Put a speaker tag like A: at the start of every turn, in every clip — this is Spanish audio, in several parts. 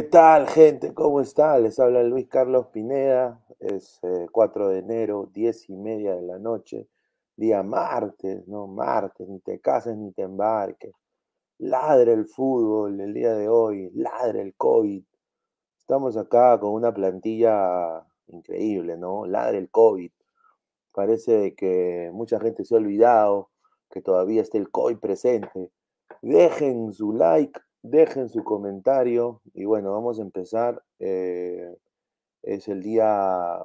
A: ¿Qué tal, gente? ¿Cómo está? Les habla Luis Carlos Pineda. Es 4 eh, de enero, 10 y media de la noche, día martes, ¿no? Martes, ni te cases ni te embarques. Ladre el fútbol el día de hoy, ladre el COVID. Estamos acá con una plantilla increíble, ¿no? Ladre el COVID. Parece que mucha gente se ha olvidado que todavía está el COVID presente. Dejen su like, dejen su comentario y bueno, vamos a empezar. Eh, es el día,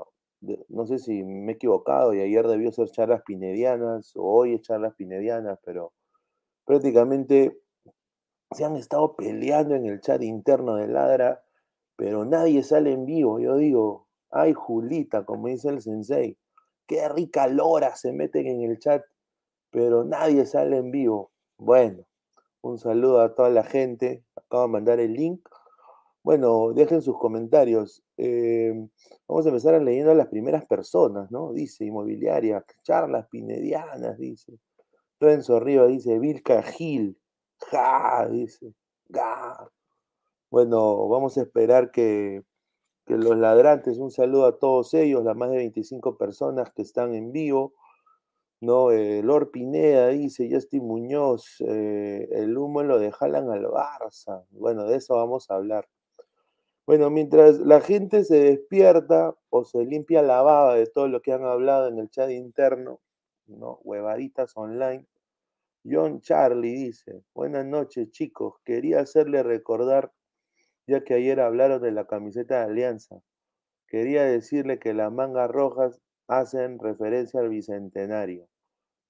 A: no sé si me he equivocado y ayer debió ser charlas pinedianas o hoy es charlas pinedianas, pero prácticamente se han estado peleando en el chat interno de Ladra, pero nadie sale en vivo. Yo digo, ay Julita, como dice el sensei, qué rica lora se meten en el chat, pero nadie sale en vivo. Bueno, un saludo a toda la gente. Acabo de mandar el link. Bueno, dejen sus comentarios. Em, vamos a empezar leyendo a las primeras personas, ¿no? Dice inmobiliaria, charlas pinedianas, dice. Renzo Arriba dice, Vilca Gil, ja, dice, ga. Bueno, vamos a esperar que, que los ladrantes, un saludo a todos ellos, las más de 25 personas que están en vivo. ¿No? Eh, Lord Pineda dice, Justin Muñoz, eh, el humo lo dejalan al Barça. Bueno, de eso vamos a hablar. Bueno, mientras la gente se despierta o se limpia la baba de todo lo que han hablado en el chat interno, ¿no? Huevaditas online. John Charlie dice, buenas noches chicos, quería hacerle recordar, ya que ayer hablaron de la camiseta de Alianza, quería decirle que las mangas rojas hacen referencia al bicentenario.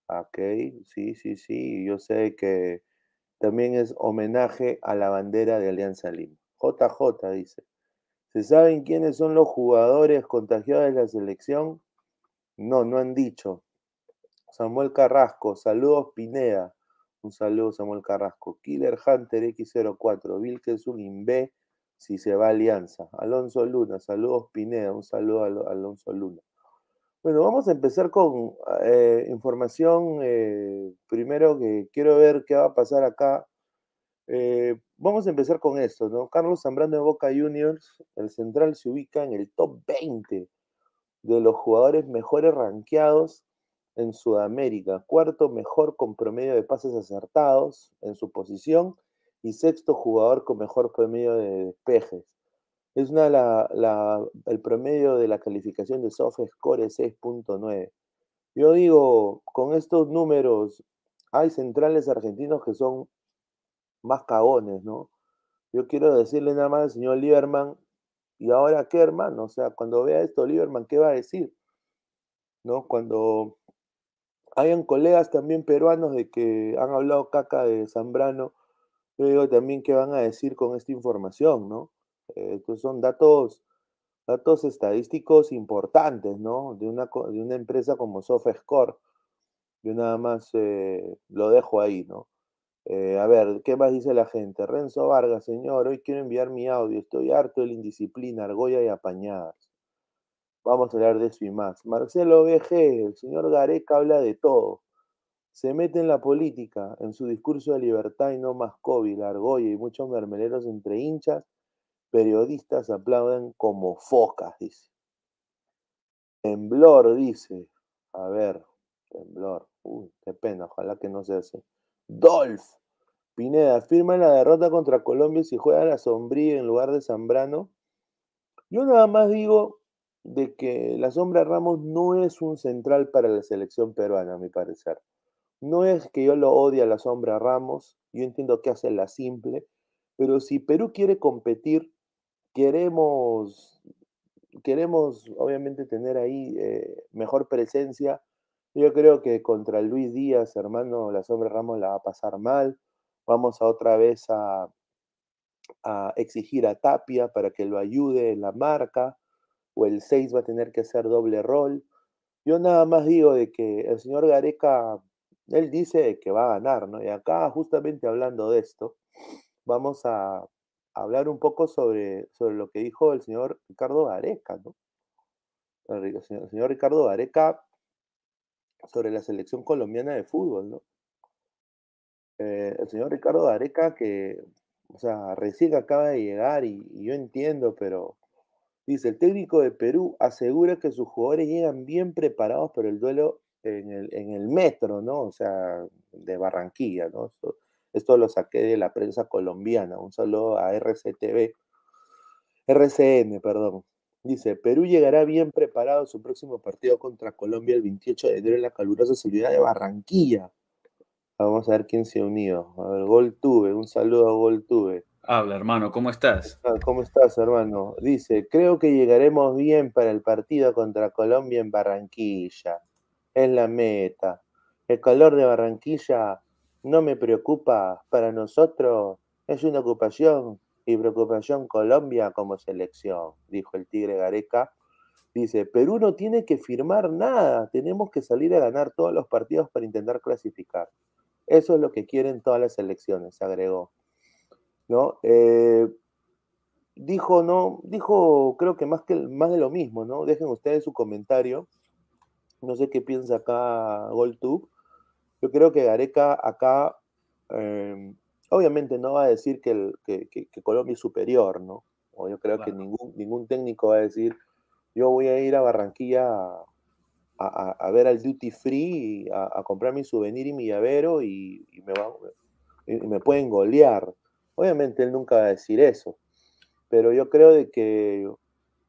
A: Ok, sí, sí, sí, yo sé que también es homenaje a la bandera de Alianza Lima. JJ dice, ¿se saben quiénes son los jugadores contagiados de la selección? No, no han dicho. Samuel Carrasco, saludos Pineda. Un saludo Samuel Carrasco. Killer Hunter X04, Vilkesun Inbe, si se va a Alianza. Alonso Luna, saludos Pineda, un saludo a Alonso Luna. Bueno, vamos a empezar con eh, información. Eh, primero que quiero ver qué va a pasar acá. Eh, vamos a empezar con esto, ¿no? Carlos Zambrano de Boca Juniors, el central se ubica en el top 20 de los jugadores mejores rankeados en Sudamérica, cuarto mejor con promedio de pases acertados en su posición y sexto jugador con mejor promedio de despejes. Es una, el promedio de la calificación de Score es 6.9. Yo digo, con estos números, hay centrales argentinos que son más cagones, ¿no? Yo quiero decirle nada más al señor Lieberman, ¿y ahora qué, hermano? O sea, cuando vea esto, Lieberman, ¿qué va a decir? ¿No? Cuando hayan colegas también peruanos de que han hablado caca de Zambrano, yo digo también qué van a decir con esta información, ¿no? Eh, pues son datos, datos estadísticos importantes, ¿no? De una, de una empresa como SoftScore. Yo nada más eh, lo dejo ahí, ¿no? Eh, a ver, ¿qué más dice la gente? Renzo Vargas, señor, hoy quiero enviar mi audio. Estoy harto de la indisciplina, argolla y apañadas. Vamos a hablar de eso y más. Marcelo BG, el señor Gareca habla de todo. Se mete en la política, en su discurso de libertad y no más COVID, argolla y muchos mermeleros entre hinchas periodistas aplauden como focas, dice. Temblor, dice. A ver, temblor. Uy, qué pena, ojalá que no se hace. Dolph. Pineda, firma la derrota contra Colombia si juega la sombría en lugar de Zambrano. Yo nada más digo de que la sombra Ramos no es un central para la selección peruana, a mi parecer. No es que yo lo odie a la sombra Ramos, yo entiendo que hace la simple, pero si Perú quiere competir queremos, queremos obviamente tener ahí eh, mejor presencia. Yo creo que contra Luis Díaz, hermano, la sombra Ramos la va a pasar mal. Vamos a otra vez a, a exigir a Tapia para que lo ayude en la marca, o el 6 va a tener que hacer doble rol. Yo nada más digo de que el señor Gareca, él dice que va a ganar, ¿no? Y acá, justamente hablando de esto, vamos a, hablar un poco sobre, sobre lo que dijo el señor Ricardo Gareca, ¿no? El señor, Ricardo Gareca sobre la selección colombiana de fútbol, ¿no? Eh, el señor Ricardo Gareca que, o sea, recién acaba de llegar y, yo entiendo, pero dice, el técnico de Perú asegura que sus jugadores llegan bien preparados para el duelo en el, en el metro, ¿no? O sea, de Barranquilla, ¿no? Esto lo saqué de la prensa colombiana. Un saludo a RCTV. RCN, perdón. Dice, Perú llegará bien preparado a su próximo partido contra Colombia el 28 de enero en la calurosa ciudad de Barranquilla. Vamos a ver quién se ha unido. A ver, Gol Tuve, un saludo a Gol Tuve.
B: Habla, hermano, ¿cómo estás?
A: ¿Cómo estás, hermano? Dice, creo que llegaremos bien para el partido contra Colombia en Barranquilla. Es la meta. El calor de Barranquilla no me preocupa, para nosotros es una ocupación y preocupación Colombia como selección, dijo el Tigre Gareca. Dice, Perú no tiene que firmar nada, tenemos que salir a ganar todos los partidos para intentar clasificar. Eso es lo que quieren todas las selecciones, agregó. ¿No? Eh, dijo, no, dijo, creo que más, que más de lo mismo, ¿no? Dejen ustedes su comentario. No sé qué piensa acá GolTube yo creo que Gareca acá, em, obviamente no va a decir que, el, que, Colombia es superior, ¿no? O yo creo que ningún, ningún técnico va a decir, yo voy a ir a Barranquilla a, ver al duty free, a, comprar mi souvenir y mi llavero y, me y me pueden golear. Obviamente él nunca va a decir eso, pero yo creo de que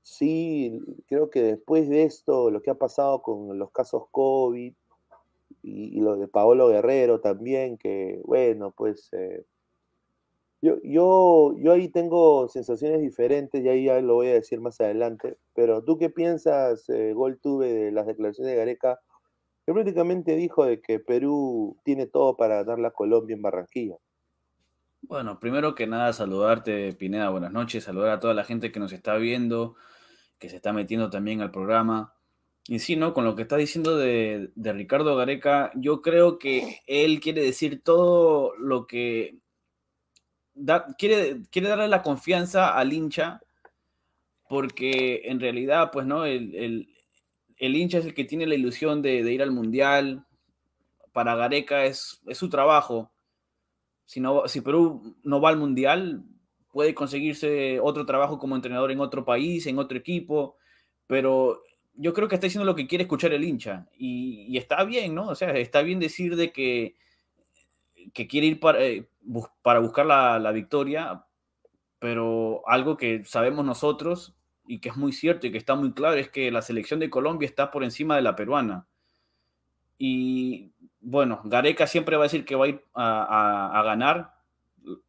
A: sí, creo que después de esto, lo que ha pasado con los casos COVID, y, lo de Paolo Guerrero también, que bueno, pues eh, yo, yo, yo ahí tengo sensaciones diferentes y ahí ya lo voy a decir más adelante, pero tú qué piensas, eh, Gol tuve de las declaraciones de Gareca, que prácticamente dijo de que Perú tiene todo para ganar la Colombia en Barranquilla.
B: Bueno, primero que nada saludarte, Pineda, buenas noches, saludar a toda la gente que nos está viendo, que se está metiendo también al programa. Y sí, ¿no? Con lo que está diciendo de, Ricardo Gareca, yo creo que él quiere decir todo lo que quiere, quiere darle la confianza al hincha porque en realidad, pues, ¿no? El, hincha es el que tiene la ilusión de, ir al Mundial. Para Gareca es, es su trabajo. Si, no, si Perú no va al Mundial, puede conseguirse otro trabajo como entrenador en otro país, en otro equipo, pero yo creo que está diciendo lo que quiere escuchar el hincha y, está bien, ¿no? O sea, está bien decir de que, que quiere ir para, eh, para buscar la, la, victoria, pero algo que sabemos nosotros y que es muy cierto y que está muy claro es que la selección de Colombia está por encima de la peruana. Y bueno, Gareca siempre va a decir que va a ir a, a, ganar.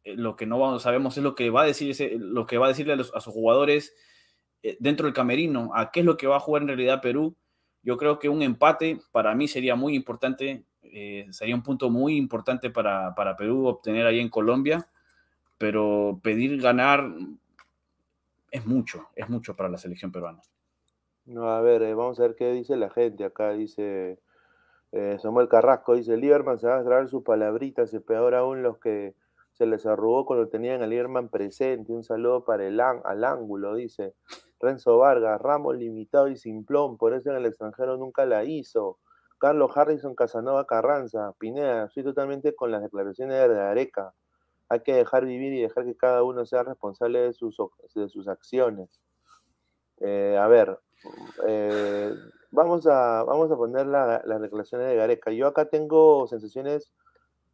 B: Lo que no sabemos es lo que va a decir, lo que va a decirle a, a sus jugadores dentro del camerino, a qué es lo que va a jugar en realidad Perú. Yo creo que un empate para mí sería muy importante, eh, sería un punto muy importante para, para, Perú obtener ahí en Colombia, pero pedir ganar es mucho, es mucho para la selección peruana.
A: No, a ver, eh, vamos a ver qué dice la gente. Acá dice Samuel Carrasco, dice, Lieberman se va a grabar sus palabritas y peor aún los que se les arrugó cuando tenían a Lieberman presente. Un saludo para el al ángulo, dice. Renzo Vargas, Ramos limitado y simplón, por eso en el extranjero nunca la hizo. Carlos Harrison Casanova Carranza, Pineda, estoy totalmente con las declaraciones de Areca. Hay que dejar vivir y dejar que cada uno sea responsable de sus, de sus acciones. Eh, a ver, eh, vamos, a, vamos a poner las declaraciones de Gareca. Yo acá tengo sensaciones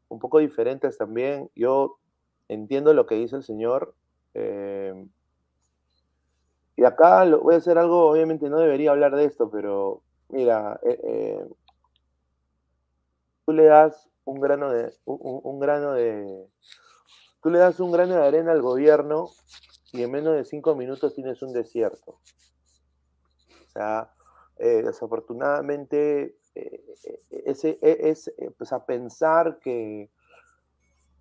A: un poco diferentes también. Yo entiendo lo que dice el señor. Eh, y acá lo, voy a hacer algo, obviamente no debería hablar de esto, pero mira, eh, eh, tú le das un grano de, un, grano de, tú le das un grano de arena al gobierno y en menos de cinco minutos tienes un desierto. O sea, eh, desafortunadamente, ese, e, es, pues a pensar que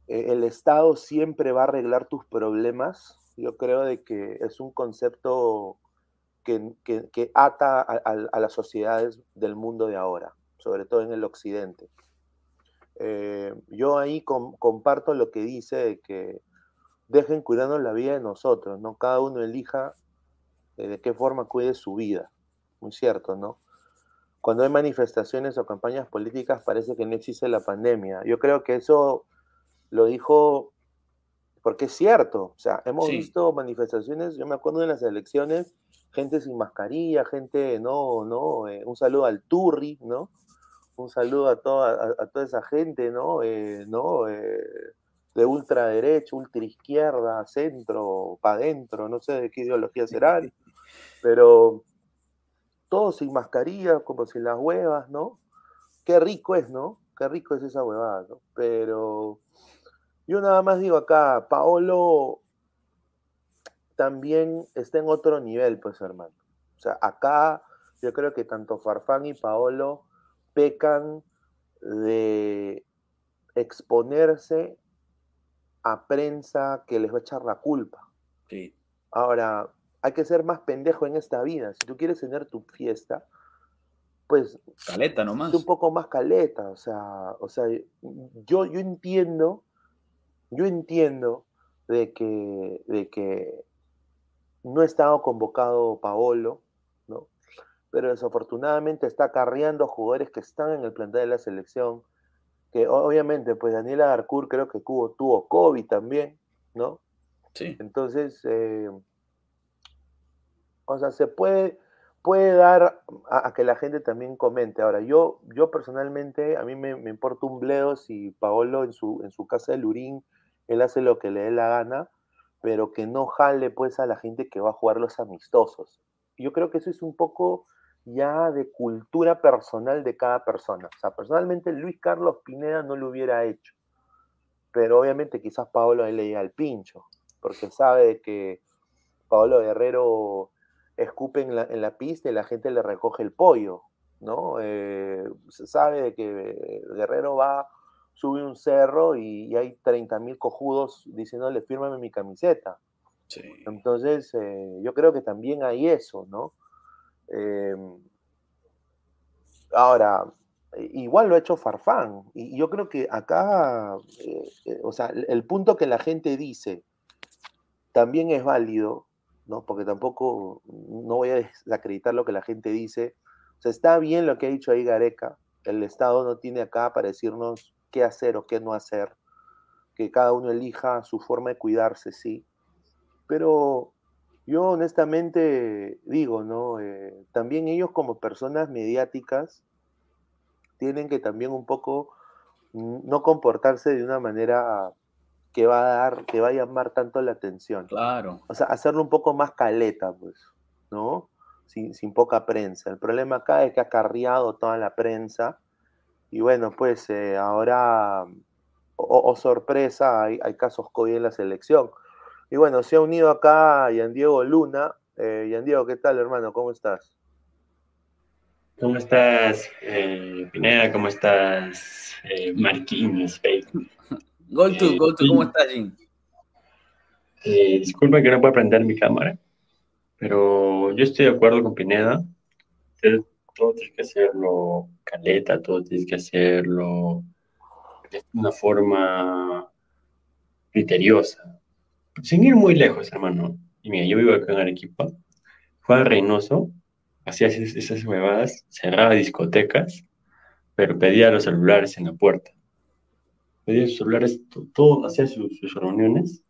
A: el Estado siempre va a arreglar tus problemas, yo creo de que es un concepto que, ata a, las sociedades del mundo de ahora, sobre todo en el occidente. Eh, yo ahí comparto lo que dice de que dejen cuidarnos la vida de nosotros, ¿no? Cada uno elija eh, de qué forma cuide su vida. Muy cierto, ¿no? Cuando hay manifestaciones o campañas políticas parece que no existe la pandemia. Yo creo que eso lo dijo porque es cierto, o sea, hemos visto manifestaciones, yo me acuerdo de las elecciones, gente sin mascarilla, gente, no, no, eh, un saludo al Turri, ¿no? Un saludo a toda, a, toda esa gente, ¿no? Eh, ¿no? Eh, de ultraderecha, ultraizquierda, centro, para adentro, no sé de qué ideología serán, pero todos sin mascarilla, como sin las huevas, ¿no? Qué rico es, ¿no? Qué rico es esa huevada, ¿no? Pero yo nada más digo acá, Paolo también está en otro nivel, pues hermano. O sea, acá yo creo que tanto Farfán y Paolo pecan de exponerse a prensa que les va a echar la culpa.
B: Sí.
A: Ahora, hay que ser más pendejo en esta vida. Si tú quieres tener tu fiesta, pues...
B: Caleta nomás.
A: Un poco más caleta. O sea, o sea yo, yo entiendo yo entiendo de que, de que no ha estado convocado Paolo, ¿no? pero desafortunadamente está acarreando jugadores que están en el plantel de la selección, que obviamente, pues Daniela Darcourt creo que tuvo, tuvo COVID también, ¿no?
B: Sí.
A: Entonces, eh, o sea, se puede, puede dar a, que la gente también comente. Ahora, yo, yo personalmente, a mí me, me importa un bledo si Paolo en su, en su casa de Lurín él hace lo que le dé la gana, pero que no jale pues a la gente que va a jugar los amistosos. Yo creo que eso es un poco ya de cultura personal de cada persona. O sea, personalmente Luis Carlos Pineda no lo hubiera hecho, pero obviamente quizás Paolo le llega al pincho, porque sabe que Paolo Guerrero escupe en la, pista y la gente le recoge el pollo, ¿no? Eh, se sabe que Guerrero va sube un cerro y, hay 30 mil cojudos diciéndole, fírmame mi camiseta. Entonces, eh, yo creo que también hay eso, ¿no? Em, ahora, igual lo ha hecho Farfán. Y yo creo que acá, eh, eh, o sea, el punto que la gente dice también es válido, ¿no? Porque tampoco, no voy a desacreditar lo que la gente dice. O sea, está bien lo que ha dicho ahí Gareca. El Estado no tiene acá para decirnos qué hacer o qué no hacer. Que cada uno elija su forma de cuidarse, sí. Pero yo honestamente digo, ¿no? Eh, también ellos como personas mediáticas tienen que también un poco no comportarse de una manera que va a dar, que va a llamar tanto la atención.
B: Claro.
A: O sea, hacerlo un poco más caleta, pues, ¿no? Sin, poca prensa. El problema acá es que ha carriado toda la prensa. Y bueno, pues eh, ahora, o, sorpresa, hay, hay, casos COVID en la selección. Y bueno, se ha unido acá Yan Diego Luna. Eh, Yan Diego, ¿qué tal, hermano? ¿Cómo estás?
C: ¿Cómo estás, eh, Pineda? ¿Cómo estás, eh, Marquinhos?
B: Go to, go to, ¿cómo estás, Jim?
C: Eh, disculpa que no puedo prender mi cámara, pero yo estoy de acuerdo con Pineda. Todo tienes que hacerlo caleta, todo tienes que hacerlo de una forma criteriosa, sin ir muy lejos, hermano. Y mira, yo vivo acá en Arequipa, a Reynoso hacía esas huevadas, cerraba discotecas, pero pedía los celulares en la puerta. Pedía los celulares, todo, hacía sus, reuniones,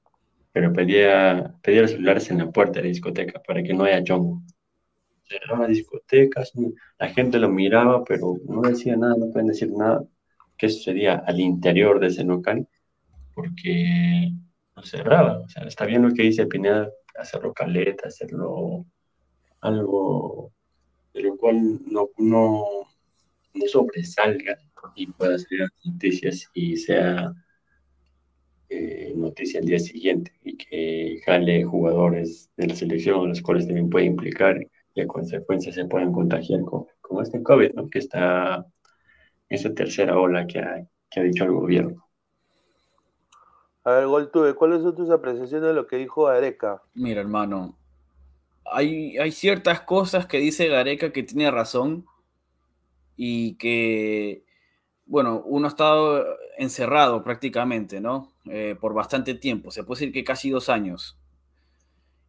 C: pero pedía, pedía los celulares en la puerta de la discoteca para que no haya chongo. Cerraba discotecas, la gente lo miraba, pero no decía nada, no pueden decir nada. ¿Qué sucedía al interior de ese local? Porque no cerraba. O sea, está bien lo que dice Pineda, hacerlo caleta, hacerlo algo de lo cual no, no, no sobresalga y pueda ser noticias y sea eh, noticia al día siguiente y que jale jugadores de la selección, los cuales también puede implicar y a consecuencia se puedan contagiar con, con este COVID, ¿no? que está en esa tercera ola que ha, que ha dicho el gobierno.
A: A ver, Goltube, ¿cuáles son tus apreciaciones de lo que dijo Areca?
B: Mira, hermano, hay, ciertas cosas que dice Gareca que tiene razón y que, bueno, uno ha estado encerrado prácticamente, ¿no? Eh, por bastante tiempo, se puede decir que casi dos años.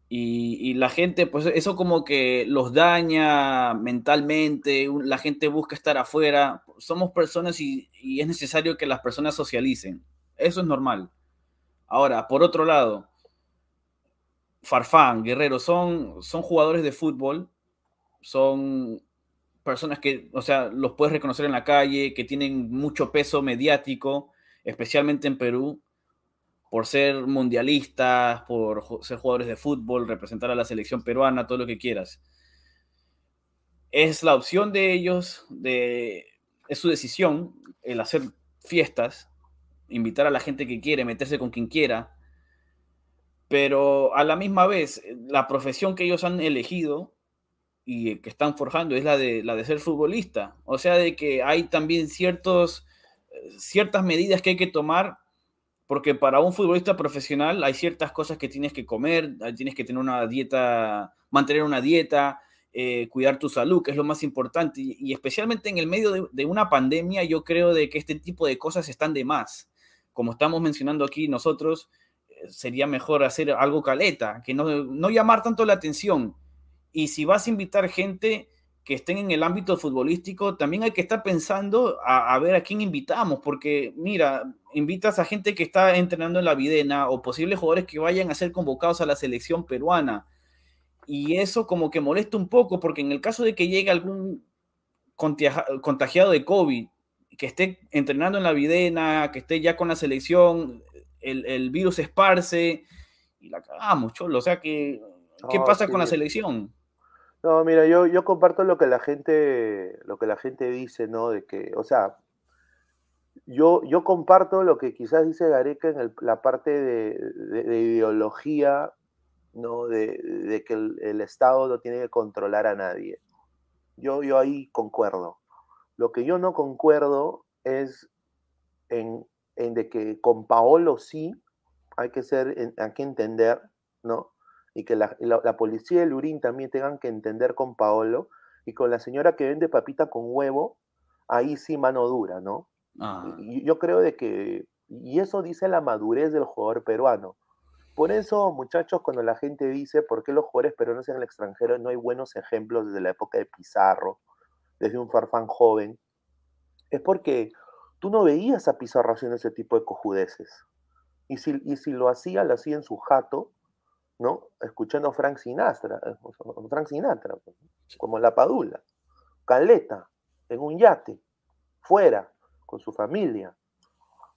B: Y, la gente, pues eso como que los daña mentalmente, la gente busca estar afuera, somos personas y, y es necesario que las personas socialicen, eso es normal. Ahora, por otro lado, Farfán, Guerrero, son, son jugadores de fútbol, son personas que, o sea, los puedes reconocer en la calle, que tienen mucho peso mediático, especialmente en Perú, por ser mundialistas, por ser jugadores de fútbol, representar a la selección peruana, todo lo que quieras. Es la opción de ellos, de, es su decisión el hacer fiestas, invitar a la gente que quiere, meterse con quien quiera, pero a la misma vez, la profesión que ellos han elegido y que están forjando es la de, la de ser futbolista. O sea, de que hay también ciertos, ciertas medidas que hay que tomar, porque para un futbolista profesional hay ciertas cosas que tienes que comer, tienes que tener una dieta, mantener una dieta, eh, cuidar tu salud, que es lo más importante. Y, especialmente en el medio de, de, una pandemia, yo creo de que este tipo de cosas están de más. Como estamos mencionando aquí nosotros, sería mejor hacer algo caleta, que no, llamar tanto la atención. Y si vas a invitar gente que estén en el ámbito futbolístico, también hay que estar pensando a, ver a quién invitamos, porque mira, invitas a gente que está entrenando en la Videna o posibles jugadores que vayan a ser convocados a la selección peruana. Y eso como que molesta un poco, porque en el caso de que llegue algún contagiado de COVID, que esté entrenando en la Videna, que esté ya con la selección, el, virus se esparce y la cagamos, cholo. O sea, que, ¿qué pasa con la selección?
A: No, mira, yo, yo comparto lo que la gente, lo que la gente dice, ¿no? De que, o sea, yo, comparto lo que quizás dice Gareca en la parte de, ideología, ¿no? De, que el, Estado no tiene que controlar a nadie. Yo, ahí concuerdo. Lo que yo no concuerdo es en de que con Paolo sí hay que ser, hay que entender, ¿no? Y que la, policía del Urín también tengan que entender con Paolo y con la señora que vende papita con huevo, ahí sí mano dura, ¿no?
B: Ah,
A: Y Yo creo de que, y eso dice la madurez del jugador peruano. Por eso, muchachos, cuando la gente dice por qué los jugadores peruanos en el extranjero no hay buenos ejemplos desde la época de Pizarro, desde un Farfán joven, es porque tú no veías a Pizarro haciendo ese tipo de cojudeces. Y si, y si lo hacía, lo hacía en su jato, ¿no? Escuchando a Frank Sinatra, eh, Frank Sinatra, pues, como la padula, caleta, en un yate, fuera, con su familia.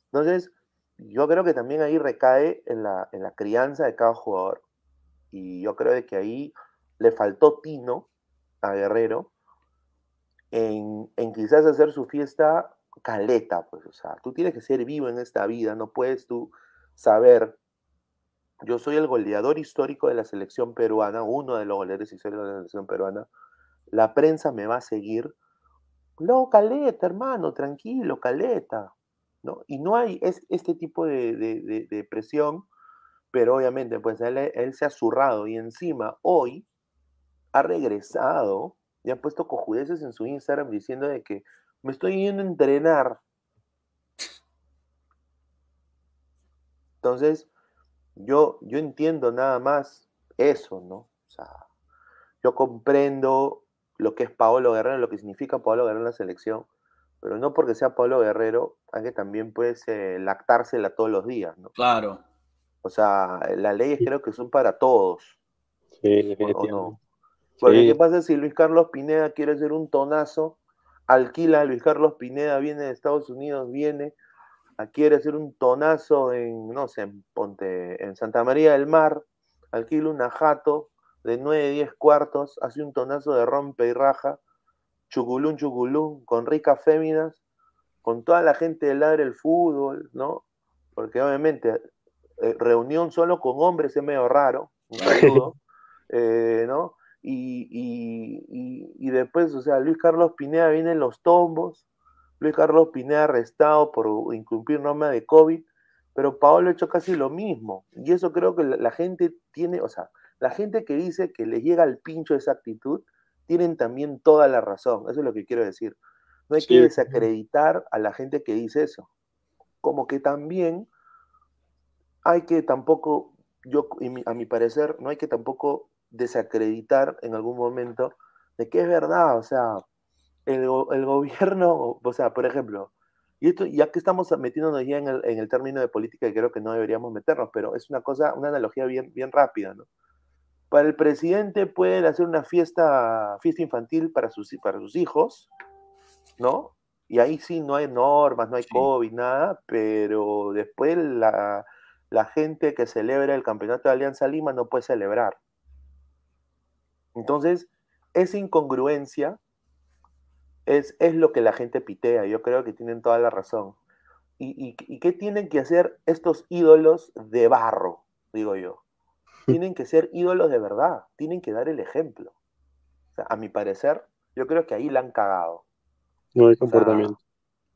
A: Entonces, yo creo que también ahí recae en la, en la crianza de cada jugador. Y yo creo de que ahí le faltó tino a Guerrero en, en quizás hacer su fiesta caleta, pues, o sea, tú tienes que ser vivo en esta vida, no puedes tú saber, yo soy el goleador histórico de la selección peruana, uno de los goleadores históricos de la selección peruana, la prensa me va a seguir, no, caleta, hermano, tranquilo, caleta, ¿no? Y no hay es, este tipo de, de- de- de presión, pero obviamente, pues él, él se ha zurrado y encima hoy ha regresado y ha puesto cojudeces en su Instagram diciendo de que me estoy yendo a entrenar. Entonces, yo, yo entiendo nada más eso, ¿no? O sea, yo comprendo lo que es Paolo Guerrero, lo que significa Paolo Guerrero en la selección, pero no porque sea Paolo Guerrero, hay que también pues eh, lactársela todos los días, ¿no?
B: claro.
A: O sea, las leyes creo que son para todos,
D: Sí,
A: ¿o, no? Porque
D: Sí.
A: ¿qué pasa si Luis Carlos Pineda quiere hacer un tonazo? Alquila a Luis Carlos Pineda, viene de Estados Unidos, viene, a- quiere hacer un tonazo en, no sé, en, ponte, en Santa María del Mar, alquila una jato de 9, 10 cuartos, hace un tonazo de rompe y raja, chuculún, chuculún, con ricas féminas, con toda la gente del ladre el fútbol, ¿no? Porque obviamente eh, reunión solo con hombres es medio raro, un saludo, eh, ¿no? Y, y- y- y después, o sea, Luis Carlos Pineda viene en los tombos, Luis Carlos Pineda arrestado por incumplir norma de COVID, pero Paolo ha hecho casi lo mismo. Y eso creo que la, la gente tiene, o sea, la gente que dice que les llega al pincho esa actitud, tienen también toda la razón. Eso es lo que quiero decir. No hay que desacreditar a la gente que dice eso. Como que también hay que tampoco, yo, a mi parecer, no hay que tampoco desacreditar en algún momento de que es verdad, o sea, el gobierno, o sea, por ejemplo, y esto, ya que estamos metiéndonos ya en el, en el término de política, que creo que no deberíamos meternos, pero es una cosa, una analogía bien, bien rápida, ¿no? Para el presidente pueden hacer una fiesta, fiesta infantil para sus, para sus hijos, ¿no? Y ahí sí no hay normas, no hay
B: Sí.
A: COVID, nada, pero después la, la gente que celebra el campeonato de Alianza Lima no puede celebrar. Entonces, esa incongruencia es, es lo que la gente pitea. Yo creo que tienen toda la razón. ¿Y, y, y qué tienen que hacer estos ídolos de barro? Digo yo. Tienen que ser ídolos de verdad. Tienen que dar el ejemplo. O sea, a mi parecer, yo creo que ahí la han cagado.
D: No hay comportamiento.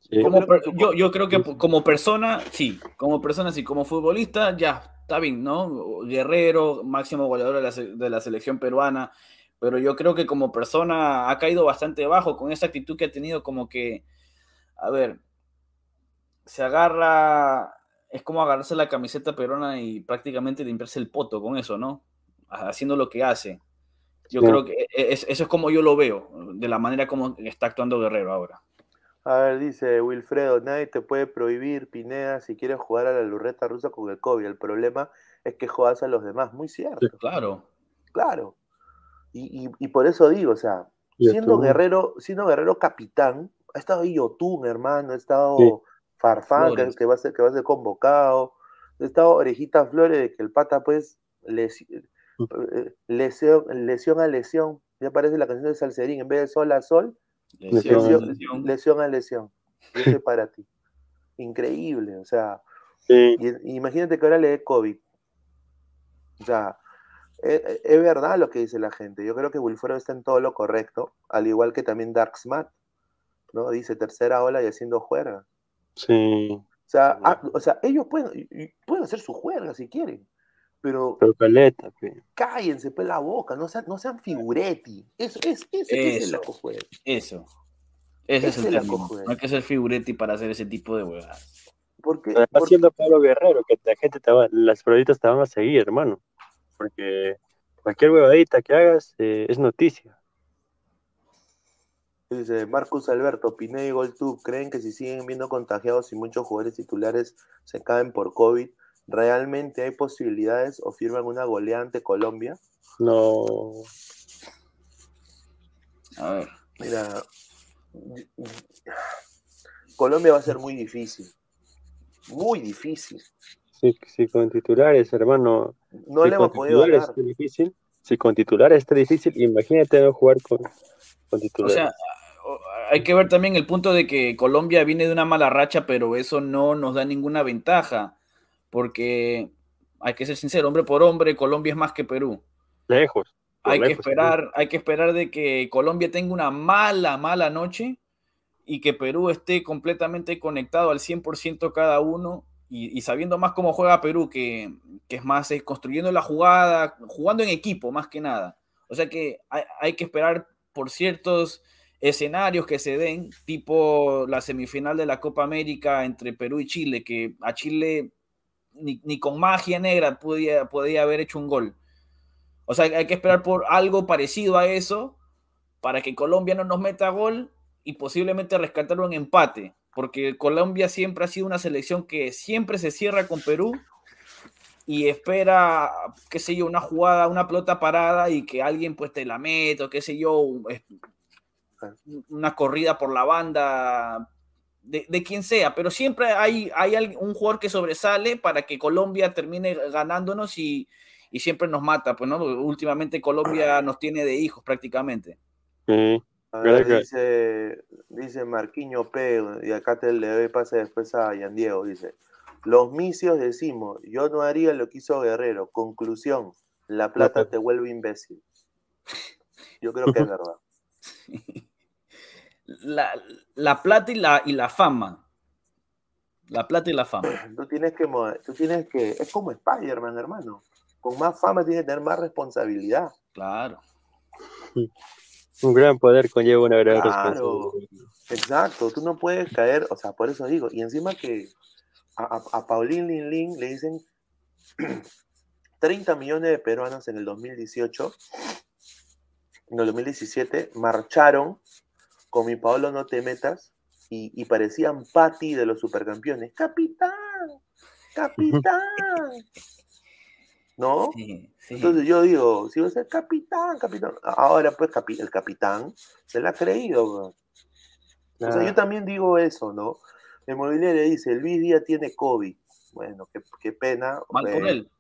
D: Sí.
A: Yo
B: Como yo, yo creo que como persona, sí. Como persona, sí. Como futbolista, ya, está bien, ¿no? Guerrero, máximo goleador de la, de la selección peruana. Pero yo creo que como persona ha caído bastante bajo con esa actitud que ha tenido, como que, a ver, se agarra, es como agarrarse la camiseta peruana y prácticamente limpiarse el poto con eso, ¿no? Haciendo lo que hace. Yo
D: Sí.
B: creo que e- es- eso es como yo lo veo, de la manera como está actuando Guerrero ahora.
A: A ver, dice Wilfredo, nadie te puede prohibir, Pineda, si quieres jugar a la lurreta rusa con el COVID. El problema es que jodas a los demás. Muy cierto,
B: Claro.
A: claro. Y, y- y por eso digo, o sea, siendo. Guerrero, siendo Guerrero capitán, ha estado ahí Yotun, hermano, ha estado
D: Sí.
A: Farfán, que, que va a ser, que va a ser convocado, estado Orejita Flores, de que el pata, pues, lesi- eh, lesión, lesión a lesión. Ya aparece la canción de Salserín, en vez de sol a sol,
B: Lesión,
A: lesión,
B: lesión.
A: lesión a lesión. Soy para ti. Increíble, o sea,
D: Sí.
A: y, imagínate que ahora le dé COVID. O sea, es, es verdad lo que dice la gente. Yo creo que Wilfredo está en todo lo correcto, al igual que también Darksmat, ¿no? Dice tercera ola y haciendo juerga.
D: Sí.
A: O sea, ah, o sea ellos pueden, pueden hacer su juerga si quieren, pero
D: Pero caleta, pe.
A: cállense pues la boca, no sean, no sean figuretti. Eso, es, eso, esa es la
B: Eso.
A: cojuela.
B: Eso. Ese es el
A: es la
B: término.
A: cojudez.
B: No hay que ser figuretti para hacer ese tipo de huevadas.
A: Porque,
D: Además,
A: porque-
D: siendo Pablo Guerrero, que la gente te va, las periodistas te van a seguir, hermano. Porque cualquier huevadita que hagas eh, es noticia.
A: Dice Marcus Alberto, Pineda y Goltub, ¿creen que si siguen viendo contagiados y muchos jugadores titulares se caen por COVID, realmente hay posibilidades o firman una goleada ante Colombia?
D: No.
B: A ver.
A: Mira, Colombia va a ser muy difícil. Muy difícil.
D: Si, si con titulares, hermano.
A: No
D: si
A: le hemos podido ganar.
D: está difícil. Si con titulares está difícil, imagínate no jugar con, con
B: O
D: titulares.
B: sea, hay que ver también el punto de que Colombia viene de una mala racha, pero eso no nos da ninguna ventaja, porque hay que ser sincero, hombre por hombre, Colombia es más que Perú.
D: lejos.
B: Hay que esperar, hay que esperar de que Colombia tenga una mala, mala noche y que Perú esté completamente conectado al 100% cada uno y, y sabiendo más cómo juega Perú, que, que es más es construyendo la jugada, jugando en equipo más que nada. O sea que hay, hay que esperar por ciertos escenarios que se den, tipo la semifinal de la Copa América entre Perú y Chile, que a Chile ni, ni con magia negra podía, podía haber hecho un gol. O sea, hay que esperar por algo parecido a eso para que Colombia no nos meta gol y posiblemente rescatar un empate, porque Colombia siempre ha sido una selección que siempre se cierra con Perú y espera, qué sé yo, una jugada, una pelota parada y que alguien pues te la meta, o qué sé yo, una corrida por la banda de, de quien sea, pero siempre hay, hay un jugador que sobresale para que Colombia termine ganándonos y, y siempre nos mata, pues no, últimamente Colombia nos tiene de hijos prácticamente.
D: Sí.
A: A ver,
D: Creo que-
A: dice, dice Marquiño P, y acá te le doy pase después a Yan Diego, dice, los misios decimos, yo no haría lo que hizo Guerrero. Conclusión, la plata. te vuelve imbécil. Yo creo que es verdad.
B: La, la plata y la, y la fama. La plata y la fama.
A: Tú tienes que, tú tienes que, es como Spider-Man, hermano. Con más fama tienes que tener más responsabilidad.
B: Claro.
D: Un gran poder conlleva una gran
A: Claro.
D: responsabilidad.
A: Exacto, tú no puedes caer, o sea, por eso digo, y encima que a, a, a Paulín Lin Lin le dicen 30 millones de peruanos en el 2018, en el 2017, marcharon con mi Paolo no te metas y, y parecían Patti de los supercampeones. Capitán, capitán. ¿No?
B: Sí, sí.
A: Entonces yo digo, si va a ser capitán, capitán. Ahora pues capi- el capitán se la ha creído. O sea, yo también digo eso, ¿no? El mobiliario dice, Luis Díaz tiene COVID. Bueno, qué, qué pena.
B: Mal por él.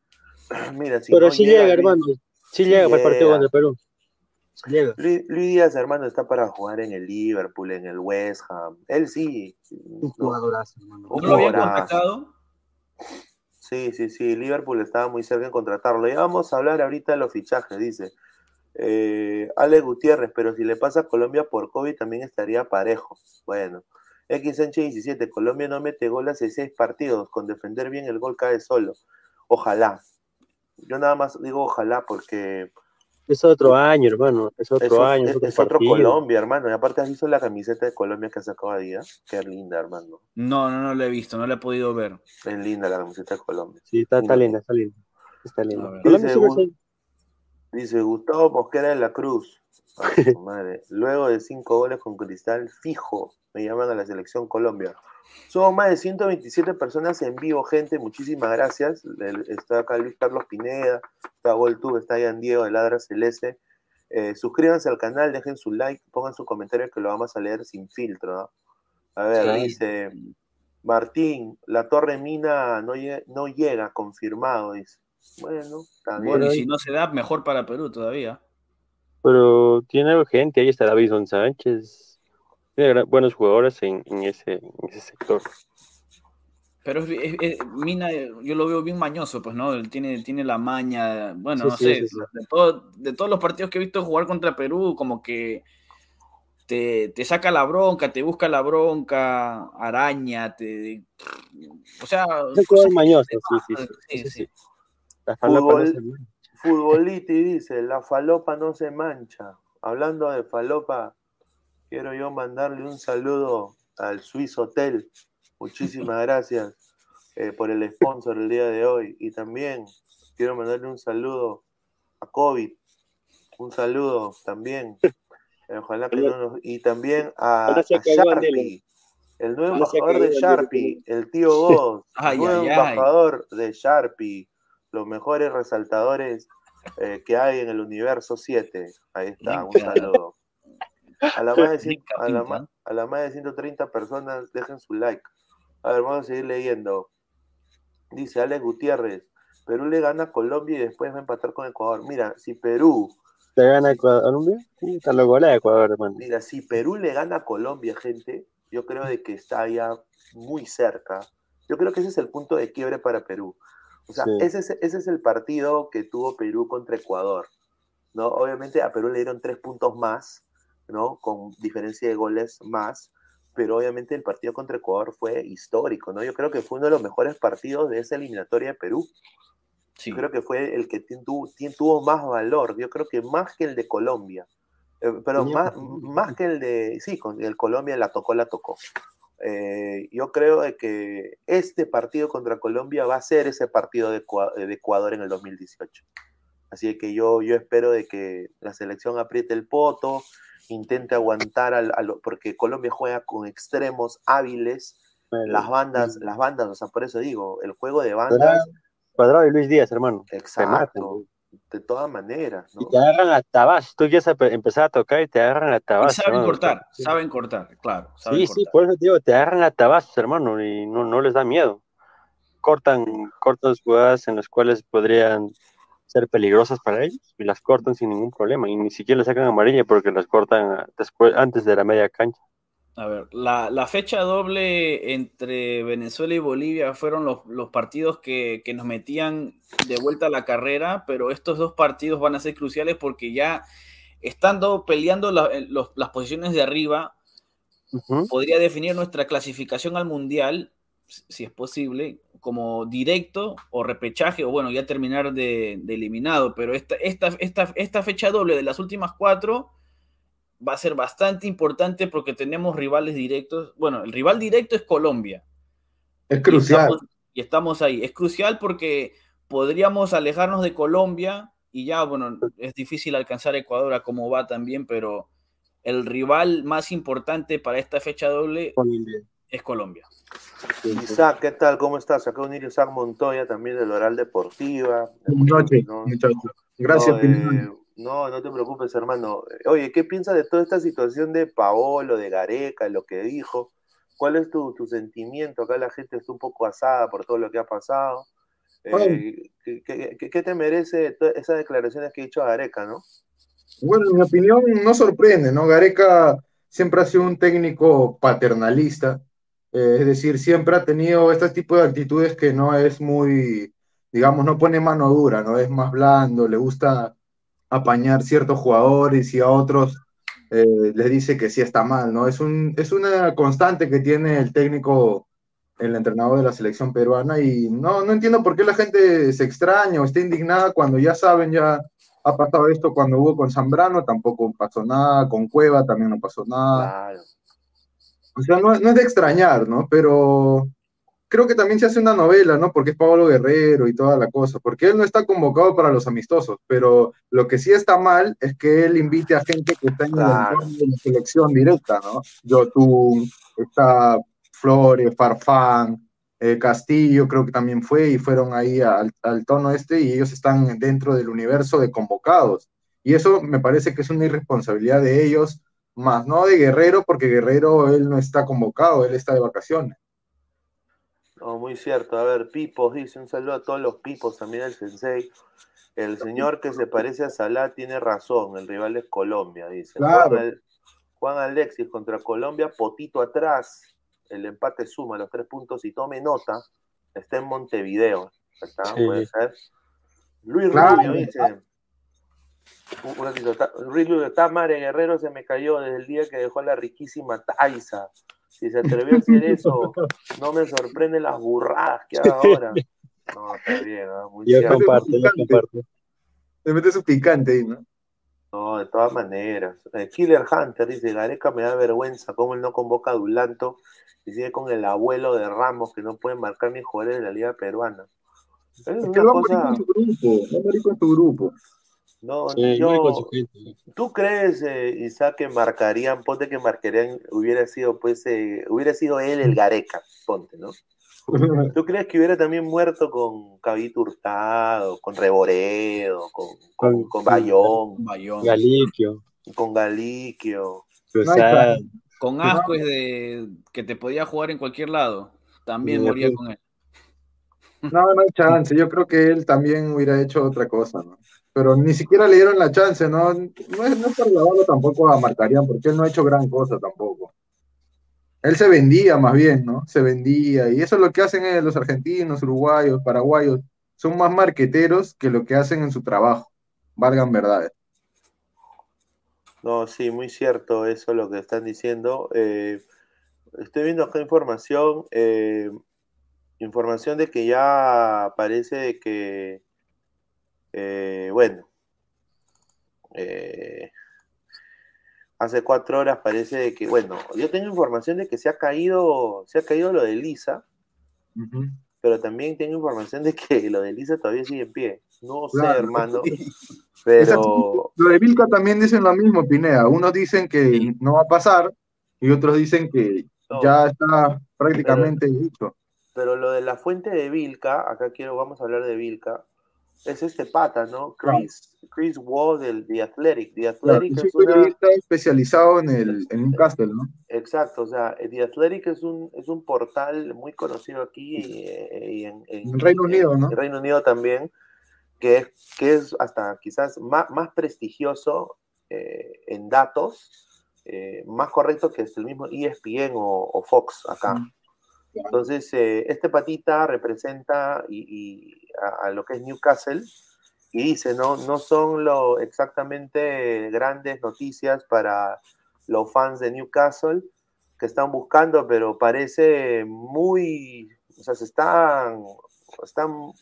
A: Mira, si
D: Pero
A: no
D: sí
A: llega
D: llega,
A: Luis-
D: hermano. Sí llega para el partido
A: llega.
D: contra Perú. Llega.
A: Luis, Luis Díaz, hermano, está para jugar en el Liverpool, en el West Ham. Él sí.
C: Un jugadorazo, hermano.
A: Un
B: ¿No lo habían contactado?
A: Sí, sí, sí. Liverpool estaba muy cerca de contratarlo. Ya vamos a hablar ahorita de los fichajes, dice. Eh, Ale Gutiérrez, pero si le pasa a Colombia por COVID también estaría parejo. Bueno. X Sánchez 17, Colombia no mete gol hace seis partidos. Con defender bien el gol cae solo. Ojalá. Yo nada más digo ojalá porque
D: Es otro año, hermano. Es otro año.
A: es-
D: Es otro,
A: es otro
D: partido.
A: Colombia, hermano. Y aparte has visto la camiseta de Colombia que ha sacado Adidas. Qué linda, hermano.
B: No, no, no lo he visto, no lo he podido ver.
A: Es linda la camiseta de Colombia.
D: Sí, está, linda, está linda. Está linda.
B: A
A: Dice un- Dice Gustavo Mosquera de la Cruz. Ay, su madre. Luego de cinco goles con Cristal, fijo, me llaman a la selección Colombia. Somos más de 127 personas en vivo, gente. Muchísimas gracias. El- Está acá Luis Carlos Pineda, está Goltube, está Ian Diego de Ladra Celeste. Eh, suscríbanse al canal, dejen su like, pongan su comentario que lo vamos a leer sin filtro. ¿no? A ver,
B: Sí.
A: dice Martín, la torre mina no, lle- no llega, confirmado, dice. Bueno, bien.
B: Bueno, y si no se da, mejor para Perú todavía.
D: Pero tiene gente, ahí está Davison Sánchez. Tiene buenos jugadores en, en ese, en ese sector.
B: Pero es, es- es- Mina, yo lo veo bien mañoso, pues, ¿no? Él tiene, tiene la maña, bueno,
D: Sí,
B: no
D: sí,
B: sé,
D: sí, sí.
B: De, todo- de todos los partidos que he visto jugar contra Perú, como que te, te saca la bronca, te busca la bronca, araña, te... O sea...
D: Es un jugador mañoso, sí, sí, sí.
B: Sí,
D: Eso
B: sí.
D: sí. La falopa no se mueve.
A: Futboliti dice, la falopa no se mancha. Hablando de falopa, quiero yo mandarle un saludo al Swiss Hotel. Muchísimas gracias eh, por el sponsor el día de hoy. Y también quiero mandarle un saludo a COVID. Un saludo también. Eh, ojalá que no nos... Y también a, a Sharpie, el nuevo embajador de Sharpie, el tío Goz, el nuevo embajador de Sharpie, los mejores resaltadores eh, que hay en el universo 7. Ahí está, un saludo. A la, más de a, la a la más de 130 personas, dejen su like. A ver, vamos a seguir leyendo. Dice Alex Gutiérrez, Perú le gana a Colombia y después va a empatar con Ecuador. Mira, si Perú...
C: ¿Le gana a Colombia? Puta, lo golea Ecuador, hermano.
A: Mira, si Perú le gana a Colombia, gente, yo creo de que está ya muy cerca. Yo creo que ese es el punto de quiebre para Perú. O sea, ese, es, ese es el partido que tuvo Perú contra Ecuador. ¿no? Obviamente a Perú le dieron tres puntos más, ¿no? Con diferencia de goles más, pero obviamente el partido contra Ecuador fue histórico, ¿no? Yo creo que fue uno de los mejores partidos de esa eliminatoria de Perú. Sí. Yo creo que fue el que tuvo, tuvo más valor, yo creo que más que el de Colombia. Eh, pero más, más que el de, sí, con el Colombia la tocó, la tocó. Eh, yo creo de que este partido contra Colombia va a ser ese partido de, de Ecuador en el 2018. Así que yo, yo espero de que la selección apriete el poto, intente aguantar, al, porque Colombia juega con extremos hábiles, las bandas, las bandas, o sea, por eso digo, el juego de bandas.
C: Cuadrado y Luis Díaz, hermano.
A: Exacto. De todas maneras, ¿no?
C: Y te agarran a tabas, tú quieres empezar a tocar y te agarran a tabas.
B: saben cortar, saben cortar, claro.
C: sí, sí, por eso digo, te agarran a tabas, hermano, y no, no les da miedo. Cortan, cortan jugadas en las cuales podrían ser peligrosas para ellos y las cortan sin ningún problema y ni siquiera le sacan amarilla porque las cortan después, antes de la media cancha.
B: A ver, la, fecha doble entre Venezuela y Bolivia fueron los, partidos que, nos metían de vuelta a la carrera, pero estos dos partidos van a ser cruciales porque ya estando peleando las posiciones de arriba, podría definir nuestra clasificación al Mundial, si es posible, como directo o repechaje, o bueno, ya terminar de, eliminado, pero esta, esta, esta, esta fecha doble de las últimas cuatro va a ser bastante importante porque tenemos rivales directos. Bueno, el rival directo es Colombia.
E: Es crucial.
B: Y estamos, ahí. Es crucial porque podríamos alejarnos de Colombia y ya, bueno, es difícil alcanzar Ecuador a cómo va también, pero el rival más importante para esta fecha doble es Colombia.
A: Isaac, ¿qué tal? ¿Cómo estás? Acá un Isaac Montoya, también del Oral Deportiva.
E: Muchachos, Gracias,
A: no, no te preocupes, hermano. Oye, ¿qué piensas de toda esta situación de Paolo, de Gareca, lo que dijo? ¿Cuál es tu, sentimiento? Acá la gente está un poco asada por todo lo que ha pasado. Eh, ¿qué, te merece esas declaraciones que ha dicho Gareca, no?
E: Bueno, en mi opinión no sorprende, ¿no? Gareca siempre ha sido un técnico paternalista, eh, es decir, siempre ha tenido este tipo de actitudes que no es muy, digamos, no pone mano dura, ¿no? Es más blando, le gusta apañar ciertos jugadores y a otros eh, les dice que sí está mal, ¿no? Es, un, es una constante que tiene el técnico, el entrenador de la selección peruana y no, no entiendo por qué la gente se extraña o está indignada cuando ya saben, ya ha pasado esto cuando hubo con Zambrano, tampoco pasó nada, con Cueva también no pasó nada. O sea, no, no es de extrañar, ¿no? Pero creo que también se hace una novela, ¿no? Porque es Pablo Guerrero y toda la cosa, porque él no está convocado para los amistosos, pero lo que sí está mal es que él invite a gente que está en la selección directa, ¿no? Yotun, está Flores, Farfán, eh, Castillo creo que también fue y fueron ahí al, al tono este y ellos están dentro del universo de convocados. Y eso me parece que es una irresponsabilidad de ellos, más no de Guerrero, porque Guerrero él no está convocado, él está de vacaciones.
A: No, muy cierto. A ver, Pipos dice un saludo a todos los Pipos, también al Sensei. El señor que se parece a Salah tiene razón, el rival es Colombia, dice. Juan, Alexis contra Colombia, potito atrás, el empate suma los tres puntos y tome nota, está en Montevideo. ¿Está? Puede ser. Luis Rubio dice. Luis Rubio, Tamare Guerrero se me cayó desde el día que dejó la riquísima Taisa. Si se atrevió a hacer eso, no me sorprende las burradas que haga ahora. No, está bien, ¿no? Muy
C: yo comparto, yo comparto.
E: Se mete su picante ahí, ¿no?
A: No, de todas maneras. Eh, Killer Hunter dice, Gareca me da vergüenza cómo él no convoca a Dulanto y sigue con el abuelo de Ramos que no puede marcar ni jugadores de la liga peruana. Es
E: Es
A: una
E: que va a
A: cosa-
E: morir con su grupo, va a morir con su grupo.
A: No,
C: Sí,
A: yo. ¿Tú crees, eh, Isaac, que marcarían, ponte que marcarían, hubiera sido, pues, eh, hubiera sido él el Gareca, ponte, ¿no? ¿Tú crees que hubiera también muerto con Cabito Hurtado, con Reboredo, con, con,
C: Con-
A: con Bayón,
B: Bayón.
C: Galiquio,
A: con Galiquio?
C: Cruzada.
B: Con asco es de que te podía jugar en cualquier lado. También moría con él.
E: No, no hay chance. Yo creo que él también hubiera hecho otra cosa, ¿no? Pero ni siquiera le dieron la chance, ¿no? No es, no es para tampoco a Marcarían, porque él no ha hecho gran cosa tampoco. Él se vendía más bien, ¿no? Se vendía. Y eso es lo que hacen eh, los argentinos, uruguayos, paraguayos. Son más marqueteros que lo que hacen en su trabajo. Valgan verdades.
A: No, sí, muy cierto eso lo que están diciendo. Eh, estoy viendo acá información, eh, información de que ya parece que, eh, bueno, eh, hace cuatro horas parece que, bueno, yo tengo información de que se ha caído, se ha caído lo de Lisa, pero también tengo información de que lo de Lisa todavía sigue en pie. No sé, hermano, pero
E: Lo de Vilca también dicen lo mismo, Pineda. Unos dicen que no va a pasar y otros dicen que
A: No.
E: ya está prácticamente dicho.
A: Pero lo de la fuente de Vilca, acá quiero, vamos a hablar de Vilca, es este pata, ¿no?
E: Claro.
A: Chris, Chris Wall del The Athletic. The
E: Claro,
A: Athletic
E: es un
A: es una,
E: periodista especializado en el en Newcastle, ¿no?
A: exacto, o sea, The Athletic es un, es un portal muy conocido aquí eh, y en, en-
E: En Reino Unido, ¿no?
A: en Reino Unido también, que es, que es hasta quizás más, más prestigioso eh, en datos, eh, más correcto que el mismo ESPN o, o Fox acá. Entonces, eh, este patita representa y, y a, lo que es Newcastle y dice, no, no son lo exactamente grandes noticias para los fans de Newcastle que están buscando, pero parece muy, o sea, se están, están,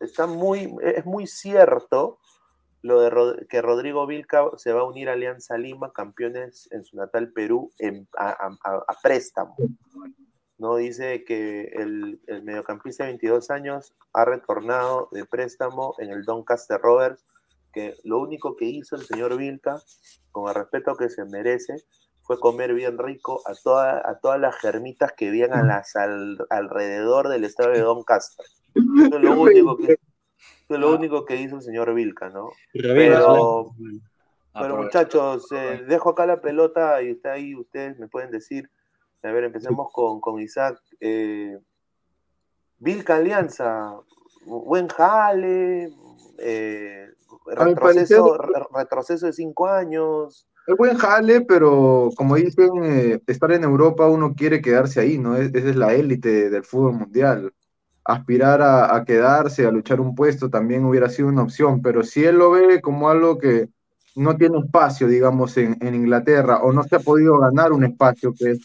A: están muy, es muy cierto lo de que Rodrigo Vilca se va a unir a Alianza Lima, campeones en su natal Perú, a- a préstamo. ¿No? Dice que el, el mediocampista de 22 años ha retornado de préstamo en el Doncaster Rovers, que lo único que hizo el señor Vilca, con el respeto que se merece, fue comer bien rico a, toda, a todas las germitas que vivían a las al- alrededor del estadio de Doncaster. Eso es lo único que, es lo único que hizo el señor Vilca, ¿no? Pero- muchachos, eh, dejo acá la pelota y está ahí, ustedes me pueden decir. A ver, empecemos con, con Isaac. Eh, Vilca Alianza, buen jale, eh, retroceso, re- retroceso de cinco años.
E: Es buen jale, pero como dicen, eh, estar en Europa uno quiere quedarse ahí, ¿no? Es- Esa es la élite del fútbol mundial. Aspirar a, a quedarse, a luchar un puesto también hubiera sido una opción, pero si él lo ve como algo que no tiene espacio, digamos, en, en Inglaterra, o no se ha podido ganar un espacio, que es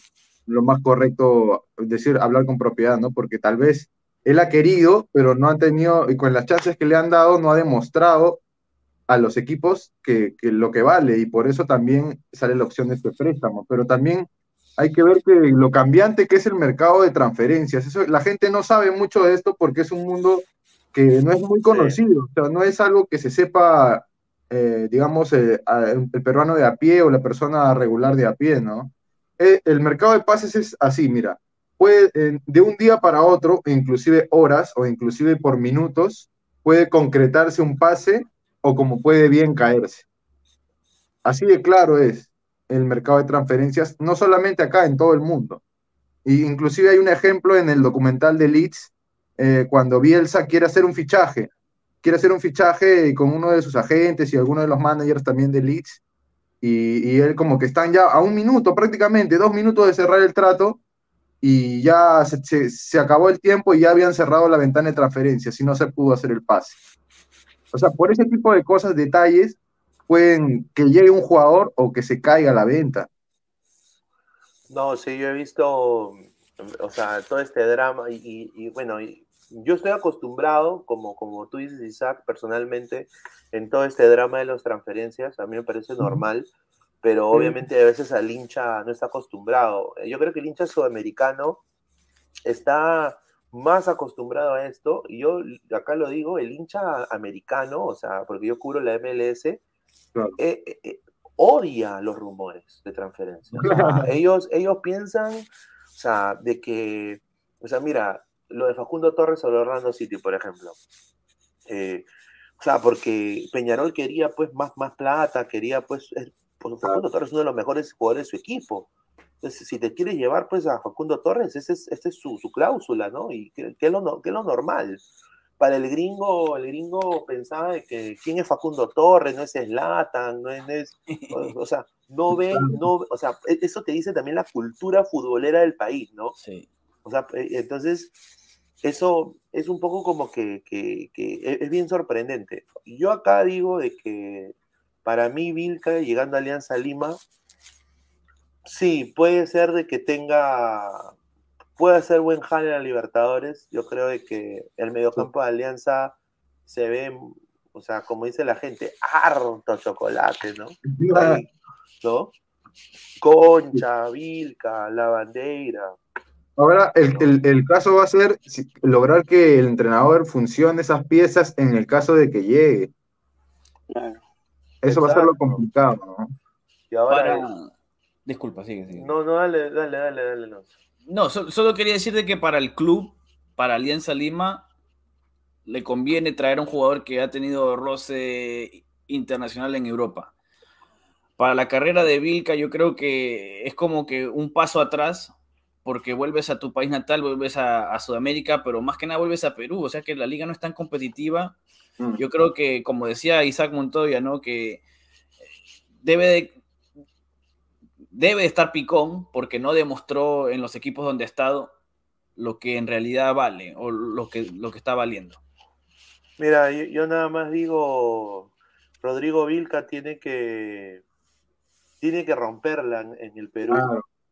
E: lo más correcto decir, hablar con propiedad, ¿no? Porque tal vez él ha querido, pero no ha tenido, y con las chances que le han dado, no ha demostrado a los equipos que, que lo que vale y por eso también sale la opción de este préstamo. Pero también hay que ver que lo cambiante que es el mercado de transferencias. Eso, la gente no sabe mucho de esto porque es un mundo que no es muy conocido, o sea, no es algo que se sepa, eh, digamos, eh, a- el peruano de a pie o la persona regular de a pie, ¿no? Eh, el mercado de pases es así, mira, puede de un día para otro, inclusive horas o inclusive por minutos, puede concretarse un pase o como puede bien caerse. Así de claro es el mercado de transferencias, no solamente acá, en todo el mundo. Y inclusive hay un ejemplo en el documental de Leeds, eh, cuando Bielsa quiere hacer un fichaje, quiere hacer un fichaje con uno de sus agentes y algunos de los managers también de Leeds, y, él como que están ya a un minuto prácticamente, dos minutos de cerrar el trato, y ya se, se- acabó el tiempo y ya habían cerrado la ventana de transferencias y no se pudo hacer el pase. O sea, por ese tipo de cosas, detalles, pueden que llegue un jugador o que se caiga la venta.
A: No, sí, yo he visto, o sea, todo este drama y, y- y, bueno, yo estoy acostumbrado, como, como tú dices, Isaac, personalmente, en todo este drama de las transferencias, a mí me parece normal, pero obviamente a veces al hincha no está acostumbrado. Yo creo que el hincha sudamericano está más acostumbrado a esto, y yo acá lo digo, el hincha americano, o sea, porque yo cubro la MLS, eh, eh, eh, odia los rumores de transferencia. ellos, ellos piensan, o sea, de que, o sea, mira, lo de Facundo Torres o Orlando City, por ejemplo. O sea, porque Peñarol quería pues más, más plata, quería pues, pues Facundo Torres es uno de los mejores jugadores de su equipo. Entonces, si te quieres llevar pues a Facundo Torres, esa es, es su, su, cláusula, ¿no? Y que, es lo, que es lo normal. Para el gringo, el gringo pensaba de que quién es Facundo Torres, no es Slatan, no es, o, sea, no ve, no, o sea, e, eso te dice también la cultura futbolera del país, ¿no?
B: Sí.
A: O sea, e, entonces, eso es un poco como que, que, que e, es bien sorprendente. Yo acá digo de que para mí Vilca llegando a Alianza Lima Sí, puede ser de que tenga, puede ser buen jale la Libertadores. Yo creo de que el mediocampo de Alianza se ve, o sea, como dice la gente, harto chocolate, ¿no? ¿No? Concha, Vilca, la bandera.
E: Ahora, el, el, caso va a ser lograr que el entrenador funcione esas piezas en el caso de que llegue. Eso va a ser lo complicado, ¿no?
A: Y ahora,
B: Disculpa, sigue, sigue.
A: No, no, dale, dale, dale, dale. No,
B: no solo quería decirte que para el club, para Alianza Lima, le conviene traer a un jugador que ha tenido roce internacional en Europa. Para la carrera de Vilca, yo creo que es como que un paso atrás, porque vuelves a tu país natal, vuelves a, Sudamérica, pero más que nada vuelves a Perú, o sea que la liga no es tan competitiva. Mm. Yo creo que, como decía Isaac Montoya, ¿no? Que debe de, debe estar picón porque no demostró en los equipos donde ha estado lo que en realidad vale o lo que, lo que está valiendo.
A: Mira, yo, nada más digo, Rodrigo Vilca tiene que, tiene que romperla en, el Perú.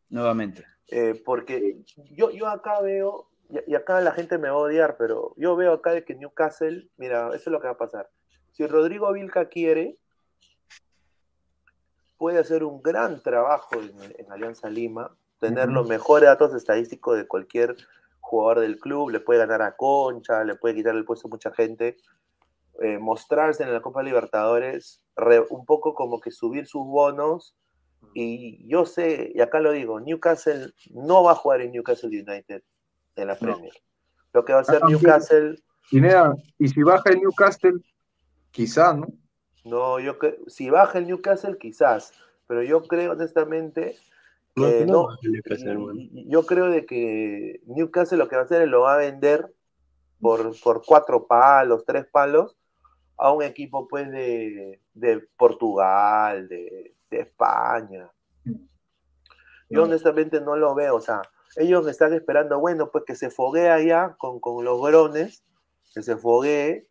B: Nuevamente.
A: Eh, porque yo, yo acá veo, y, acá la gente me va a odiar, pero yo veo acá de que Newcastle, mira, eso es lo que va a pasar. Si Rodrigo Vilca quiere, puede hacer un gran trabajo en, Alianza Lima, tener los mejores datos estadísticos de cualquier jugador del club, le puede ganar a Concha, le puede quitar el puesto a mucha gente, eh, mostrarse en la Copa Libertadores, un poco como que subir sus bonos. Y yo sé, y acá lo digo, Newcastle no va a jugar en Newcastle United en la Premier. Lo que va a hacer Newcastle.
E: y si baja el Newcastle, quizá, ¿no?
A: No, yo que si baja el Newcastle quizás, pero yo creo honestamente que no, yo creo de que Newcastle lo que va a hacer es lo va a vender por, por cuatro palos, tres palos a un equipo pues de, Portugal, de, España. Yo honestamente no lo veo, o sea, ellos están esperando, bueno, pues que se foguee allá con, con los grones, que se foguee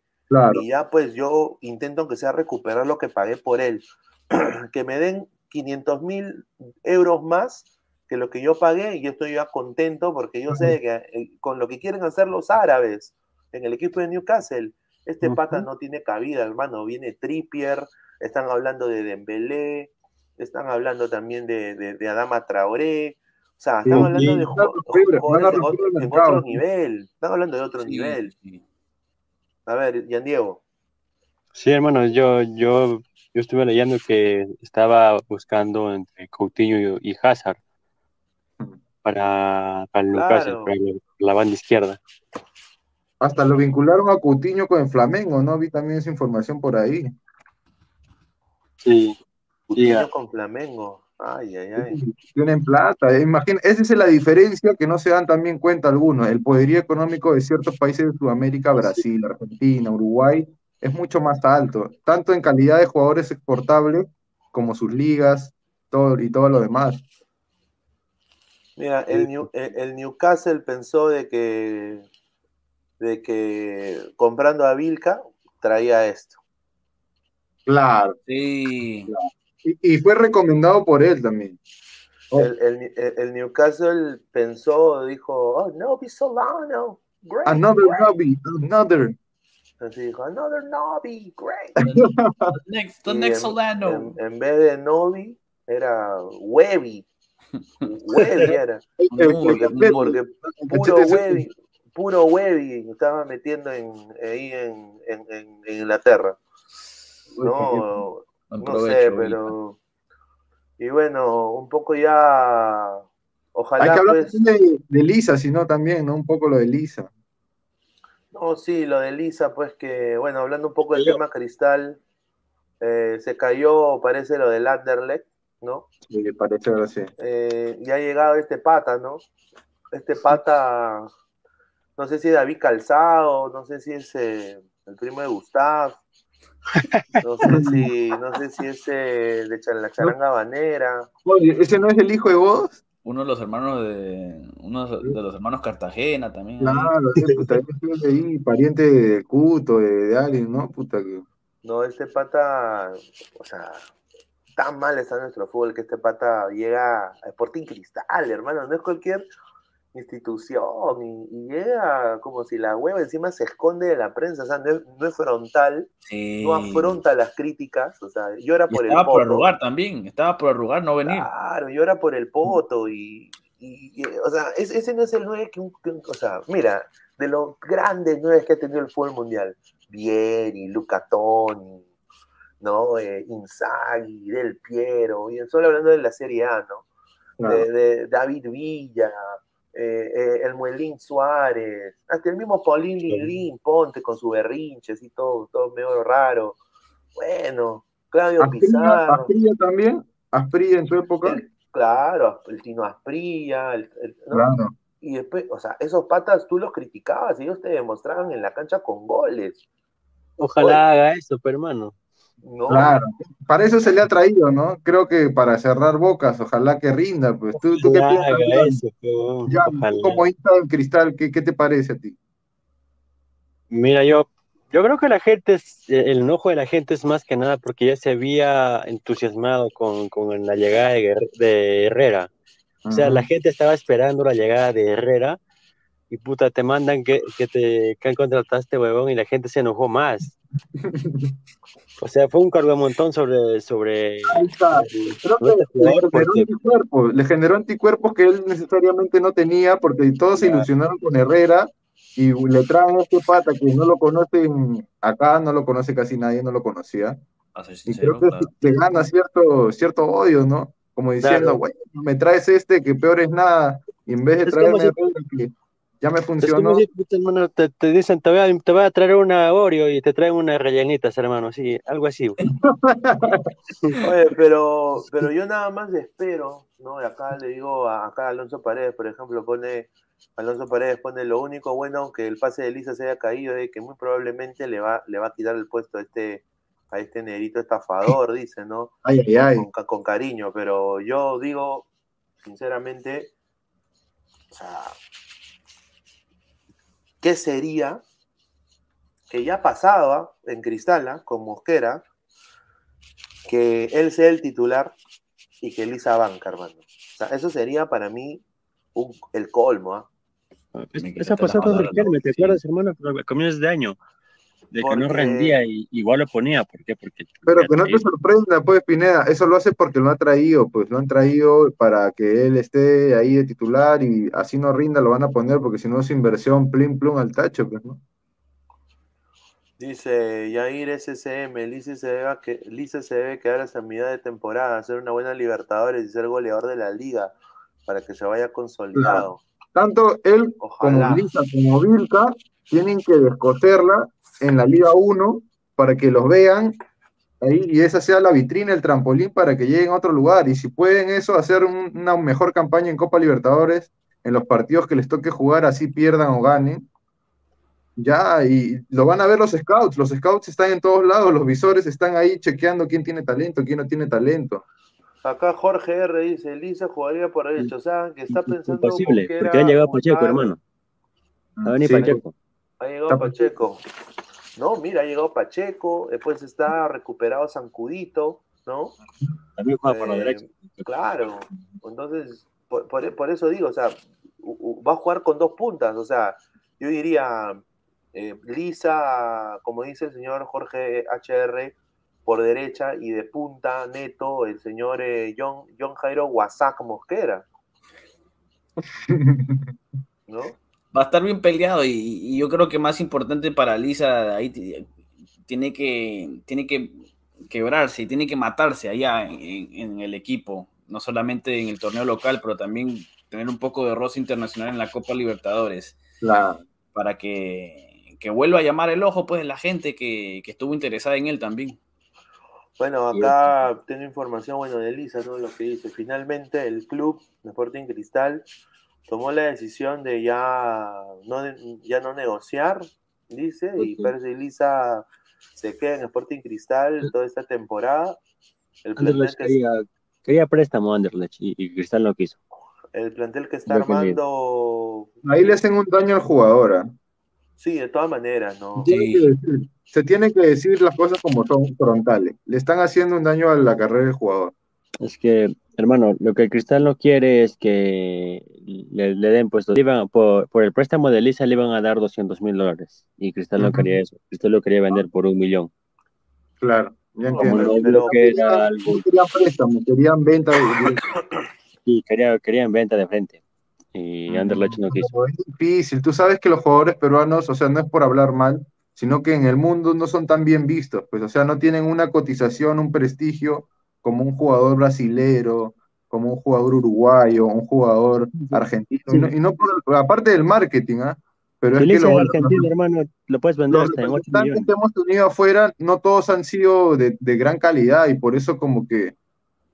A: y ya pues yo intento aunque sea recuperar lo que pagué por él. que me den 500 mil euros más que lo que yo pagué y yo estoy ya contento porque yo sé que eh, con lo que quieren hacer los árabes en el equipo de Newcastle, este pata no tiene cabida, hermano. Viene Trippier, están hablando de Dembélé, están hablando también de, de, Adama Traoré. O sea, están hablando de jugadores de otro nivel. Están hablando de otro nivel. A ver, Yan Diego.
C: Sí, hermano, yo, yo, yo estuve leyendo que estaba buscando entre Coutinho y, Hazard para, para el Newcastle, para la banda izquierda.
E: Hasta lo vincularon a Coutinho con el Flamengo, ¿no? Vi también esa información por ahí.
C: Sí.
A: Con Flamengo. Ay, ay, ay.
E: Tienen plata. Eh, imagina, esa es la diferencia que no se dan también cuenta algunos. El poderío económico de ciertos países de Sudamérica, Brasil, Argentina, Uruguay, es mucho más alto, tanto en calidad de jugadores exportables como sus ligas todo, y todo lo demás.
A: Mira, el, el, Newcastle pensó de que, de que comprando a Vilca traía esto.
E: Claro.
B: Sí.
E: Y, fue recomendado por él también.
A: El, Newcastle pensó, dijo, oh, no, Solano. great.
E: Another
A: great.
E: Nobby, another.
A: Así dijo, another Novi, great.
B: The next, the next
A: en,
B: Solano.
A: en- en vez de Novi, era Webby. Webby era. Porque, porque puro Webby, puro Webby estaba metiendo en, ahí en, en, en- en Inglaterra. No, no
B: provecho,
A: sé, pero. Y bueno, un poco ya.
E: Hay
A: Ojalá
E: que hablar
A: pues.
E: de, de Lisa, sino también, ¿no? Un poco lo de Lisa.
A: No, sí, lo de Lisa, pues que, bueno, hablando un poco del tema Cristal, eh, se cayó, parece lo del Anderlecht, ¿no?
E: Sí, parece ahora sí.
A: Eh, y ha llegado este pata, ¿no? Este pata, no sé si es David Calzado, no sé si es eh, el primo de Gustav, no sé si, no sé si es eh, de la charanga banera.
E: Oye, ¿ese no es el hijo de vos?
B: Uno de los hermanos de. Uno de los hermanos Cartagena también.
E: Claro, puta, ese ahí, pariente de Cuto, de, de alguien, ¿no? Puta que.
A: No, este pata, o sea, tan mal está nuestro fútbol que este pata llega a Sporting Cristal, hermano, no es cualquier institución y, y llega como si la hueva encima se esconde de la prensa, o sea, no es, no es frontal,
B: Sí.
A: no afronta las críticas, o sea, llora por el
B: estaba por
A: poto.
B: arrugar también. Estaba por arrugar no venir.
A: Claro, llora por el poto y, y- y, o sea, es- ese no es el 9 que, un- que o sea, mira, de los grandes 9 que ha tenido el fútbol mundial, Vieri, Luca Toni, ¿no? Eh, Inzaghi, Del Piero, y solo hablando de la Serie A, ¿no?
E: Claro.
A: De, de David Villa, eh, eh, el Muelín Suárez, hasta el mismo Paulín Lilín, Ponte con su berrinches y todo, todo medio raro. Bueno, Claudio
E: Asprilla,
A: Pizarro.
E: Asprilla también, Asprilla en su época.
A: El- claro, el Tino Asprilla, el- el- ¿no?
E: Claro.
A: y después, o sea, esos patas tú los criticabas y ellos te demostraban en la cancha con goles,
C: Ojalá haga eso, pero hermano.
A: ¿No?
E: Claro, para eso se le ha traído, ¿no? Creo que para cerrar bocas, ojalá que rinda, pues. ¿Tú, tú qué piensas?
C: eso, pero ojalá.
E: como hincha del cristal, ¿qué, qué te parece a ti?
C: Mira, yo, yo creo que la gente, es, eh, el enojo de la gente es más que nada porque ya se había entusiasmado con, con la llegada de Herrera. O sea, la gente estaba esperando la llegada de Herrera y puta, te mandan que, que te que han contratado a este huevón y la gente se enojó más. O sea, fue un cargo de montón sobre, sobre
E: Ahí está. Creo
C: sobre
E: que
C: este
E: le generó
C: porque
E: anticuerpos, le generó anticuerpos que él necesariamente no tenía, porque todos se ilusionaron con Herrera y le traen a este pata que no lo conocen acá, no lo conoce casi nadie, no lo conocía.
B: A ser
E: Y creo que
B: claro.
E: se gana cierto, cierto odio, ¿no? Como diciendo,
C: Claro.
E: güey, me traes este que peor es nada, y en vez de
C: Es
E: traerme
C: si-
E: Herrera que ya me
C: Es
E: funcionó,
C: como si, puta, hermano, te, te dicen, te voy, a, te voy a traer una Oreo y te traen unas rellenitas, hermano, sí, algo así.
A: Oye, pero, pero yo nada más espero, ¿no? Y acá le digo a acá Alonso Paredes, por ejemplo, pone, Alonso Paredes pone lo único bueno que el pase de Lisa se haya caído es que muy probablemente le va, le va a quitar el puesto a este, a este negrito estafador, dice, ¿no?
E: ay, ay, ay.
A: Con, con cariño, pero yo digo, sinceramente, o sea, ¿qué sería que ya pasaba en Cristala con Mosquera que él sea el titular y que Lisa banca, hermano? O sea, eso sería para mí un- el colmo, ¿ah?
C: Es-
B: Me
C: Esa
B: las
C: con Riquelme, ¿te
B: sí.
C: acuerdas, hermano? A comienzos de año, de que no rendía y igual lo ponía, ¿por qué? Porque
E: Pero que no te
C: te-
E: sorprenda, pues, Pineda, eso lo hace porque lo ha traído, pues, lo han traído para que él esté ahí de titular y así no rinda, lo van a poner, porque si no es inversión, plim, plum al tacho, pues, ¿no?
A: Dice Yair SCM, Lice se, debe que, Lice se debe quedar hasta mitad de temporada, hacer una buena Libertadores y ser goleador de la liga para que se vaya consolidado.
E: Tanto él
A: Ojalá.
E: como Lisa como Vilca tienen que descoserla en la Liga 1 para que los vean ahí y esa sea la vitrina, el trampolín para que lleguen a otro lugar. Y si pueden eso, hacer un- una mejor campaña en Copa Libertadores, en los partidos que les toque jugar, así pierdan o ganen. Ya, y lo van a ver los scouts. Los scouts están en todos lados, los visores están ahí chequeando quién tiene talento, quién no tiene talento.
A: Acá Jorge R dice, Lisa jugaría por derecho, o sea, que está pensando
C: Imposible, porque ha llegado Pacheco, hermano. Va a venir
E: Sí.
C: Pacheco.
A: Ha llegado Pacheco. No, mira, ha llegado Pacheco, después está recuperado Zancudito, ¿no?
C: También juega por la
A: Eh,
C: derecha.
A: Claro, entonces, por, por- por eso digo, o sea, va a jugar con dos puntas, o sea, yo diría eh, Lisa, como dice el señor Jorge HR, por derecha y de punta neto el señor eh, John, John Jairo Wasak Mosquera. ¿No?
B: Va a estar bien peleado y, y yo creo que más importante para Lisa ahí tiene que, tiene que quebrarse, tiene que matarse allá en, en el equipo, no solamente en el torneo local, pero también tener un poco de roce internacional en la Copa Libertadores
E: Claro.
B: para que, que vuelva a llamar el ojo pues de la gente que, que estuvo interesada en él también.
A: Bueno, acá tengo información, bueno, de Lisa, ¿no? Lo que dice. Finalmente el club de Sporting Cristal tomó la decisión de ya no, ya no negociar, dice, y
C: Ok.
A: Percy Lisa se queda en Sporting Cristal toda esta temporada. El plantel,
C: Anderlecht
A: que,
C: quería, quería préstamo a Anderlecht y, y Cristal no quiso.
A: el plantel que está
C: Lo que le-
A: armando,
E: Ahí le hacen un daño al jugador. ¿ah?
A: sí, de todas maneras, ¿no?
E: Se tiene que decir las cosas como son frontales. Le están haciendo un daño a la carrera del jugador.
C: Es que, hermano, lo que el Cristal no quiere es que le, le den. Le iban- por, por el préstamo de Lisa le iban a dar 200 mil dólares y Cristal no quería eso. Cristal lo quería vender por un millón.
E: Claro, ya
A: No,
E: entiendo.
C: Como no
A: pero-
C: que era algo,
E: No querían préstamo, querían venta. de-
C: y quería, querían venta de frente. Y Anderlecht no quiso.
E: Es difícil. Tú sabes que los jugadores peruanos, o sea, no es por hablar mal, sino que en el mundo no son tan bien vistos. Pues, o sea, no tienen una cotización, un prestigio como un jugador brasilero, como un jugador uruguayo, un jugador argentino. Y no, y no por- aparte del marketing, ¿ah? Pero
C: Si
E: es que
C: es argentino, hermano, lo puedes vender
E: los
C: hasta en 8
E: representantes
C: millones.
E: que hemos tenido afuera, no todos han sido de, de gran calidad y por eso como que,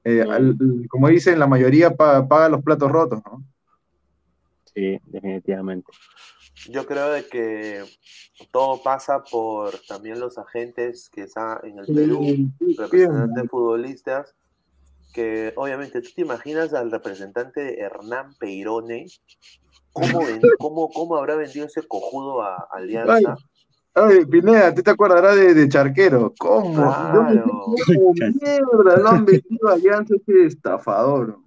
E: eh,
C: No.
E: al- como dicen, la mayoría pa- paga los platos rotos, ¿no?
C: Sí, definitivamente.
A: Yo creo de que todo pasa por también los agentes que están en el Perú,
E: Sí,
A: representantes futbolistas, que obviamente tú te imaginas al representante de Hernán Peirone, ¿cómo, cómo, cómo habrá vendido ese cojudo a Alianza?
E: Ay, Pineda, ¿tú te acordarás de, de Charquero? ¿Cómo?
A: Claro.
E: ¿cómo mierda lo han vendido a Alianza ese estafador?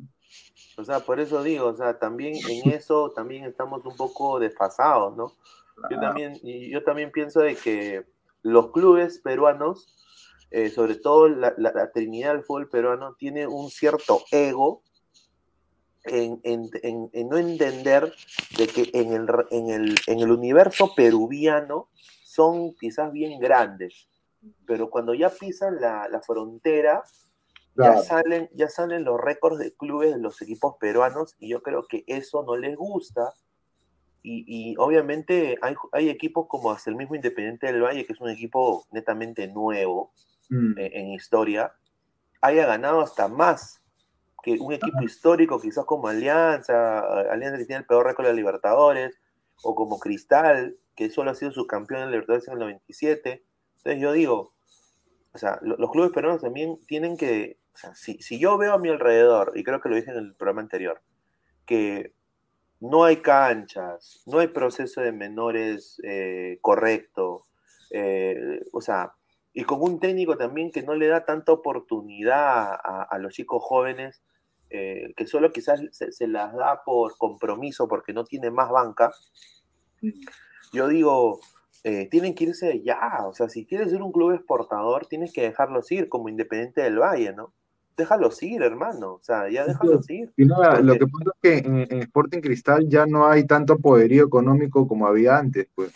A: O sea, por eso digo, o sea, también en eso también estamos un poco desfasados, ¿no? Yo también, yo también pienso de que los clubes peruanos, eh, sobre todo la, la- la Trinidad del fútbol peruano, tiene un cierto ego en, en- en- en no entender de que en el, el, en el universo peruviano son quizás bien grandes, pero cuando ya pisan la, la frontera, ya salen, ya salen los récords de clubes de los equipos peruanos y yo creo que eso no les gusta. Y, y obviamente hay, hay equipos como hasta el mismo Independiente del Valle, que es un equipo netamente nuevo
E: Mm.
A: eh, en historia, haya ganado hasta más que un equipo histórico, quizás como Alianza, eh, Alianza que tiene el peor récord de Libertadores, o como Cristal, que solo ha sido subcampeón de la Libertadores en el 97. Entonces yo digo, o sea, lo- los clubes peruanos también tienen que, o sea, si, si yo veo a mi alrededor, y creo que lo dije en el programa anterior, que no hay canchas, no hay proceso de menores eh, correcto, eh, o sea, y con un técnico también que no le da tanta oportunidad a, a los chicos jóvenes, eh, que solo quizás se, se las da por compromiso porque no tiene más banca, yo digo, eh, tienen que irse ya, o sea, si quieres ser un club exportador, tienes que dejarlos ir como Independiente del Valle, ¿no? Déjalos ir, hermano, o sea, ya déjalos ir.
E: Pineda, lo
A: Porque-
E: que pasa es que en, en Sporting Cristal ya no hay tanto poderío económico como había antes, pues.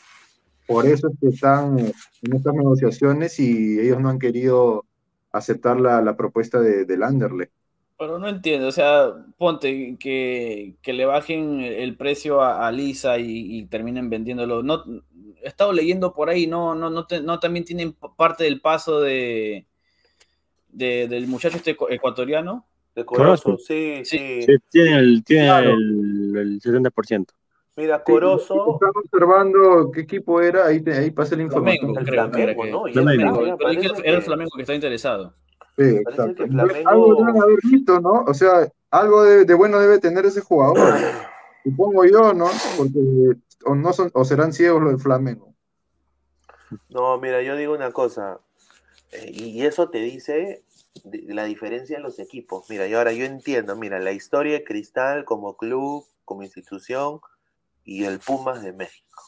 E: Por eso es que están en estas negociaciones y ellos no han querido aceptar la, la propuesta de, del Anderlecht.
B: Pero no entiendo, o sea, ponte que, que le bajen el precio a, a Lisa y, y terminen vendiéndolo. No, he estado leyendo por ahí, no, no, no, te- no también tienen parte del paso de, de- del muchacho este ecu- ecuatoriano.
A: De Corozo, sí, sí.
B: Sí.
C: Sí, tiene el, tiene
E: Claro.
C: el, el 70%.
A: Mira, Corozo,
E: Están observando qué equipo era, ahí, te- ahí pasa la información.
B: Flamengo,
A: el
B: creo que era
A: Flamengo,
B: que-
A: ¿no? Y el
C: Flamengo.
B: Pero que era el
A: que-
B: Flamengo que está interesado.
E: Sí, exacto.
A: Flamengo-
E: Algo deben haber visto, ¿no? O sea, algo de, de bueno debe tener ese jugador. Supongo yo, ¿no? Porque o, no son, o serán ciegos los del Flamengo.
A: No, mira, yo digo una cosa, eh, y eso te dice de la diferencia en los equipos. Mira, y ahora yo entiendo, mira, la historia de Cristal como club, como institución, y el Pumas de México.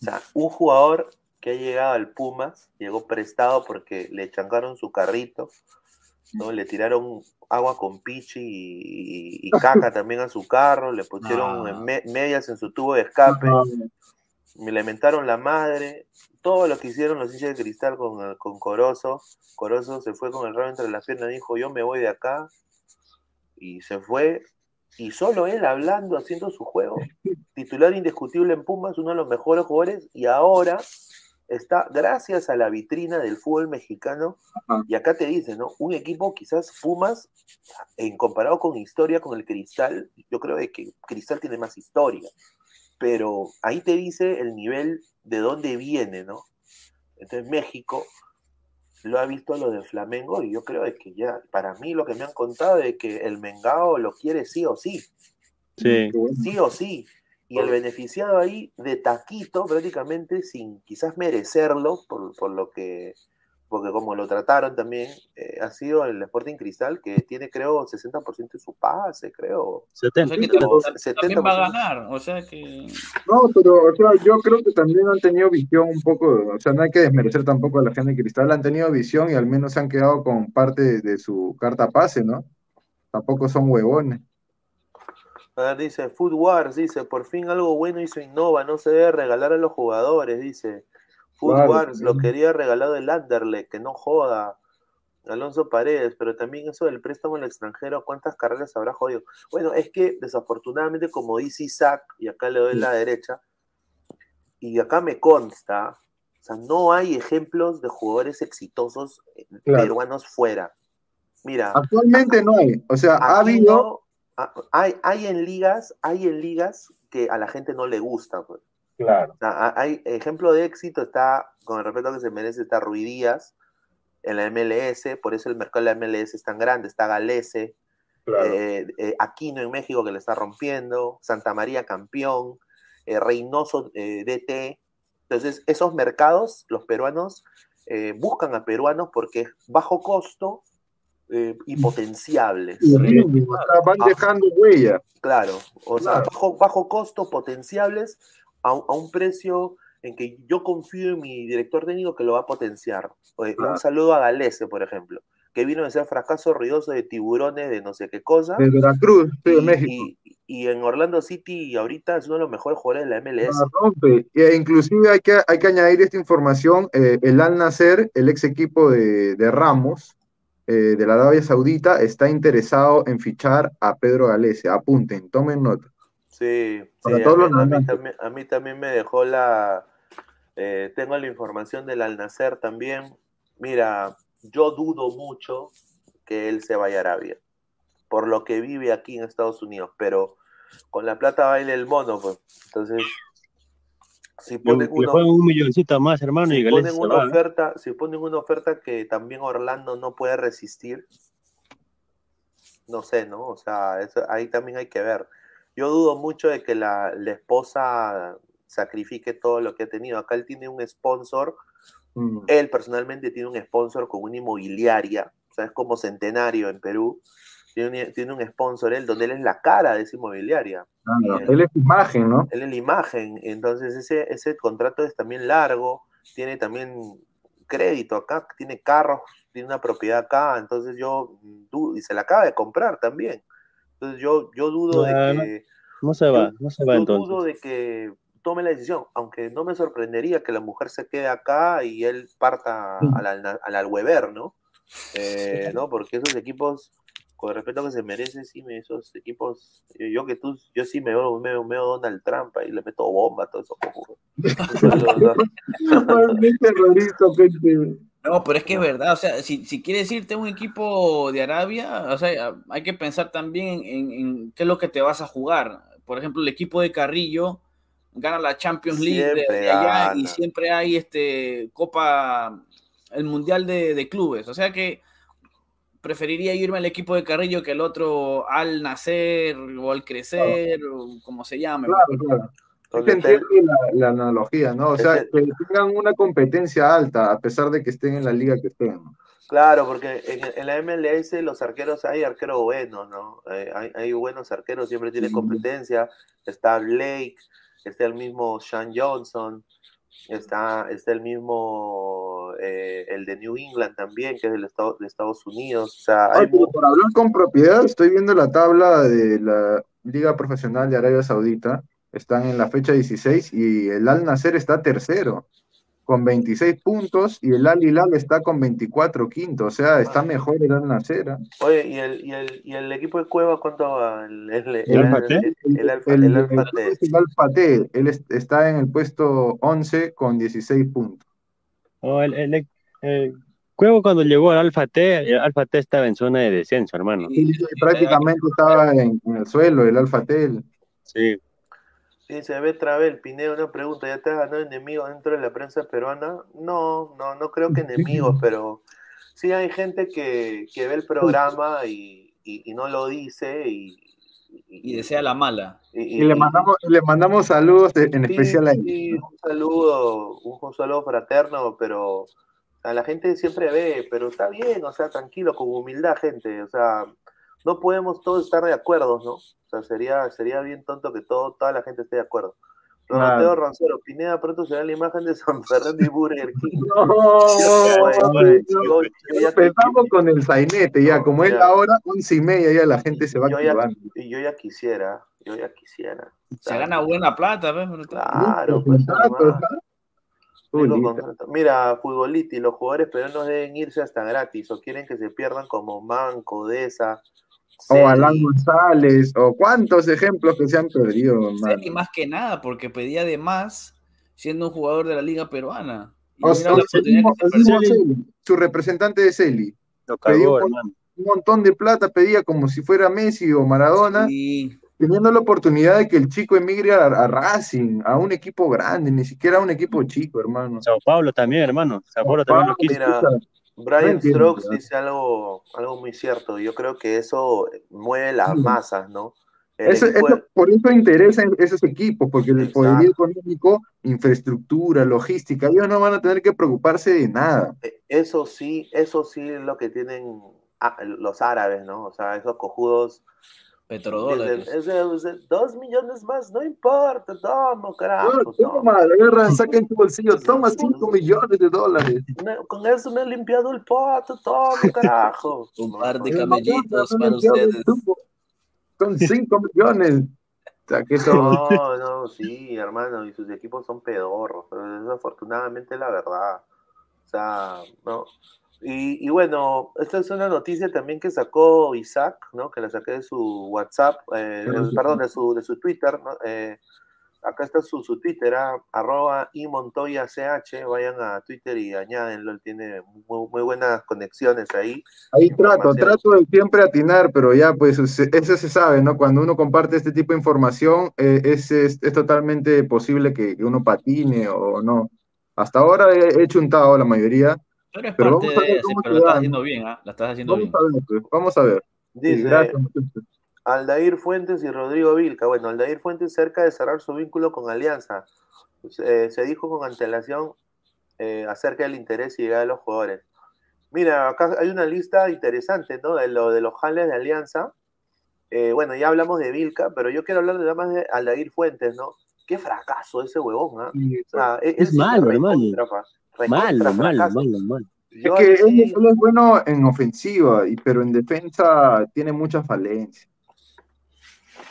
A: O sea, un jugador que ha llegado al Pumas, llegó prestado porque le chancaron su carrito, ¿no? Le tiraron agua con pichi y, y caca también a su carro, le pusieron me- medias en su tubo de escape, me lamentaron la madre, todo lo que hicieron los hinchas de cristal con, con Corozo, Corozo se fue con el rabo entre las piernas, dijo yo me voy de acá, y se fue, y solo él hablando, haciendo su juego, titular indiscutible en Pumas, uno de los mejores jugadores, y ahora está, gracias a la vitrina del fútbol mexicano, y acá te dice, ¿no? Un equipo quizás Pumas, en comparado con historia, con el Cristal, yo creo que Cristal tiene más historia, pero ahí te dice el nivel de dónde viene, ¿no? Entonces México lo ha visto a lo de Flamengo y yo creo de que ya, para mí lo que me han contado es que el Mengao lo quiere sí o sí,
C: Sí.
A: sí o sí. Y el beneficiado ahí de taquito, prácticamente sin quizás merecerlo, por, por lo que, porque como lo trataron también, eh, ha sido el Sporting Cristal, que tiene creo 60% de su pase, creo.
B: O
C: 70.
B: sea que
A: O
B: también
A: 70%.
B: va a ganar. O sea que.
E: No, pero o sea, yo creo que también han tenido visión un poco, o sea, no hay que desmerecer tampoco a la gente de Cristal, han tenido visión y al menos se han quedado con parte de, de su carta pase, ¿no? Tampoco son huevones.
A: Ah, dice, Food Wars, dice, por fin algo bueno hizo Innova, no se debe regalar a los jugadores, dice. Food Wars, lo quería regalado el Anderlecht, que no joda. Alonso Paredes, pero también eso del préstamo al extranjero, ¿cuántas carreras habrá jodido? Bueno, es que desafortunadamente, como dice Isaac, y acá le doy la derecha, y acá me consta, o sea, no hay ejemplos de jugadores exitosos eh,
E: Claro.
A: peruanos fuera. Mira,
E: Actualmente no hay, o sea, ha habido,
A: no- hay, hay en ligas, hay en ligas que a la gente no le gusta. pues.
E: Claro,
A: O sea, ha- hay ejemplo de éxito, está, con el respeto que se merece, está Rui Díaz en la MLS, por eso el mercado de la MLS es tan grande, está Galese, eh, eh, Aquino en México que le está rompiendo, Santa María campeón, eh, Reynoso eh, DT. Entonces, esos mercados, los peruanos eh, buscan a peruanos porque es bajo costo eh, y potenciables.
E: van dejando huella.
A: Claro, o sea,
E: Claro.
A: bajo, bajo costo, potenciables, a, un- a un precio en que yo confío en mi director técnico que lo va a potenciar. Oye,
E: Claro.
A: Un saludo a Galese, por ejemplo, que vino de ser fracaso ruidoso de tiburones, de no sé qué cosa.
E: De Veracruz, de
A: y,
E: México.
A: y- y en Orlando City ahorita es uno de los mejores jugadores de la MLS.
E: La rompe. E inclusive hay que, hay que añadir esta información, eh, el Al Nasser, el ex equipo de, de Ramos, eh, de la Arabia Saudita, está interesado en fichar a Pedro Galese. Apunten, tomen nota.
A: Sí, sí, a mí, a también, a mí también me dejó la... eh, tengo la información del Al Nacer también. Mira, yo dudo mucho que él se vaya a Arabia, por lo que vive aquí en Estados Unidos, pero con la plata baila el mono, pues. Entonces, si ponen uno,
C: un milloncito más, hermano,
A: si ponen una
C: va. ¿eh?
A: oferta, si ponen una oferta que también Orlando no puede resistir, no sé, ¿no? O sea, eso, ahí también hay que ver. Yo dudo mucho de que la, la esposa sacrifique todo lo que ha tenido. Acá él tiene un sponsor,
E: Mm.
A: él personalmente tiene un sponsor con una inmobiliaria, o sea, es como Centenario en Perú. Tiene un, tiene un sponsor él, donde él es la cara de esa inmobiliaria.
E: Claro,
A: Bien.
E: él es imagen, ¿no?
A: Él es la imagen, entonces ese, ese contrato es también largo, tiene también crédito acá, tiene carros, tiene una propiedad acá, entonces yo dudo, y se la acaba de comprar también. Entonces yo, yo dudo
C: Claro.
A: de que,
C: No se va, no se va
A: yo
C: entonces.
A: dudo de que tome la decisión, aunque no me sorprendería que la mujer se quede acá y él parta al, al, al Alweber, ¿no? Eh, ¿no? Porque esos equipos, con el respeto que se merece, sí, esos equipos, yo, que tú, yo sí me veo, me me Donald Trump y le meto bomba a juegos.
E: Ese terrorista, gente.
B: No, pero es que es verdad, o sea, si, si quieres irte a un equipo de Arabia, o sea, hay que pensar también en, en qué es lo que te vas a jugar. Por ejemplo, el equipo de Carrillo gana la Champions League de,
A: Siempre
B: de allá y siempre hay este Copa, el Mundial de, de Clubes. O sea que preferiría irme al equipo de Carrillo que el otro al nacer o al crecer, o como se llame.
E: Claro, claro. La, la analogía, ¿no? O sea, que tengan una competencia alta, a pesar de que estén en la liga que estén.
A: Claro, porque en, en la MLS los arqueros hay arqueros buenos, ¿no? Eh, hay, hay buenos arqueros, siempre tiene competencia. Está Blake, está el mismo Sean Johnson, está, está el mismo, eh, el de New England también, que es del estado, de Estados Unidos. O sea,
E: Ay,
A: hay
E: pero por hablar con propiedad, estoy viendo la tabla de la Liga Profesional de Arabia Saudita. Están en la fecha 16 y el Al Nasser está tercero con 26 puntos y el Al Hilal está con 24 quinto. O sea, está mejor el Al Nasser. ¿ah?
A: Oye, ¿y el, y, el, ¿y el equipo de Cueva cuánto va? El, el, el,
C: ¿El Alfa T?
A: el- el Alfa-
E: El,
A: el
E: el-
A: Alfa T.
E: él es- está en el puesto 11 con 16 puntos.
C: Oh, el, el- el- Cuevo cuando llegó al Alfa T, el Alfa T estaba en zona de descenso, hermano.
E: Y prácticamente estaba en, en el suelo el Al Fateh.
C: Sí.
A: Dice, ve Travel, Pineda, una pregunta, ¿ya te has ganado enemigos dentro de la prensa peruana? No, no, no creo que enemigos, pero sí hay gente que, que ve el programa y, y- y no lo dice y,
B: Y desea la mala.
E: Y le mandamos, le mandamos saludos de- en
A: Sí,
E: especial a él.
A: sí, un saludo, un, un saludo fraterno, pero a la gente siempre ve, pero está bien, o sea, tranquilo, con humildad, gente, o sea, no podemos todos estar de acuerdo, ¿no? O sea, sería, sería bien tonto que todo, toda la gente esté de acuerdo.
E: Claro.
A: Rodoteo Roncero, Pineda, pronto será la imagen de San Fernando y Burger King.
E: No, no, Empezamos con el sainete, ya,
A: No,
E: como es
A: ya.
E: la hora, once y media, ya la gente se va
A: yo ya, yo ya quisiera, yo ya quisiera.
B: Se gana buena plata, ¿ves? Pero
A: Claro, pues. Mira, futbolista y los jugadores peruanos deben irse hasta gratis o quieren que se pierdan como Manco, Deza,
E: O Alan. González, o cuántos ejemplos que se han perdido,
B: más que nada, porque pedía de más siendo un jugador de la liga peruana. Y
E: O sea,
B: la
E: el
B: oportunidad
E: mismo,
B: que
E: el
B: se
E: mismo
B: perdió.
E: Celi, su representante de Celi, un- un montón de plata, pedía como si fuera Messi o Maradona,
B: Sí,
E: teniendo la oportunidad de que el chico emigre a, a Racing, a un equipo grande, ni siquiera a un equipo chico, hermano.
C: Sao Paulo también, hermano. Sao Paulo también lo quiso.
A: Brian Strokes dice algo, algo muy cierto. Yo creo que eso mueve las
E: Sí.
A: masas, ¿no?
E: Eso, eso- por eso interesan esos equipos, porque el
A: Exacto.
E: poderío económico, infraestructura, logística, ellos no van a tener que preocuparse de nada.
A: eh, eso sí, eso sí es lo que tienen ah, los árabes, ¿no? O sea, esos cojudos.
B: Petrodólares.
A: dicen, "Ese- ese, dos millones más, no importa, toma, carajo.
E: Ah, toma, agarran, sacan tu bolsillo, toma 5 millones de dólares.
A: Me- con eso me he limpiado el poto, toma, carajo.
B: Un par de
A: No,
B: camellitos
E: No,
B: para
E: no, no,
B: ustedes.
E: no, Son 5 millones. O sea, que eso-
A: No, no, sí, hermano, y sus equipos son pedorros, pero desafortunadamente es la verdad. O sea, no. Y, y bueno, esta es una noticia también que sacó Isaac, ¿no? Que la saqué de su WhatsApp, eh,
E: Claro, sí.
A: perdón, de su, de su Twitter, ¿no? Eh, acá está su, su Twitter, ah, arroba imontoyach, vayan a Twitter y añádenlo, él tiene muy, muy buenas conexiones ahí.
E: Ahí trato, trato de siempre atinar, pero ya pues eso se sabe, ¿no? Cuando uno comparte este tipo de información, eh, es, es, es totalmente posible que, que uno patine o no. Hasta ahora he, he chuntado la mayoría.
B: Tú eres
E: Pero
B: parte
E: vamos a
B: de
E: ver
B: eso,
E: cómo
B: pero lo estás haciendo bien, ¿ah? La estás haciendo
E: Vamos
B: bien.
E: a ver, pues, vamos a ver.
A: Dice,
E: gracias.
A: Aldair Fuentes y Rodrigo Vilca. Bueno, Aldair Fuentes cerca de cerrar su vínculo con Alianza. Eh, se dijo con antelación eh, acerca del interés y llegada de los jugadores. Mira, acá hay una lista interesante, ¿no? De lo de los jales de Alianza. Eh, bueno, ya hablamos de Vilca, pero yo quiero hablar de nada más de Aldair Fuentes, ¿no? Qué fracaso ese huevón, ¿ah? O sea,
C: Es
A: sí fue
C: malo, hermano. Malo, malo, malo, malo.
E: Es que él, él es bueno en ofensiva, y, pero en defensa tiene muchas falencias.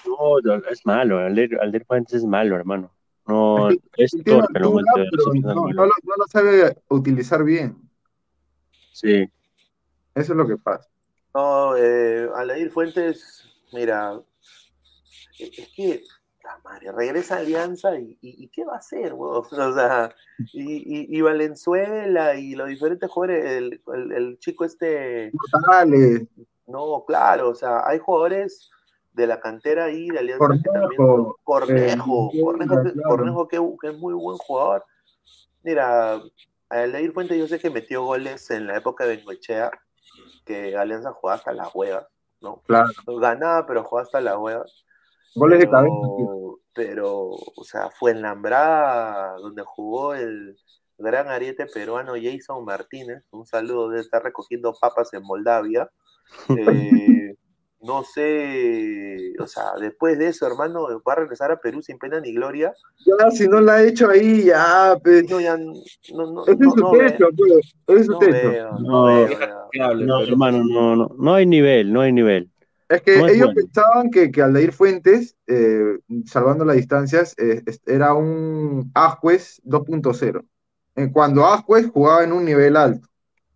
C: No, es malo. Alder, Alder Fuentes es malo, hermano. No,
E: Es
C: torpe recepcionar
E: no, no lo, no lo sabe utilizar bien.
C: Sí.
E: Eso es lo que pasa.
A: No, eh, Alair Fuentes, mira, es que, la madre, regresa Alianza y, y- y ¿qué va a hacer, huevón? O sea, y, Valenzuela y los diferentes jugadores, el, el- el chico este,
E: Dale,
A: no, claro, o sea, hay jugadores de la cantera ahí de Alianza que también
E: Cornejo,
A: Cornejo,
E: eh,
A: Cornejo, que,
E: claro.
A: Cornejo que, que es muy buen jugador. Mira, Alair Fuentes yo sé que metió goles en la época de Bengoechea, que Alianza jugaba hasta las huevas, ¿no?
E: Claro.
A: Ganaba, pero jugaba hasta las huevas.
E: Goles de
A: Pero,
E: cabeza. tío.
A: pero, o sea, fue en Lambrada donde jugó el gran ariete peruano Jason Martínez. Un saludo de estar recogiendo papas en Moldavia. Eh, no sé, o sea, después de eso, hermano, va a regresar a Perú sin pena ni gloria.
E: Ya, si no la ha hecho ahí, ya, pues.
A: No, ya, no, no,
E: Ese es
A: no,
E: su
A: no
E: techo,
A: veo,
E: pues. Ese es su techo.
A: veo, no
C: No,
A: veo,
C: No, hermano, no, no, no hay nivel, no hay nivel.
E: Es que
C: No es
E: ellos
C: bueno.
E: pensaban que, que Aldair Fuentes, eh, salvando las distancias, eh, era un Ascuez 2.0. Eh, Cuando Ascuez jugaba en un nivel alto.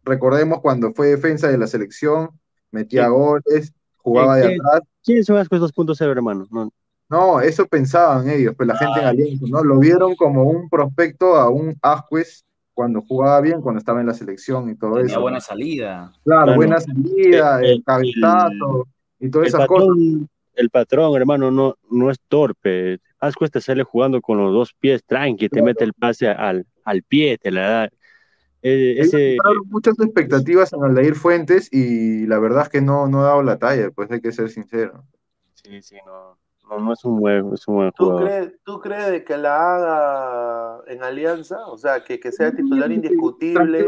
E: Recordemos cuando fue defensa de la selección, metía goles, jugaba de
C: ¿Qué-
E: atrás.
C: ¿Quién es Vasco 2.0, hermano? No,
E: No, eso pensaban ellos, pues la gente en Alianza, ¿no? Lo vieron como un prospecto a un Ascuez cuando jugaba bien, cuando estaba en la selección y todo
B: Tenía
E: eso.
B: buena salida.
E: Claro,
C: Claro.
E: buena salida,
C: El-
E: el
C: el-
E: cabezazo y todas
C: el
E: esas cosas.
C: patrón, el patrón, hermano, no, no es torpe. Ascuez te sale jugando con los dos pies tranqui, te mete el pase al, al pie, te la da. Eh, ese,
E: muchas expectativas en Aldair Fuentes y la verdad es que no, no ha dado la talla, pues hay que ser sincero.
C: sí, sí, no, no, no es un buen, es un buen
A: ¿Tú
C: jugador.
A: crees, ¿Tú crees de que la haga en Alianza? O sea, que, que sea titular indiscutible.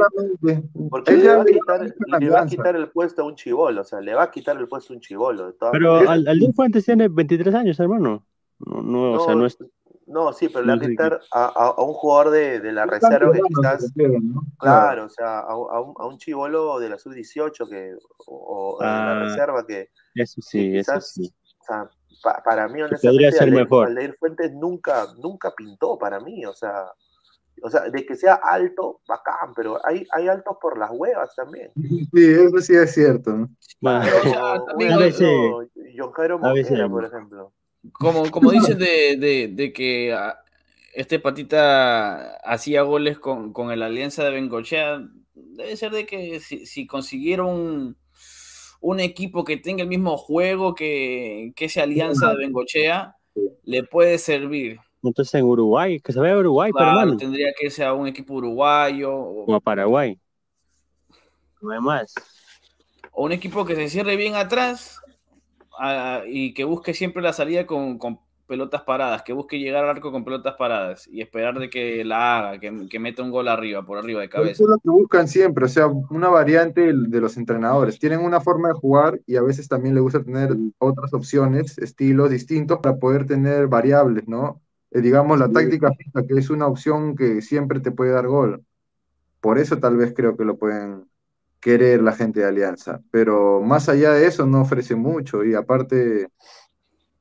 A: Porque le va, a quitar, le va a quitar el puesto a un chivolo, o sea, le va a quitar el puesto a un chivolo. De todas
C: Pero al, Aldair Fuentes tiene 23 años, hermano. No, no, o sea, no es.
A: no, sí, pero le va a quitar a, a- a un jugador de, de la
E: Es
A: reserva que quizás, claro, o sea, a, un- a un, a un chivolo de la sub-18 que, o, o de la
C: Ah,
A: reserva que,
C: Eso
A: que
C: sí, eso sí.
A: o sea, pa- para mí,
C: podría
A: honestamente,
C: ser
A: Aldair,
C: mejor.
A: Aldair Fuentes nunca, nunca pintó para mí, o sea, o sea, de que sea alto, bacán, pero hay, hay altos por las huevas también.
E: Sí, eso sí es cierto.
A: por ejemplo.
B: Como, como dices de, de- de que ah, este patita hacía goles con, con el Alianza de Bengochea, debe ser de que si, si consiguieron un, equipo que tenga el mismo juego que, que ese Alianza de Bengochea, le puede servir.
C: Entonces en Uruguay, que se vaya a Uruguay, pero
B: Claro,
C: hermano,
B: tendría que a un equipo uruguayo o,
C: o a Paraguay. No hay más.
B: o un equipo que se cierre bien atrás ah, y que busque siempre la salida con, con pelotas paradas, que busque llegar al arco con pelotas paradas y esperar de que la haga, que, que meta un gol arriba, por arriba de
E: Eso
B: cabeza.
E: es lo que buscan siempre, o sea, una variante de los entrenadores. Tienen una forma de jugar y a veces también les gusta tener otras opciones, estilos distintos para poder tener variables, ¿no? Eh, digamos, la táctica fija, que es una opción que siempre te puede dar gol. Por eso tal vez creo que lo pueden querer la gente de Alianza. Pero más allá de eso no ofrece mucho y aparte,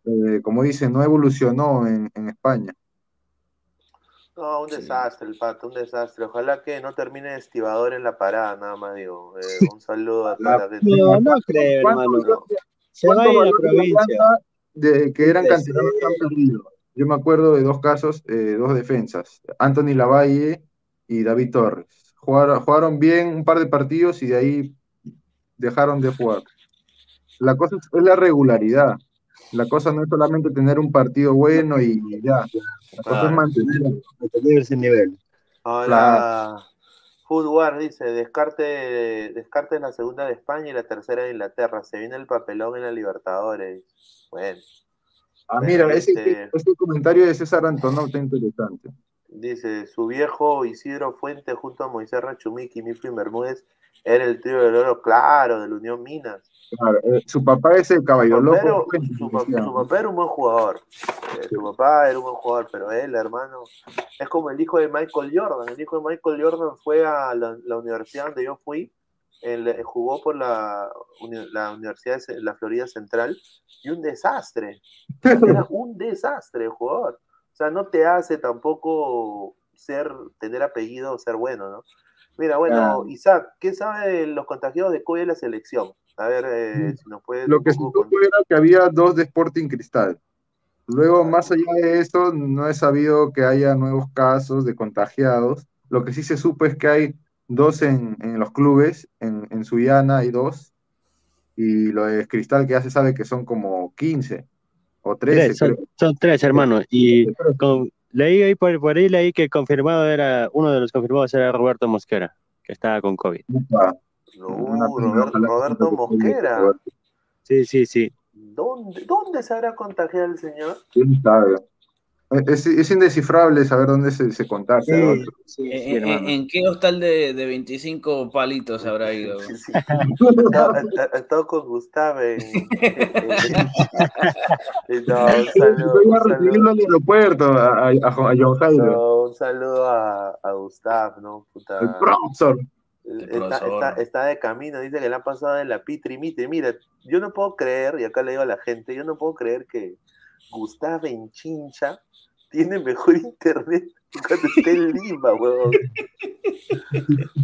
E: eh, como dicen, no evolucionó en, en España.
A: No, un
B: Sí.
A: desastre el pato, un desastre. Ojalá que no termine de estibador en la parada, nada más digo. Eh, un saludo a toda la gente.
C: No, no creo,
E: ¿Cuánto-
C: hermano. Se va a
E: ¿Cuánto
C: ir a provincia.
E: De que eran
C: Puede
E: canteranos que han perdido? Yo me acuerdo de dos casos, eh, dos defensas, Anthony Lavalle y David Torres. Jugaron, jugaron bien un par de partidos y de ahí dejaron de jugar. La cosa es, es la regularidad. La cosa no es solamente tener un partido bueno y ya. La cosa es
A: Claro.
E: mantener.
C: mantener ese nivel.
A: Hola. Food War dice, descarte, descarte la segunda de España y la tercera de Inglaterra. Se viene el papelón en la Libertadores. Bueno,
E: Ah, mira, ese,
A: dice-
E: ese comentario de César Antonov está interesante.
A: dice, su viejo Isidro Fuente junto a Moisés Rachumiki y Miffy Bermúdez era el trío del oro claro de la Unión Minas.
E: Claro, eh, su papá es el
A: era,
E: loco.
A: su pa- su papá era un buen jugador. Eh, su papá era un buen jugador, pero él, hermano, es como el hijo de Michael Jordan. El hijo de Michael Jordan fue a la, la universidad donde yo fui, en la- jugó por la, uni- la Universidad de la Florida Central y un desastre. Era un desastre el jugador. O sea, no te hace tampoco ser, tener apellido o ser bueno, ¿no? Mira, bueno. Isaac, ¿qué sabe de los contagiados de COVID de la selección? A ver, eh, si nos puedes
E: Lo que se supo era que había dos de Sporting Cristal. Luego, más allá de eso, no he sabido que haya nuevos casos de contagiados. Lo que sí se supo es que hay dos en, en los clubes, en, en Sullana hay dos, y lo de Cristal que ya se sabe que son como 15 o 13,
C: Tres, son, tres, hermano. Y con- leí ahí por, por ahí leí que confirmado era, uno de los confirmados era Roberto Mosquera, que estaba con COVID.
A: Roberto, Mosquera.
C: Sí, sí, sí.
A: ¿Dónde, ¿Dónde se habrá contagiado el señor?
E: ¿Quién sabe? Es, es indescifrable saber dónde se, se contagia.
C: Sí,
E: al otro.
C: sí, sí,
B: ¿En, qué hostal de, de 25 palitos habrá ido?
A: Sí, sí. Estaba- con Gustavo no, un saludo,
E: Voy
A: un
E: a recibirlo
A: saludo,
E: al aeropuerto a, a, a John Jairo,
A: no, un saludo a, a Gustav, ¿no? Puta.
E: el profesor.
A: Está, está- está de camino, dice que le han pasado de la pitri mitri. Mira, yo no puedo creer, y acá le digo a la gente, yo no puedo creer que Gustav en Chincha tiene mejor internet que cuando está en Lima, huevón.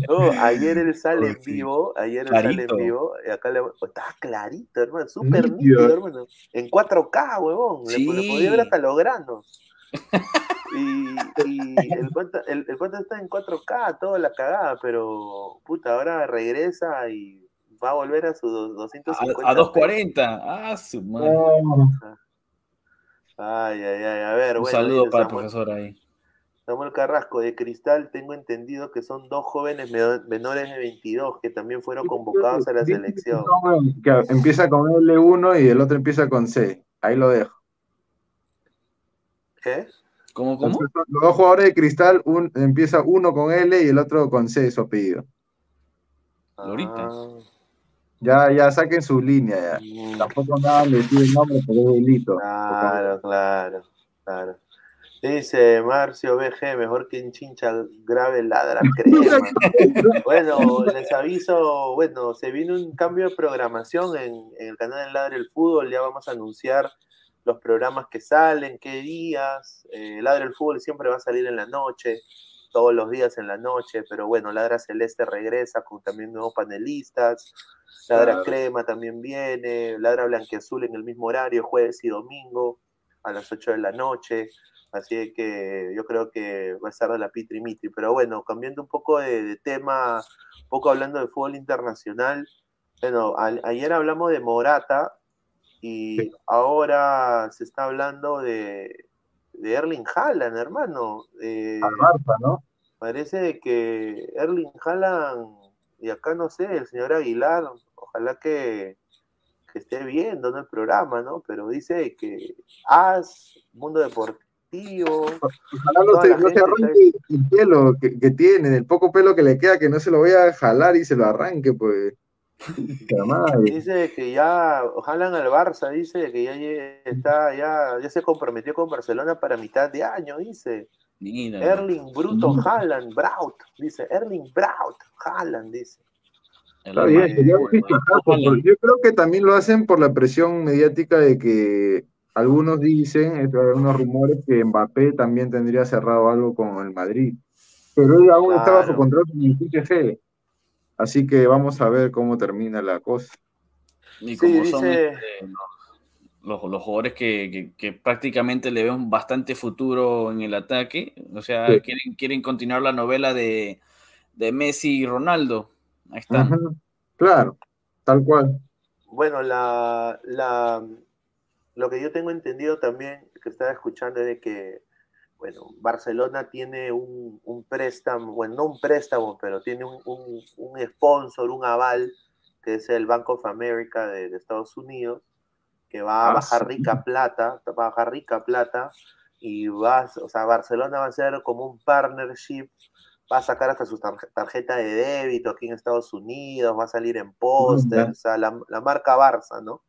A: No, ayer él sale en
E: Sí.
A: vivo, ayer él sale en vivo, y acá le estaba clarito, hermano, súper
E: Nítido.
A: hermano. En 4K, huevón. Le, le
B: Sí.
A: podía ver hasta los granos. Y, y el, pata, el, el pata está en 4K, toda la cagada, pero puta, ahora regresa y va a volver a sus dos- 250.
B: A, a 2.40. Ah, su madre.
A: Ay, ay, ay, a ver,
B: Un
A: bueno.
B: saludo para el profesor ahí.
A: Samuel Carrasco, de Cristal, tengo entendido que son dos jóvenes me- menores de 22 que también fueron convocados a la selección.
E: Que empieza con L1 y el otro empieza con C. Ahí lo dejo.
A: ¿Qué?
B: ¿Cómo, cómo?
E: Los dos jugadores de cristal, un, empieza uno con L y el otro con C, su apellido.
B: Ahorita.
A: Ah,
E: Ya, ya saquen su línea ya.
A: mm.
E: Tampoco nada le el nombre porque es delito.
A: Claro, claro, claro. Dice Marcio BG, mejor que en chincha grave ladra crema. bueno, les aviso, bueno, se viene un cambio de programación en, en el canal de Ladre el Fútbol, ya vamos a anunciar los programas que salen, qué días. Eh, Ladre el Fútbol siempre va a salir en la noche, todos los días en la noche, pero bueno, Ladra Celeste regresa con también nuevos panelistas. Ladra
E: Claro.
A: Crema también viene, Ladra Blanquiazul en el mismo horario, jueves y domingo a las 8 de la noche. Así que yo creo que va a estar de la pitri mitri. Pero bueno, cambiando un poco de, de tema, un poco hablando de fútbol internacional. Bueno, a- ayer hablamos de Morata y
E: Sí.
A: ahora se está hablando de, de Erling Haaland, hermano. Eh,
E: Al Barça, ¿no?
A: parece que Erling Haaland, y acá no sé, el señor Aguilar, ojalá que, que esté viendo ¿no? el programa, ¿no? Pero dice que AS, Mundo Deportivo,
E: Ojalá no se, no se arranque el pelo que, que tiene, el poco pelo que le queda, que no se lo vaya a jalar y se lo arranque, pues. Madre.
A: dice que ya, Haaland al Barça, dice que ya está, ya, ya se comprometió con Barcelona para mitad de año, dice.
B: Mira.
A: Erling Bruto Haaland, Braut, dice, Erling Braut, Haaland, dice.
E: Yo creo que también lo hacen por la presión mediática de que algunos dicen, eh, hay unos rumores que Mbappé también tendría cerrado algo con el Madrid. Pero él aún está bajo
A: Claro.
E: contrato con el PSG. Así que vamos a ver cómo termina la cosa.
B: Y
A: Sí,
B: como son
A: dice-
B: este, los, los jugadores que, que- que prácticamente le ven bastante futuro en el ataque, o sea,
E: Sí.
B: quieren, quieren continuar la novela de, de Messi y Ronaldo. Ahí está.
E: Ujú. Claro, tal cual.
A: Bueno, la, la, lo que yo tengo entendido también, que estaba escuchando, es de que, bueno, Barcelona tiene un, un préstamo, bueno, no un préstamo, pero tiene un, un, un sponsor, un aval, que es el Bank of America de, de Estados Unidos, que va a
E: Ah,
A: bajar
E: sí.
A: rica plata, va a bajar rica plata, y va, o sea, Barcelona va a ser como un partnership va a sacar hasta su tarje- tarjeta de débito aquí en Estados Unidos, va a salir en póster,
E: ya.
A: o sea, la, la marca Barça, ¿no?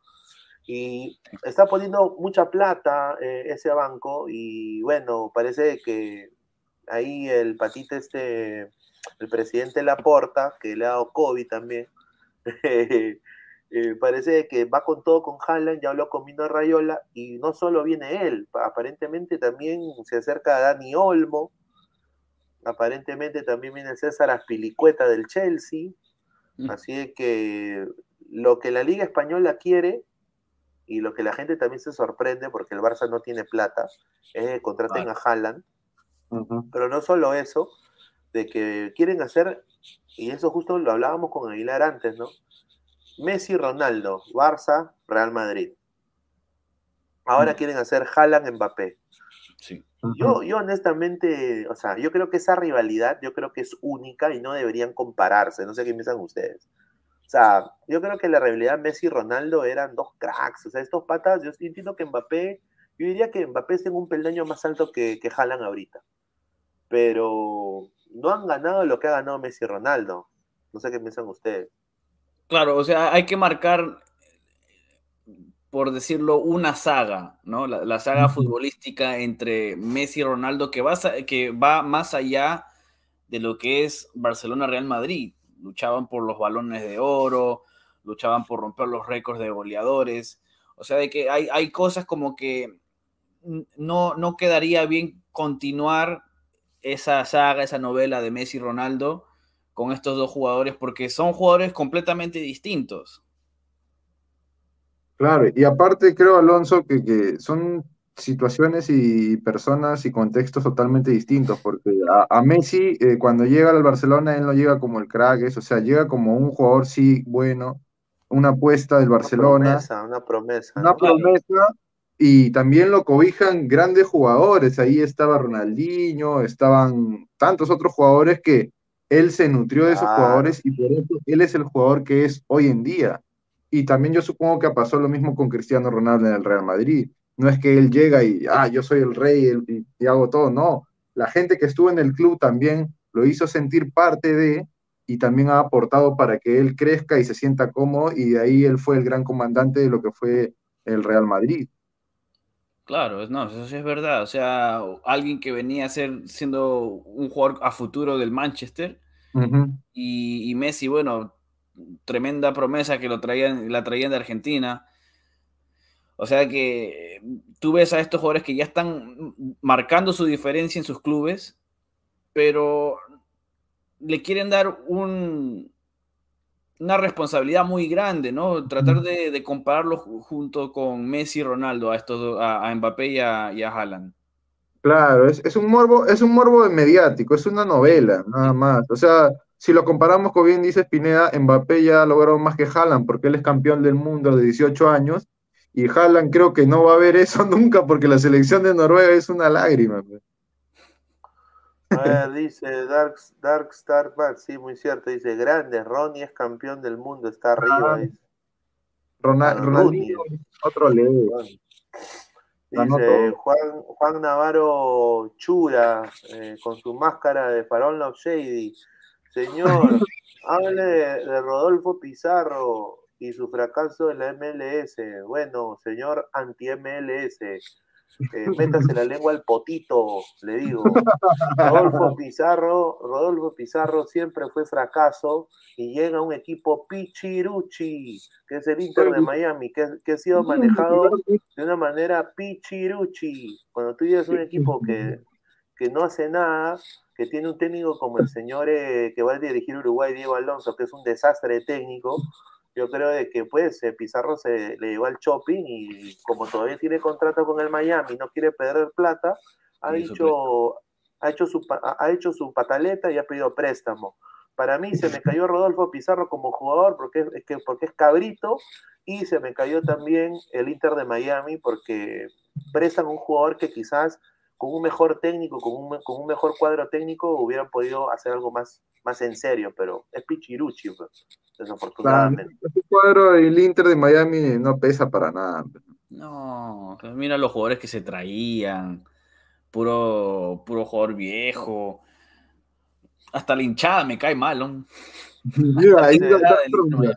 A: Y está poniendo mucha plata eh, ese banco y bueno, parece que ahí el patita este, el presidente Laporta, que le ha dado COVID también, eh, parece que va con todo con Haaland, ya habló con Mino Rayola y no solo viene él, aparentemente también se acerca a Dani Olmo, aparentemente también viene César Aspilicueta del Chelsea,
B: Mm.
A: así que lo que la Liga Española quiere y lo que la gente también se sorprende porque el Barça no tiene plata es que contraten a Haaland, pero no solo eso, de que quieren hacer, y eso justo lo hablábamos con Aguilar antes, ¿no? Messi, Ronaldo, Barça, Real Madrid. Ahora
E: Mm.
A: quieren hacer Haaland, Mbappé.
B: Sí.
A: Yo, yo honestamente, o sea, yo creo que esa rivalidad, yo creo que es única y no deberían compararse. No sé qué piensan ustedes. O sea, yo creo que la rivalidad Messi y Ronaldo eran dos cracks. O sea, estos patas, yo entiendo que Mbappé Yo diría que Mbappé está en un peldaño más alto que, que Haaland ahorita. Pero no han ganado lo que ha ganado Messi y Ronaldo. No sé qué piensan ustedes.
B: Claro, o sea, hay que marcar, por decirlo, una saga, ¿no? La, la saga futbolística entre Messi y Ronaldo que va, que va más allá de lo que es Barcelona-Real Madrid. Luchaban por los balones de oro, luchaban por romper los récords de goleadores. O sea, de que hay, hay cosas como que no, no quedaría bien continuar esa saga, esa novela de Messi y Ronaldo con estos dos jugadores porque son jugadores completamente distintos.
E: Claro, y aparte creo, Alonso, que, que son situaciones y personas y contextos totalmente distintos, porque a, a Messi eh, cuando llega al Barcelona, él no llega como el crack, es, o sea, llega como un jugador, sí, bueno, una apuesta del
A: Una
E: Barcelona,
A: promesa, una promesa.
E: una promesa, y también lo cobijan grandes jugadores, ahí estaba Ronaldinho, estaban tantos otros jugadores que él se nutrió de esos jugadores y por eso él es el jugador que es hoy en día. Y también yo supongo que pasó lo mismo con Cristiano Ronaldo en el Real Madrid. No es que él llega y, ah, yo soy el rey y, y hago todo, no. La gente que estuvo en el club también lo hizo sentir parte de y también ha aportado para que él crezca y se sienta cómodo y de ahí él fue el gran comandante de lo que fue el Real Madrid.
B: Claro, es- no, eso sí es verdad. O sea, alguien que venía a ser siendo un jugador a futuro del Manchester y, y Messi, bueno, tremenda promesa que lo traían, la traían de Argentina. O sea que tú ves a estos jugadores que ya están marcando su diferencia en sus clubes, pero le quieren dar un, una responsabilidad muy grande, ¿no? Tratar de, de compararlo ju- junto con Messi y Ronaldo, a estos a, a Mbappé y a, y a Haaland.
E: Claro, es, es un morbo, es un morbo mediático, es una novela, nada más. O sea, si lo comparamos con bien dice Pineda, Mbappé ya ha logrado más que Haaland, porque él es campeón del mundo de 18 años, y Haaland creo que no va a ver eso nunca, porque la selección de Noruega es una lágrima.
A: A ver, dice Dark, Dark Star Back, sí, muy cierto. Dice, grande, Ronnie es campeón del mundo, está arriba.
E: Ah,
A: dice.
E: Rona-
A: Claro,
E: Ronaldinho, otro leo.
A: Dice. Juan, Juan Navarro Chura, eh, con su máscara de Farol Love Shady. Señor, hable de, de Rodolfo Pizarro y su fracaso en la MLS. Bueno, señor anti-MLS, eh, métase la lengua al potito, le digo. Rodolfo Pizarro, Rodolfo Pizarro siempre fue fracaso y llega un equipo pichiruchi, que es el Inter de Miami, que, que ha sido manejado de una manera pichiruchi. Cuando tú llegas a un equipo que, que no hace nada, que tiene un técnico como el señor eh, que va a dirigir Uruguay, Diego Alonso, que es un desastre técnico, yo creo de que pues eh, Pizarro se le llevó al shopping y como todavía tiene contrato con el Miami, no quiere perder plata, ha dicho, ha hecho su ha hecho su pataleta y ha pedido préstamo. Para mí se me cayó Rodolfo Pizarro como jugador porque es, es que, porque es cabrito y se me cayó también el Inter de Miami porque prestan un jugador que quizás con un mejor técnico, con un, con un mejor cuadro técnico hubieran podido hacer algo más, más en serio, pero es pichiruchi, pues,
E: Claro,
A: desafortunadamente.
E: ese cuadro del Inter de Miami no pesa para nada.
B: No, pues mira los jugadores que se traían, puro, puro jugador viejo. Hasta la hinchada me cae mal, ¿no?
E: Mira, ahí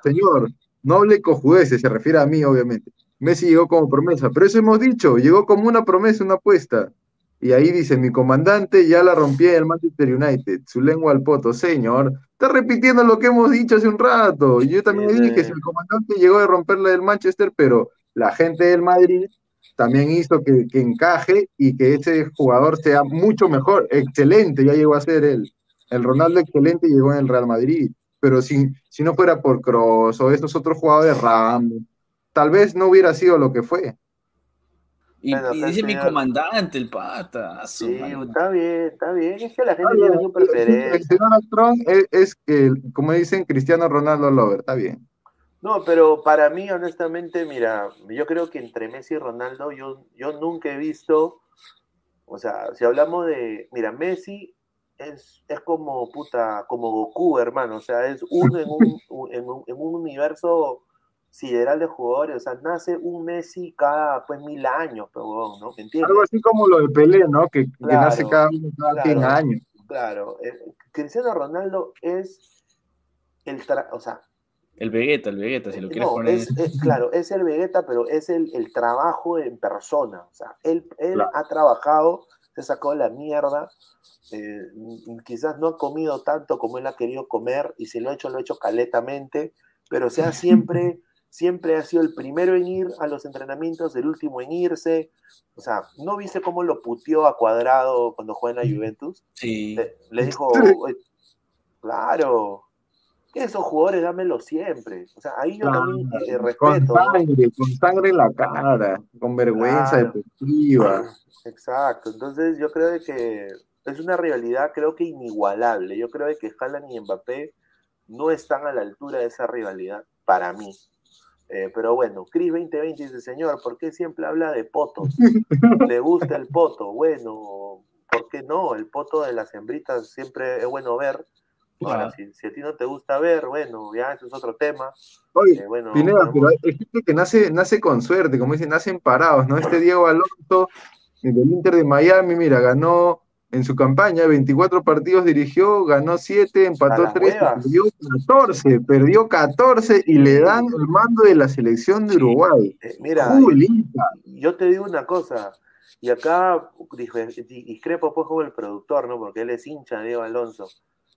E: señor, no hable cojudeces, se refiere a mí, obviamente. Messi llegó como promesa, pero eso hemos dicho, llegó como una promesa, una apuesta. Y ahí dice, mi comandante ya la rompía en el Manchester United, su lengua al poto, señor. Está repitiendo lo que hemos dicho hace un rato. Yo también
A: Tiene-
E: dije, si el comandante llegó a romperla del Manchester, pero la gente del Madrid también hizo que, que encaje y que ese jugador sea mucho mejor, excelente, ya llegó a ser el, el Ronaldo excelente, llegó en el Real Madrid pero si, si no fuera por Kroos o estos otros jugadores Ramos, tal vez no hubiera sido lo que fue.
B: Y, dice mi comandante, el pata.
A: Sí, está bien, está bien. Es que la gente tiene su
E: El
A: preferencia.
E: señor Astrón es, es que, como dicen, Cristiano Ronaldo Lover, está bien.
A: No, pero para mí, honestamente, mira, yo creo que entre Messi y Ronaldo, yo, yo nunca he visto, o sea, si hablamos de, mira, Messi es, es como, puta, como Goku, hermano, o sea, es uno en un, en un, en un universo sideral de jugadores, o sea, nace un Messi cada pues mil años, pero ¿no? ¿Me entiendes?
E: Algo así como lo de Pelé, ¿no? Que, que
A: Claro,
E: nace cada, cada 100
A: claro.
E: años.
A: Claro, eh, Cristiano Ronaldo es el, tra- o sea,
B: El Vegeta, el Vegeta, si lo quieres
A: no,
B: poner.
A: es, es- claro, es el Vegeta, pero es el, el trabajo en persona. O sea, él, él
E: Claro.
A: ha trabajado, se sacó la mierda. eh, quizás no ha comido tanto como él ha querido comer, y si lo ha hecho, lo ha hecho caletamente, pero o sea, siempre, siempre ha sido el primero en ir a los entrenamientos, el último en irse. O sea, ¿no viste cómo lo puteó a cuadrado cuando juega en la Juventus?
B: Sí.
A: Le, le dijo, "Oye, claro, que esos jugadores dámelo siempre. O sea, ahí yo también eh,
E: Con
A: respeto. ¿no?
E: sangre, con sangre en la cara, con vergüenza
A: Claro.
E: deportiva.
A: Exacto, entonces yo creo de que es una rivalidad creo que inigualable. Yo creo de que Haaland y Mbappé no están a la altura de esa rivalidad para mí. Eh, pero bueno, Chris 2020 dice, señor, ¿por qué siempre habla de potos? ¿Le gusta el poto? Bueno, ¿por qué no? El poto de las hembritas siempre es bueno ver. Ahora, si, si a ti no te gusta ver, bueno, ya eso es otro tema.
E: Oye,
A: Eh, bueno,
E: Pineda, pero hay gente que nace, nace con suerte, como dicen, nacen parados, ¿no? Este Diego Alonso, el del Inter de Miami, mira, ganó en su campaña 24 partidos, dirigió, ganó 7,
A: A
E: empató
A: las
E: 3,
A: huevas.
E: perdió 14, perdió 14 y le dan el mando de la selección de. Uruguay.
A: eh, mira,
E: Julita.
A: yo te digo una cosa, y acá discrepo pues con el productor, ¿no? Porque él es hincha de Diego Alonso.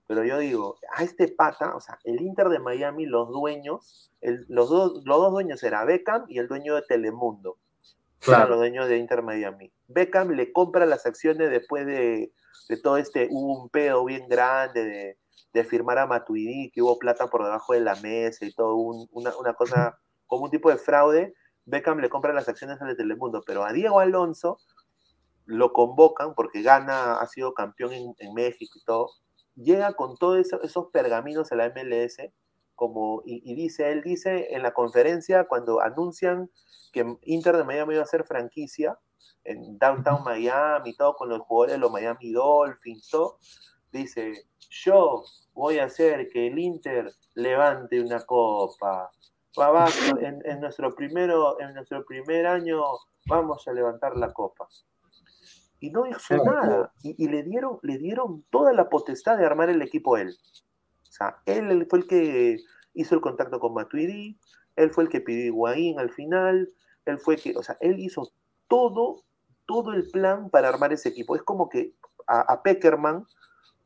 A: Pero yo digo, a este pata, o sea, el Inter de Miami, los dueños, el- los, dos, los dos dueños era Beckham y el dueño de Telemundo.
E: Claro.
A: los dueños de Inter Miami. Beckham le compra las acciones después de, de todo este, hubo un pedo bien grande de, de firmar a Matuidi, que hubo plata por debajo de la mesa y todo, un- una, una cosa como un tipo de fraude. Beckham le compra las acciones al de Telemundo, pero a Diego Alonso lo convocan porque gana, ha sido campeón en, en México y todo. Llega con todos eso- esos pergaminos a la MLS, como, y, y dice, él dice en la conferencia cuando anuncian que Inter de Miami iba a ser franquicia en Downtown Miami, todo con los jugadores de los Miami Dolphins, todo, dice, yo voy a hacer que el Inter levante una copa. Va, en, en nuestro primero, en nuestro primer año vamos a levantar la copa. Y no hizo nada. Y, y le, dieron, le dieron toda la potestad de armar el equipo a él. O sea, él, fue el que hizo el contacto con Matuidi, él fue el que pidió Higuaín al final, él fue que, o sea, él hizo todo, todo el plan para armar ese equipo. Es como que a, a Peckerman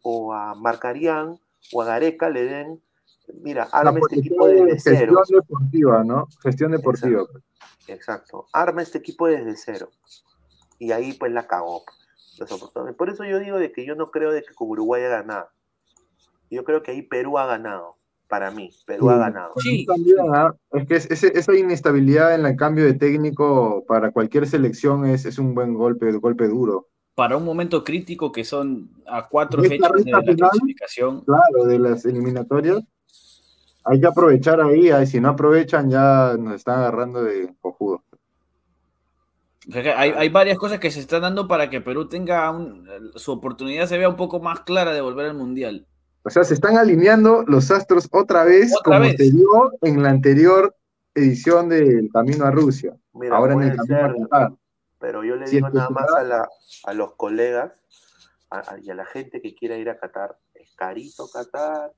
A: o a Marcarián o a Gareca le den, mira, arma este equipo
E: de
A: desde cero.
E: gestión deportiva, ¿no? Gestión deportiva.
A: Exacto. Arma este equipo desde cero. Y ahí pues la cagó. desafortunadamente. Por eso yo digo de que yo no creo de que con Uruguay ha ganado. Yo creo que ahí Perú ha ganado. Para mí, Perú ha ganado.
B: Sí.
E: también, ¿ah? Es que es- esa inestabilidad en el cambio de técnico para cualquier selección es, es un buen golpe, golpe duro.
B: Para un momento crítico que son a cuatro fechas de la
E: final,
B: clasificación.
E: Claro, de las eliminatorias. Hay que aprovechar ahí, ahí, si no aprovechan ya nos están agarrando de cojudo.
B: O sea que hay, hay varias cosas que se están dando para que Perú tenga un- su oportunidad se vea un poco más clara de volver al mundial.
E: O sea, se están alineando los astros otra vez,
B: Otra
E: como
B: vez.
E: se dio en la anterior edición del Camino a Rusia.
A: Mira,
E: Ahora en el Camino a Qatar.
A: pero yo le
E: Si
A: digo nada más a, la- a los colegas a- a- y a la gente que quiera ir a Qatar. Es carito Qatar.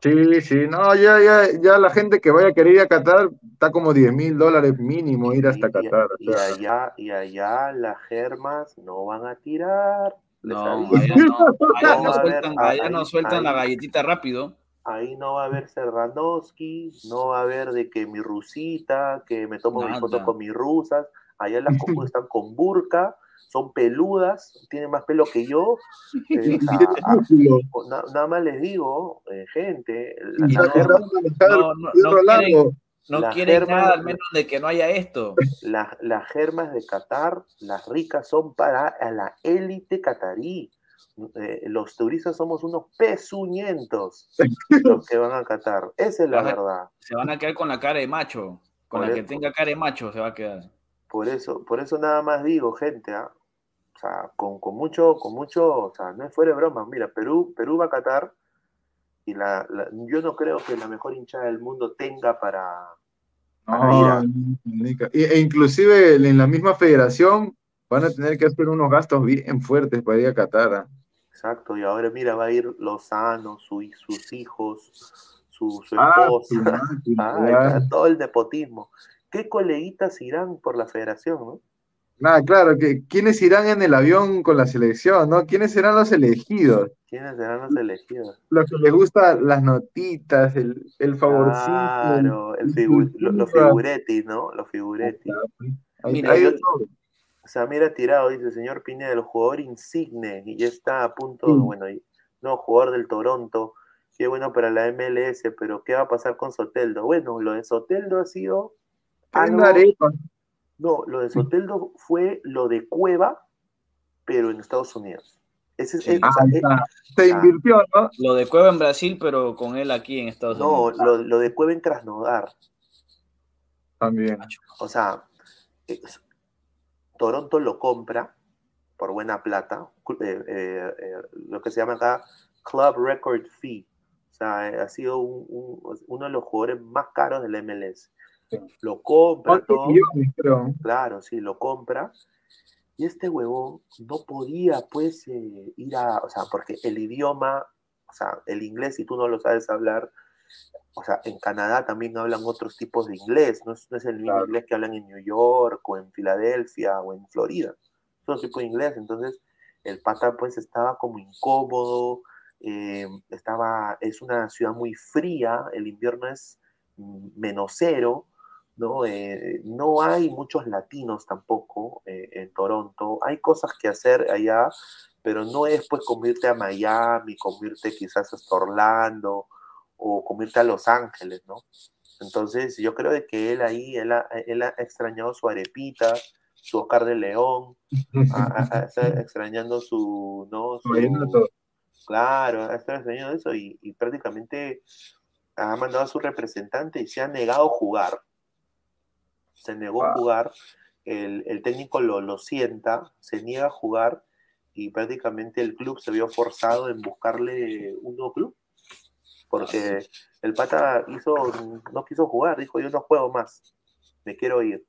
E: Sí, sí, no, ya, ya, ya la gente que vaya a querer ir a Qatar está como 10 mil dólares mínimo ir hasta
A: y, y-
E: Qatar.
A: y allá, y allá las germas no van a tirar.
B: No, allá no, allá
A: No
B: no
A: va a haber-
B: sueltan, allá
A: ahí-
B: no sueltan
A: ahí-
B: la galletita rápido.
A: Ahí no va a haber Serranowski, no va a haber de que mi rusita, que me tomo mi
B: Nada.
A: foto con mis rusas. Allá las cojudas están con burka, son peludas, tienen más pelo que yo. Eh, o sea, a-
E: ridículo.
A: o- na- nada más les digo, eh, gente, la,
B: no, quieren-. No quieren nada al menos de que no haya esto.
A: la- las germas de Qatar, las ricas son para a la élite catarí. Eh, los turistas somos unos pezuñentos los que van a Qatar. Esa es la
B: Ajá.
A: verdad.
B: Se van a quedar con la cara de macho. Con
A: Por
B: la que tenga cara de macho se va a quedar.
A: Por eso, por eso nada más digo, gente, ¿ah? o sea, con, con mucho, con mucho, o sea, no es fuera de broma. Mira, Perú, Perú va a Qatar y la, la- yo no creo que la mejor hinchada del mundo tenga para,
E: No, Nica. Y- E inclusive en la misma federación van a tener que hacer unos gastos bien fuertes para ir a Qatar. ¿ah?
A: Exacto, y ahora mira, va a ir Lozano, su, sus hijos, su, su
E: Ah,
A: esposa, Ah, todo el nepotismo. ¿Qué coleguitas irán por la federación, no?
E: Nada, claro, que ¿quiénes irán en el avión con la selección, no? ¿Quiénes serán los elegidos?
A: ¿Quiénes serán los elegidos?
E: Los que les gustan las notitas, el, el favorcito.
A: Claro, el figu- lo- los
E: cultura.
A: figuretti, ¿no? Los figuretti.
E: Ahí-
A: Mira,
E: ahí
A: yo- Tirado dice, señor Pineda, el jugador insigne, y ya está a punto,
E: Sí.
A: bueno, y- no, jugador del Toronto, qué bueno para la MLS, pero ¿qué va a pasar con Soteldo? Bueno, lo de Soteldo ha sido algo-
E: arepa.
A: No, lo de Soteldo fue lo de Cueva, pero en Estados Unidos. Ese es,
B: Sí.
A: es- o
E: Ah,
A: sea, eh.
E: Se invirtió, ¿no?
B: Lo de Cueva en Brasil, pero con él aquí en Estados
A: no,
B: Unidos.
A: lo, lo de Cueva en Krasnodar.
E: También.
A: O sea, es- Toronto lo compra por buena plata, eh, eh, eh, lo que se llama acá Club Record Fee. O sea, eh, ha sido un- un- uno de los jugadores más caros del MLS. Lo compra
E: ¿Cuántos
A: todo.
E: millones?
A: Claro, sí, lo compra. Y este huevón no podía, pues, eh, ir a, o sea, porque el idioma, o sea, el inglés, si tú no lo sabes hablar, o sea, en Canadá también hablan otros tipos de inglés, no es, no es el mismo
E: Claro.
A: inglés que hablan en New York o en Filadelfia o en Florida, es otro tipo de inglés, entonces el pata pues estaba como incómodo, eh, estaba, es una ciudad muy fría, el invierno es mm, menos cero, ¿no? Eh, no hay muchos latinos tampoco eh, en Toronto. Hay cosas que hacer allá, pero no es pues como irte a Miami, como irte quizás hasta Orlando o como irte a Los Ángeles, ¿no? Entonces yo creo de que él ahí, él ha, él ha extrañado su arepita, su Oscar de León, ha- ha- ha- está extrañando su, ¿no? Su-. Claro, está extrañando eso y, y prácticamente ha mandado a su representante y se ha negado a jugar. Se negó a jugar, el, el técnico lo, lo sienta, se niega a jugar y prácticamente el club se vio forzado en buscarle un nuevo club. Porque el pata hizo, no quiso jugar, dijo yo no juego más, me quiero ir.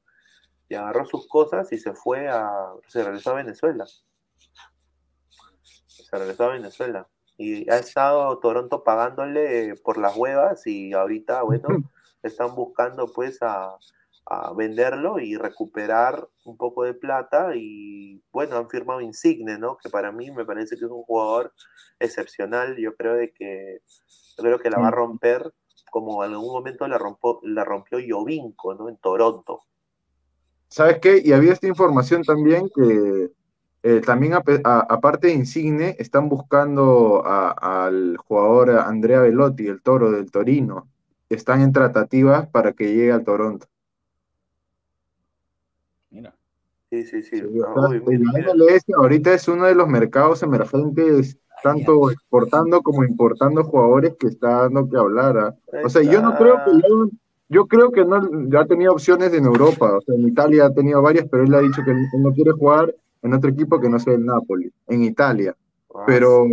A: Y agarró sus cosas y se fue a, se regresó a Venezuela se regresó a Venezuela. Y ha estado Toronto pagándole por las huevas y ahorita, bueno, están buscando pues a, a venderlo y recuperar un poco de plata y bueno, han firmado Insigne, ¿no? Que para mí me parece que es un jugador excepcional. Yo creo de que yo creo que la va a romper como en algún momento la rompió, la rompió Jovinko, ¿no? En Toronto.
E: ¿Sabes qué? Y había esta información también que eh, también aparte de Insigne están buscando a- al jugador Andrea Velotti, el toro del Torino. Están en tratativas para que llegue al Toronto.
B: Mira.
A: Sí, sí, sí.
E: Sí,
A: Ah,
E: el. MLS ahorita es uno de los mercados emergentes, tanto exportando como importando jugadores que está dando que hablar. ¿ah? O sea, yo no creo que yo, yo creo que no ya ha tenido opciones en Europa. O sea, en Italia ha tenido varias, pero él ha dicho que él no quiere jugar en otro equipo que no sea el Napoli, en Italia.
A: Ah,
E: Pero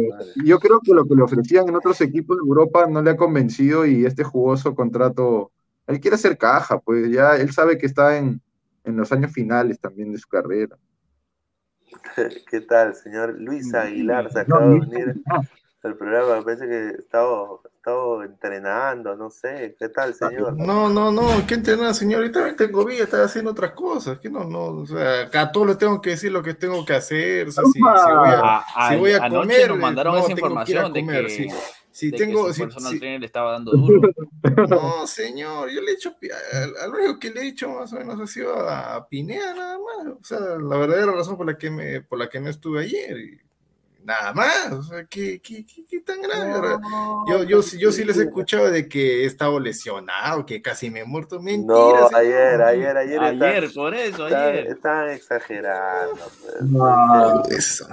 E: yo creo que lo que le ofrecían en otros equipos de Europa no le ha convencido y este jugoso contrato, él quiere hacer caja, pues ya él sabe que está en, en los años finales también de su carrera.
A: ¿Qué tal, señor Luis Aguilar? Se
E: No,
A: acaba de unir al programa. Me parece que estaba, estaba entrenando, no sé. ¿Qué tal, señor?
F: No, no, no, ¿qué entrenar, señor? Yo también tengo vida, estoy haciendo otras cosas. Que no, no, o sea, acá a todos les tengo que decir lo que tengo que hacer. O sea, si, si voy a,
B: A-
F: si
B: a-
F: voy a
B: anoche
F: comer,
B: nos mandaron
F: no,
B: esa información de
F: comer,
B: que,
F: sí. Si
B: de
F: tengo,
B: que su
F: si-
B: personal
F: si-
B: trainer le estaba dando duro.
F: no, señor, yo le he hecho, al al único que le he dicho más o menos ha sido a Pinea nada más. O sea, la verdadera razón por la que me, por la que no estuve ayer. y nada más. O sea, ¿qué, qué, qué, qué tan grave? Ahora, yo, yo, sí- yo sí les he escuchado de que he estado lesionado, que casi me he muerto. Mentira,
A: No,
F: señor.
A: ayer, ayer, ayer.
B: Ayer,
A: está-
B: por eso,
A: está-
B: ayer.
A: Están exagerando. pues.
E: No.
F: Eso.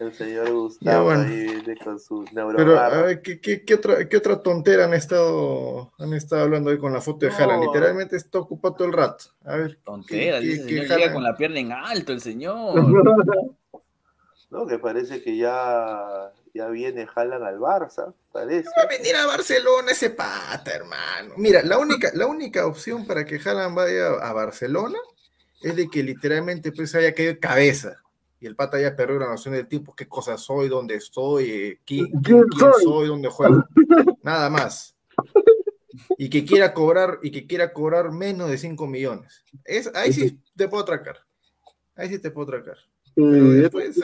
A: El señor Gustavo
F: bueno.
A: ahí viene con sus
F: Pero, a ver, ¿qué, qué, qué otra, ¿qué otra tontera han estado, han estado hablando hoy con la foto de
A: No.
F: Haaland? Literalmente está ocupado todo el rato. A ver.
B: Tontera,
F: ¿qué-
B: dice señor, llega con la pierna en alto el señor.
A: ¿no? Que parece que ya, ya viene Haaland al Barça, parece.
F: Va a venir a Barcelona ese pata, hermano. Mira, la única, la única opción para que Haaland vaya a Barcelona es de que literalmente pues haya caído de cabeza. Y el pata haya perdido la noción del tipo, qué cosa soy, dónde estoy, eh, quién, quién-
E: ¿Quién soy?
F: dónde juego. Nada más. Y que quiera cobrar, y que quiera cobrar menos de 5 millones. Es, ahí sí te puedo atracar. Ahí sí te puedo atracar. Después,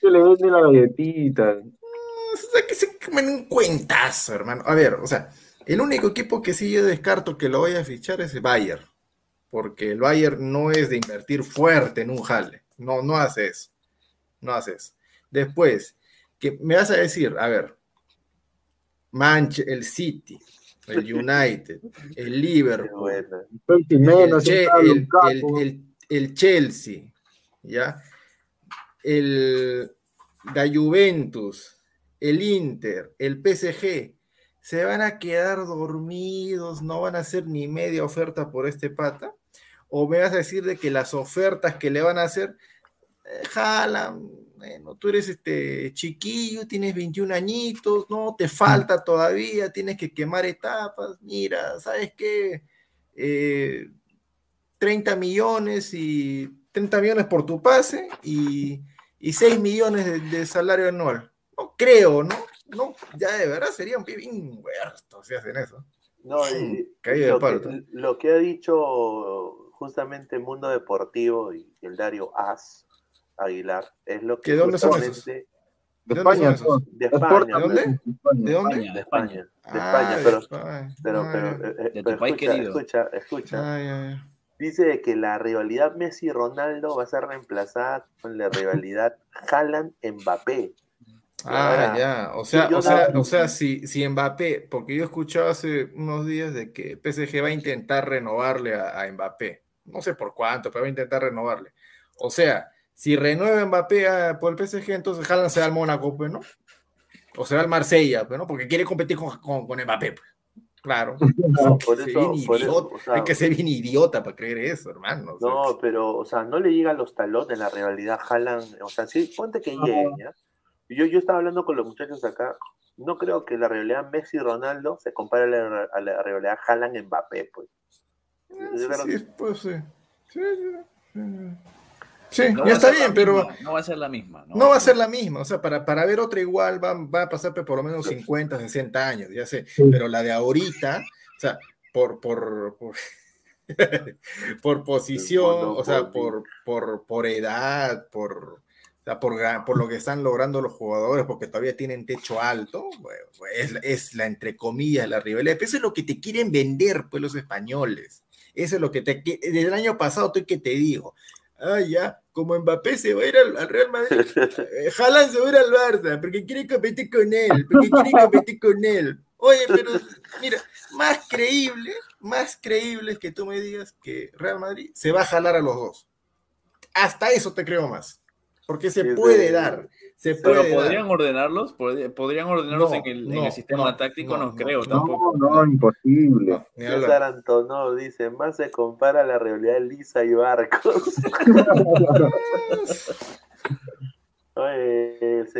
E: que le vende la galletita.
F: O sea, que se comen un cuentazo, hermano. A ver, o sea, el único equipo que sí yo descarto que lo vaya a fichar es el Bayern. Porque el Bayern no es de invertir fuerte en un jale. No, no hace eso. No hace eso. Después, que me vas a decir, a ver, Manche, el City, el United, el Liverpool.
E: El
F: el- el- el Chelsea, ¿ya? El, la Juventus, el Inter, el PSG, se van a quedar dormidos, no van a hacer ni media oferta por este pata. O me vas a decir de que las ofertas que le van a hacer, eh, jalan, bueno, tú eres este chiquillo, tienes 21 añitos, no, te falta todavía, tienes que quemar etapas, mira, ¿sabes qué? Eh, 30 millones y 30 millones por tu pase y, y 6 millones de, de salario anual. No creo, ¿no? No, ya de verdad sería un bien huerto si hacen eso.
A: No, y- lo, que, lo que ha dicho justamente Mundo Deportivo y el Dario As Aguilar es lo que
F: ¿Que dónde son
A: justamente
E: De
F: ¿De dónde
E: España,
F: son
A: de España,
F: ¿De dónde?
E: España.
F: ¿De dónde?
B: España,
A: de
B: España.
A: De
F: Ah,
A: España, pero, pero,
F: Ah,
A: pero, eh, eh,
B: tu país
A: escucha,
B: querido.
A: escucha, escucha.
F: Ah.
A: Dice que la rivalidad Messi-Ronaldo va a ser reemplazada con la rivalidad Haaland-Mbappé.
F: Ah,
A: Ahora,
F: ya. O sea, o sea,
A: no-
F: o sea, si, si Mbappé, porque yo he escuchado hace unos días de que PSG va a intentar renovarle a, a Mbappé. No sé por cuánto, pero va a intentar renovarle. O sea, si renueva Mbappé por el PSG, entonces Haaland se va al Mónaco, pues, ¿no? O se va al Marsella, pues, ¿no? Porque quiere competir con, con, con Mbappé, pues. Claro.
A: No, por
F: Hay que ser
A: eso-
F: bien
A: por eso,
F: idiota-
A: o sea-
F: hay que ser bien idiota para creer eso, hermano. o sea.
A: No, pero, o sea, no le llega a los talones la rivalidad Haaland. O sea, sí, ponte que llegue, ¿ya? Yo, yo estaba hablando con los muchachos acá. No creo que la rivalidad Messi-Ronaldo se compare a la, a la rivalidad Haaland-Mbappé, pues.
F: Ah, sí, pues sí. Sí, sí, sí.
B: No
F: ya está bien, pero
B: misma, no va a ser la misma.
F: no va a ser la misma. O sea, para, para ver otra igual va, va a pasar por lo menos 50, 60 años, ya sé. Pero la de ahorita, o sea, por, por, por, por posición, o sea, por, por, por edad, por, o sea, por, por lo que están logrando los jugadores, porque todavía tienen techo alto, es, es la, entre comillas, la rivalidad. Pero eso es lo que te quieren vender, pues, los españoles. Eso es lo que te... que- Desde el año pasado estoy que te digo. Ah, ya, como Mbappé se va a ir al, al Real Madrid, eh, Haaland se va a ir al Barça, porque quiere competir con él, porque quiere competir con él. Oye, pero mira, más creíble, más creíble es que tú me digas que Real Madrid se va a jalar a los dos. Hasta eso te creo más. Porque se puede dar, se
B: Pero podrían
F: dar.
B: ordenarlos, Podría- podrían ordenarlos
F: No,
B: en, el, en
F: no,
B: el sistema
F: no,
B: táctico, no,
F: no,
B: creo
F: no,
B: tampoco.
E: No, no, imposible.
A: César Antonov dice, más se compara la rivalidad Lisa y Barcos.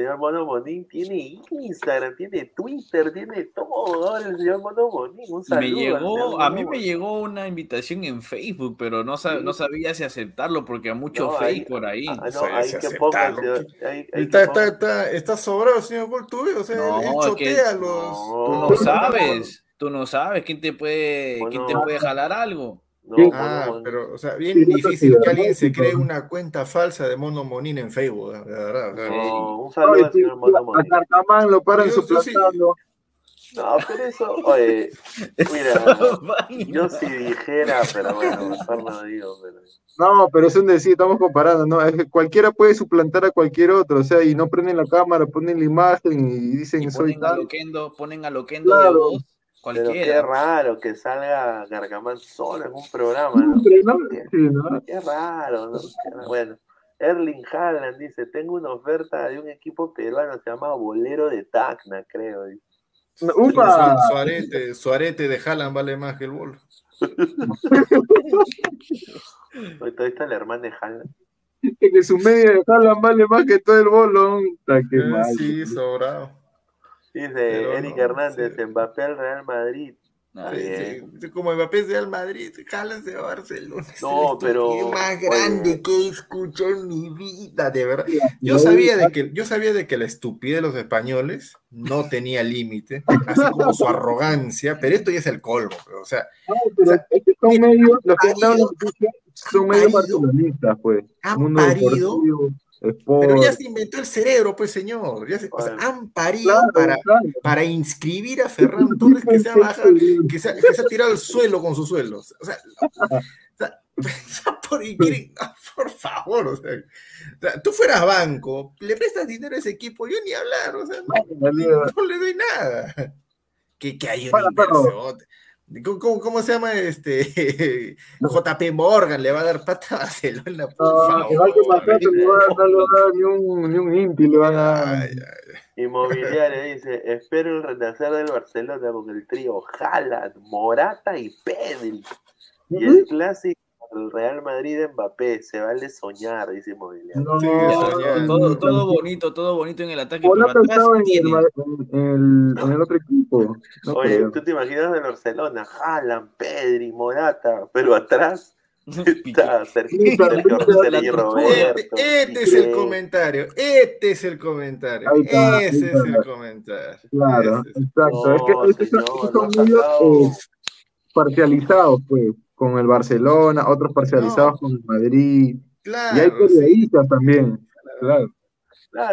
A: El señor Mono Monín tiene Instagram, tiene Twitter, tiene todo. Ahora el señor Mono Monín, un saludo.
B: Me llegó, a mí me llegó una invitación en Facebook, pero no, sab-
A: Sí.
B: no sabía si aceptarlo porque hay mucho
A: No,
B: fake
A: ahí-
B: por ahí.
A: Ah, no, hay que hay- hay
F: Está,
A: que
F: está,
A: pongas-
F: está, está sobrado, señor Goltuve, o sea,
B: No,
F: él,
B: que-
F: chotea a los...
A: no,
B: Tú no sabes, tú no sabes quién te puede, quién te puede jalar algo.
A: No,
E: Sí.
F: Ah, pero, o sea, bien
E: Sí,
F: difícil que alguien se cree una cuenta falsa de Mono Monín en Facebook, de verdad.
A: No, un saludo al
E: sí,
A: señor Mono
E: a
A: Monín.
E: Lo paran
F: sí.
E: suplantando.
A: No, pero eso, oye, mira, yo si dijera, pero bueno, mejor no digo, pero.
E: No, pero es un decir, estamos comparando, ¿no? Es que cualquiera puede suplantar a cualquier otro, o sea, y no prenden la cámara, ponen la imagen y dicen
B: Y
E: soy
B: ponen a. Loquendo, ponen a Loquendo de
E: Claro.
A: Pero qué
B: cualquiera.
A: raro que salga Gargamán solo en un programa, ¿no? Qué,
E: Sí, ¿no?
A: qué raro, ¿no? Qué raro. Bueno, Erling Haaland dice, tengo una oferta de un equipo peruano, se llama Bolero de Tacna, creo. dice.
E: ¡Upa!
F: Su, su arete, su arete de Haaland vale más que el bolo.
A: Ahorita está la hermana de Haaland.
E: dice que su media de Haaland vale más que todo el qué
F: Eh,
E: mal.
F: Sí, sobrado.
A: Dice Eric
F: no,
A: Hernández,
F: sí.
A: Mbappé al Real Madrid.
B: Ah,
F: Sí,
A: bien.
F: sí, Como Mbappé sea al Madrid, Haaland se va a Barcelona. Es
A: No, pero,
F: estupidez más
A: oye.
F: grande que he escuchado en mi vida, de verdad. Yo sabía de que, yo sabía de que la estupidez de los españoles no tenía límite, así como su arrogancia, pero esto ya es el colmo, pero, o sea,
E: No, pero es que son medios, los que han dado
F: parido-
E: noticia son
F: han
E: medios
F: parido-
E: barcelonistas, pues.
F: han parido- Pero ya se inventó el cerebro, pues señor, ya se- o sea, han parido
E: Claro,
F: para,
E: claro.
F: para inscribir a Ferran Torres que se ha bajado, que se ha, que se ha tirado al suelo con sus suelos. O sea, o sea, por, ah, por favor, o sea, tú fueras banco, le prestas dinero a ese equipo, yo ni hablar, o sea, no, le doy nada. Que, que hay una inversión. ¿Cómo, cómo, cómo se llama este JP Morgan? Le va a dar plata a Barcelona, por
E: No,
F: favor.
E: igual que Masato, no va a no le va a dar ni un, ni un inti, le van a
A: Inmobiliaria dice, espero el renacer del Barcelona con el trío Haaland, Morata y Pedri. Y el clásico del Real Madrid Mbappé, se vale soñar, dice Inmobiliaria.
E: No,
F: Sí,
E: no,
F: eso ya-
E: no,
B: todo,
E: no,
B: todo
E: no.
B: bonito, todo bonito en el ataque,
E: en el,
B: tiene.
E: En, el, en el otro equipo. No
A: Oye,
E: creo.
A: ¿tú te imaginas de Barcelona? Haaland, Pedri, Morata, pero atrás está. Roberto.
F: Este, este es el comentario, este es el comentario,
E: Ahí está, ahí
F: ese es el comentario.
E: Claro,
F: ese es-
E: exacto. es que
A: No,
E: estos son,
A: señor,
E: son medios eh, parcializados, pues, con el Barcelona, otros parcializados
F: No.
E: con el Madrid.
F: Claro,
E: y hay
F: sí.
E: periodistas también. Claro.
A: Claro,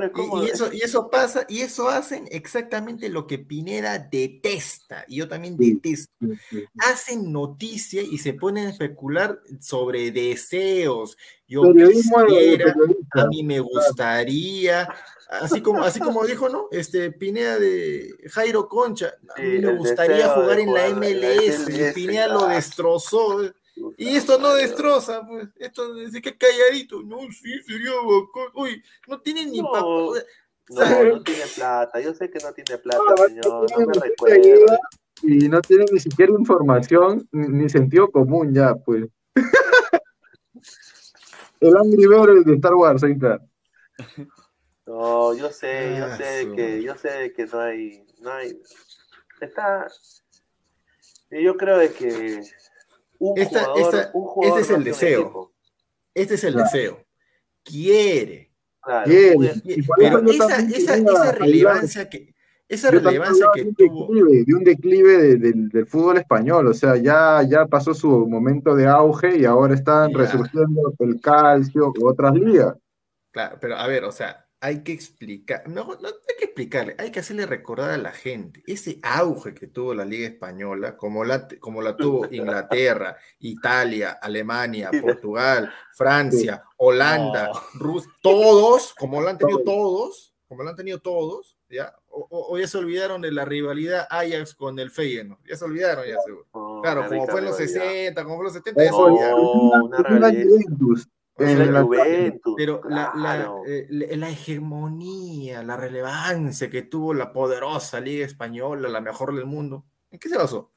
A: es como...
F: Y, y eso, y eso pasa, y eso hacen exactamente lo que Pineda detesta, y yo también detesto.
E: sí, sí.
F: Hacen noticia y se ponen a especular sobre deseos. Yo quisiera, a mí me gustaría, así como, así como dijo, ¿no? Este Pineda de Jairo Concha, a mí
A: Sí,
F: me gustaría jugar en la MLS, y Pineda lo
A: claro.
F: destrozó. Y esto no destroza, pues, esto dice que calladito, no, sí, sería bacán. Uy, no tiene ni
A: No,
F: papá. o sea,
A: No, no tiene plata. Yo sé que no tiene plata,
E: No,
A: señor. No me recuerda.
E: Y no tiene ni siquiera información ni, ni sentido común ya, pues. el Angry Bird de Star Wars, ahí está.
A: No, yo sé, yo
F: Ah,
A: sé de
F: su-
A: que, yo sé de que no hay, no hay, está, y yo creo de que un
F: Esta-
A: jugador,
F: esta-
A: un jugador
F: este es el deseo.
A: equipo.
F: Este es el
E: Claro.
F: deseo. Quiere.
A: Claro,
E: por
F: Pero esa, relevancia que, esa
E: yo también
F: relevancia
E: hablaba
F: que
E: de un
F: tuvo.
E: declive, de un declive de- del- del fútbol español, o sea, ya, ya pasó su momento de auge y ahora están resurgiendo el calcio u otras ligas.
F: Claro, pero a ver, o sea, hay que explicar, no, no hay que explicarle, hay que hacerle recordar a la gente ese auge que tuvo la Liga Española, como la, como la tuvo Inglaterra, Italia, Alemania, Portugal, Francia, Holanda, Rusia, todos, como lo han tenido todos, como lo han tenido todos, ¿ya? O, o- o ya se olvidaron de la rivalidad Ajax con el Feyenoord, ya se olvidaron, ya seguro.
A: no,
F: Claro, como fue en los
A: rivalidad.
F: 60, como fue en los 70, ya se olvidaron.
E: En
A: la
E: la-
A: Juventus,
F: Pero la, la-
A: claro.
F: eh, la- la hegemonía, la relevancia que tuvo la poderosa Liga Española, la mejor del mundo, ¿en qué se basó?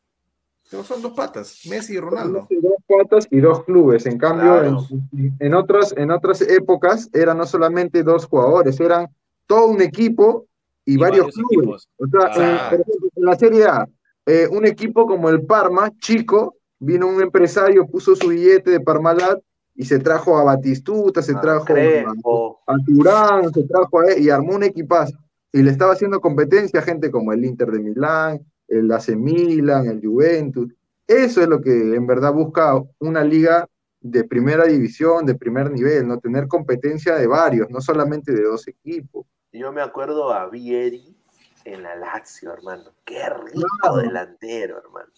F: Se basó en dos patas, Messi y Ronaldo.
E: Dos patas y dos clubes. En cambio,
A: Claro.
E: en, en otras, en otras épocas eran no solamente dos jugadores, eran todo un equipo y,
B: Y
E: varios,
B: varios
E: clubes.
B: equipos.
E: O sea, en-
F: Claro.
E: por ejemplo, en la Serie A, eh, un equipo como el Parma, chico, vino un empresario, puso su billete de Parmalat y se trajo a Batistuta, se
A: Ah,
E: trajo a, Turán, se trajo a y armó un equipazo. Y le estaba haciendo competencia a gente como el Inter de Milán, el AC Milan, el Juventus. Eso es lo que en verdad busca una liga de primera división, de primer nivel, no tener competencia de varios, no solamente de dos equipos.
A: Yo me acuerdo a Vieri en la Lazio, hermano. Qué rico
E: Claro.
A: delantero, hermano.